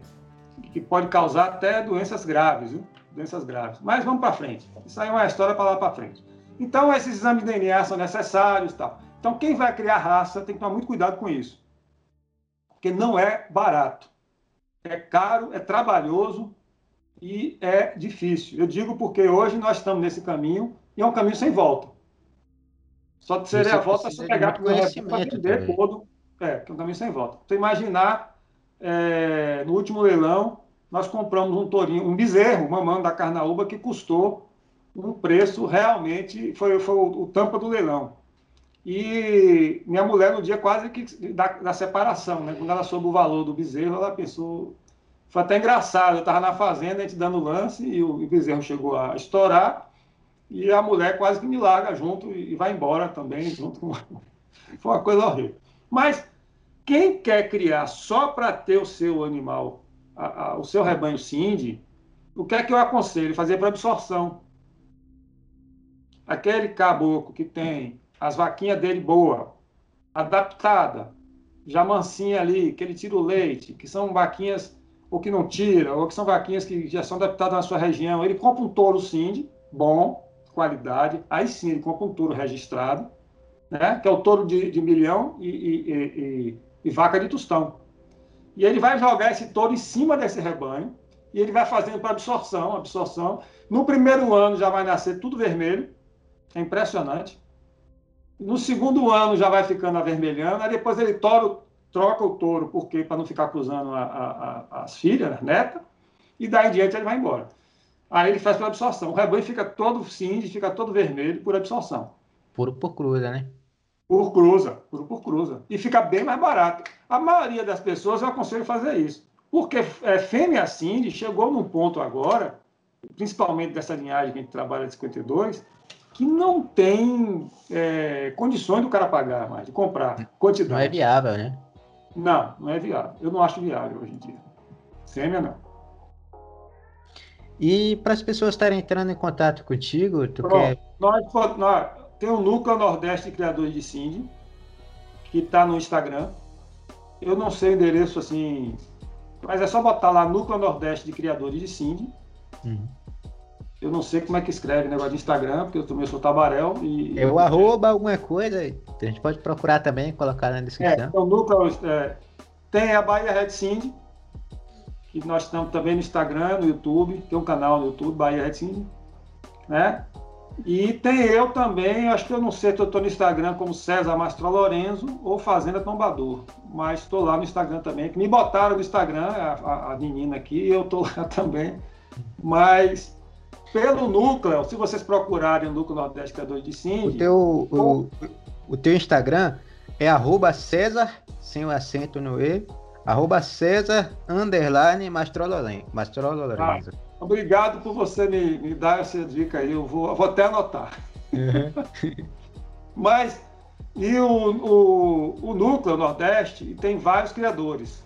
que pode causar até doenças graves, viu? doenças graves. Mas vamos para frente. Isso aí é uma história para lá para frente. Então, esses exames de DNA são necessários tal. Então, quem vai criar raça tem que tomar muito cuidado com isso. Porque não é barato. É caro, é trabalhoso e é difícil. Eu digo porque hoje nós estamos nesse caminho e é um caminho sem volta. Só seria a volta se pegar para vender todo. É, que é sem volta. Então, imaginar é, no último leilão nós compramos um tourinho, um bezerro, mamando da Carnaúba, que custou um preço realmente, foi, foi o, o, tampa do leilão. E minha mulher, no dia quase que da, da, separação, né? quando ela soube o valor do bezerro, ela pensou. Foi até engraçado, eu estava na fazenda, a gente dando lance, e o, o, bezerro chegou a estourar, e a mulher quase que me larga junto e, e vai embora também, junto com. foi uma coisa horrível. Mas quem quer criar só para ter o seu animal a, a, o seu rebanho Cindy, o que é que eu aconselho? Fazer para absorção. Aquele caboclo que tem as vaquinhas dele boa, adaptada, já mansinha ali, que ele tira o leite, que são vaquinhas ou que não tira, ou que são vaquinhas que já são adaptadas na sua região, ele compra um touro Cindy, bom, qualidade, aí sim ele compra um touro registrado, né, que é o touro de, de milhão e, e, e, e vaca de tostão. E ele vai jogar esse touro em cima desse rebanho e ele vai fazendo para absorção, absorção. No primeiro ano já vai nascer tudo vermelho, é impressionante. No segundo ano já vai ficando avermelhando, aí depois ele toro, troca o touro, porque para não ficar cruzando a, a, a, as filhas, a neta, e daí em diante ele vai embora. Aí ele faz por absorção. O rebanho fica todo cinza, fica todo vermelho por absorção. Puro por cruza, né? Por cruza, por, por cruza. E fica bem mais barato. A maioria das pessoas eu aconselho fazer isso. Porque é, fêmea Cindy chegou num ponto agora, principalmente dessa linhagem que a gente trabalha de 52, que não tem é, condições do cara pagar mais, de comprar quantidade. Não é viável, né? Não, não é viável. Eu não acho viável hoje em dia. Fêmea não. E para as pessoas estarem entrando em contato contigo, tu Pronto, quer... nós, nós, tem o Núcleo Nordeste de Criadores de Cindy, que está no Instagram. Eu não sei o endereço assim Mas é só botar lá Núcleo Nordeste de Criadores de Cindy. Uhum. Eu não sei como é que escreve negócio de Instagram, porque eu também sou tabaréu. E, é o arroba alguma coisa, a gente pode procurar também, colocar na descrição. É, então, núcleo, é, tem a Bahia Red Cindy, que nós estamos também no Instagram, no YouTube, tem um canal no YouTube, Bahia Red Cindy, né? E tem eu também, acho que eu não sei se eu estou no Instagram como César Mastro Lorenzo ou Fazenda Tombador, mas estou lá no Instagram também, que me botaram no Instagram, a, a, menina aqui, e eu estou lá também. Mas pelo núcleo, se vocês procurarem o núcleo Nordeste Criador de Cindy. O teu, o, o teu Instagram é arroba César, sem o acento no E, arroba César underline Mastrolorenzo. Ah, obrigado por você me, me, dar essa dica aí, eu vou, vou até anotar. Uhum. Mas, e o, o, o núcleo Nordeste tem vários criadores.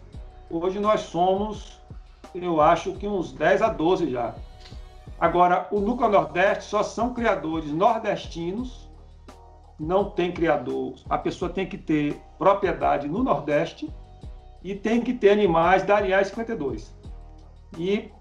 Hoje nós somos, eu acho que uns 10 a 12 já. Agora, o Núcleo Nordeste só são criadores nordestinos, não tem criador. A pessoa tem que ter propriedade no Nordeste e tem que ter animais da Aliás 52. E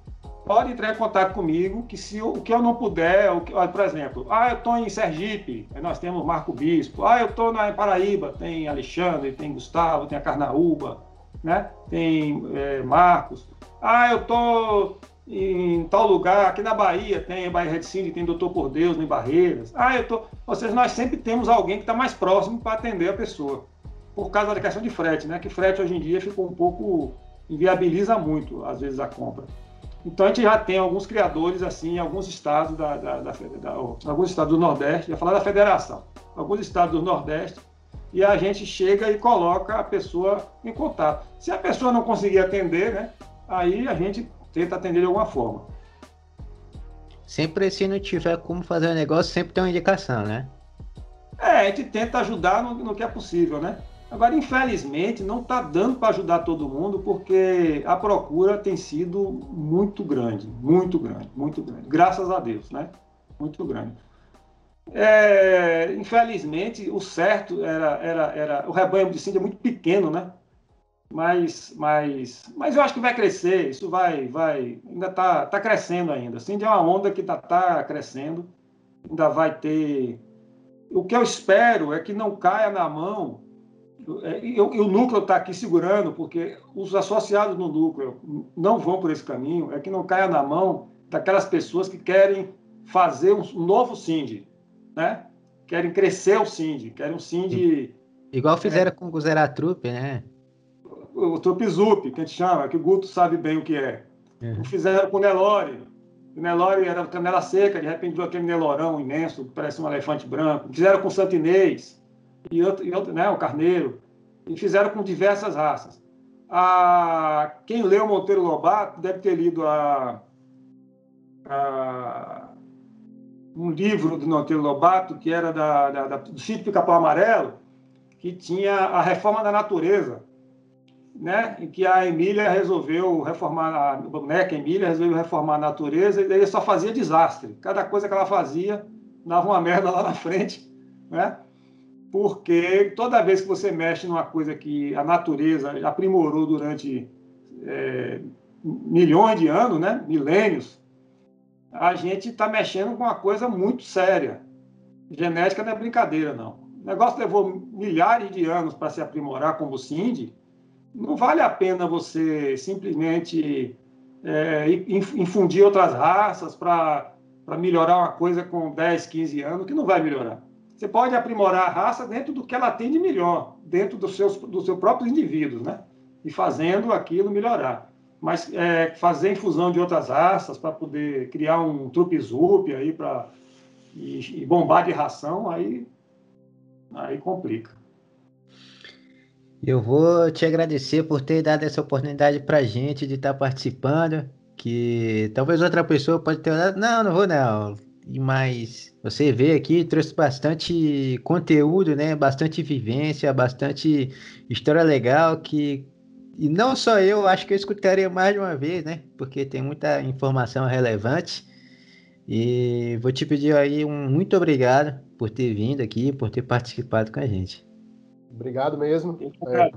pode entrar em contato comigo, que se o que eu não puder, o que, por exemplo, ah, eu estou em Sergipe, nós temos Marco Bispo, ah, eu estou na Paraíba, tem Alexandre, tem Gustavo, tem a Carnaúba, né? tem é, Marcos, ah, eu estou em tal lugar, aqui na Bahia tem Bahia Red City, tem Doutor por Deus em Barreiras. Ah, eu tô. Ou seja, nós sempre temos alguém que está mais próximo para atender a pessoa. Por causa da questão de frete, né? Que frete hoje em dia ficou um pouco. inviabiliza muito, às vezes, a compra. Então a gente já tem alguns criadores assim em alguns estados da, da, da, da alguns estados do Nordeste, ia falar da federação, alguns estados do Nordeste, e a gente chega e coloca a pessoa em contato. Se a pessoa não conseguir atender, né? Aí a gente tenta atender de alguma forma. Sempre se não tiver como fazer o negócio, sempre tem uma indicação, né? É, a gente tenta ajudar no, no que é possível, né? Agora, infelizmente, não está dando para ajudar todo mundo, porque a procura tem sido muito grande, muito grande, muito grande. Graças a Deus, né? Muito grande. É, infelizmente, o certo era, era, era. O rebanho de Cíndia é muito pequeno, né? mas, mas, mas eu acho que vai crescer, isso vai, vai, ainda está tá crescendo ainda. Assim, é uma onda que está tá crescendo, ainda vai ter. O que eu espero é que não caia na mão, é, e, e o núcleo está aqui segurando, porque os associados no núcleo não vão por esse caminho, é que não caia na mão daquelas pessoas que querem fazer um novo SIND, né? Querem crescer o SIND, querem um SIND... Igual fizeram é, com o Trupe, né? o Tropizup, que a gente chama, que o Guto sabe bem o que é. Uhum. Fizeram com o Nelore. O Nelore era canela seca, de repente viu aquele Nelorão imenso, parece um elefante branco. Fizeram com o Santinês, e outro, e outro né, o Carneiro. E fizeram com diversas raças. A, quem leu Monteiro Lobato deve ter lido a, a, um livro do Monteiro Lobato, que era da, da, da do sítio Pica-Pau Amarelo, que tinha a reforma da natureza né, em que a Emília resolveu reformar, a boneca Emília resolveu reformar a natureza e daí só fazia desastre. Cada coisa que ela fazia dava uma merda lá na frente, né? Porque toda vez que você mexe numa coisa que a natureza aprimorou durante é, milhões de anos, né, milênios, a gente está mexendo com uma coisa muito séria. Genética não é brincadeira, não. O negócio levou milhares de anos para se aprimorar como o Cindy, não vale a pena você simplesmente é, infundir outras raças para melhorar uma coisa com 10, 15 anos, que não vai melhorar. Você pode aprimorar a raça dentro do que ela tem de melhor, dentro dos seus, dos seus próprios indivíduos, né? E fazendo aquilo melhorar. Mas é, fazer infusão de outras raças para poder criar um trupe-zup aí para e, e bombar de ração, aí, aí complica. Eu vou te agradecer por ter dado essa oportunidade para gente de estar tá participando. Que talvez outra pessoa pode ter dado, não, não vou não. Mas você vê aqui, trouxe bastante conteúdo, né? Bastante vivência, bastante história legal que e não só eu, acho que eu escutaria mais de uma vez, né? Porque tem muita informação relevante. E vou te pedir aí um muito obrigado por ter vindo aqui, por ter participado com a gente. Obrigado mesmo. É,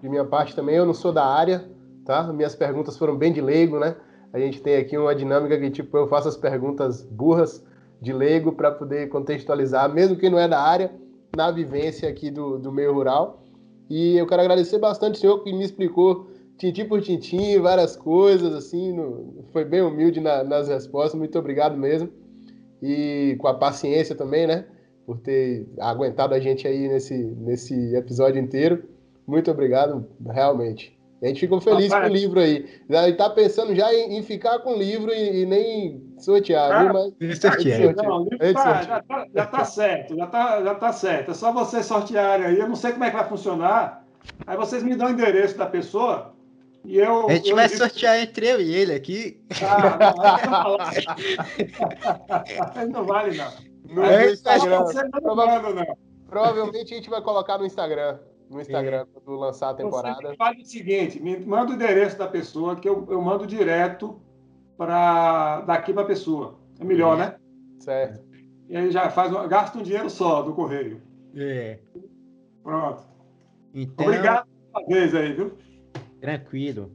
de minha parte também, eu não sou da área, tá? Minhas perguntas foram bem de leigo, né? A gente tem aqui uma dinâmica que, tipo, eu faço as perguntas burras de leigo para poder contextualizar, mesmo que não é da área, na vivência aqui do, do meio rural. E eu quero agradecer bastante o senhor que me explicou tintim por tintim, várias coisas, assim, no, foi bem humilde na, nas respostas, muito obrigado mesmo. E com a paciência também, né? Por ter aguentado a gente aí nesse, nesse episódio inteiro. Muito obrigado, realmente. A gente ficou feliz Rapaz. com o livro aí. Ele tá pensando já em, em ficar com o livro e, e nem sortear, viu? Mas sortear. Não, tá, já, tá, já tá certo, já tá, já tá certo. É só vocês sortearem aí. Eu não sei como é que vai funcionar. Aí vocês me dão o endereço da pessoa e eu. A gente eu, vai eu... sortear entre eu e ele aqui. Ah, não, não, não vale, não. No é Instagram. Não, não. Provavelmente a gente vai colocar no Instagram no Instagram Sim. quando lançar a temporada. Faz o seguinte, me manda o endereço da pessoa que eu, eu mando direto para daqui para a pessoa. É melhor, é. né? Certo. E aí já faz gasta um dinheiro só do correio. É. Pronto. Então... Obrigado uma vez aí, viu? Tranquilo.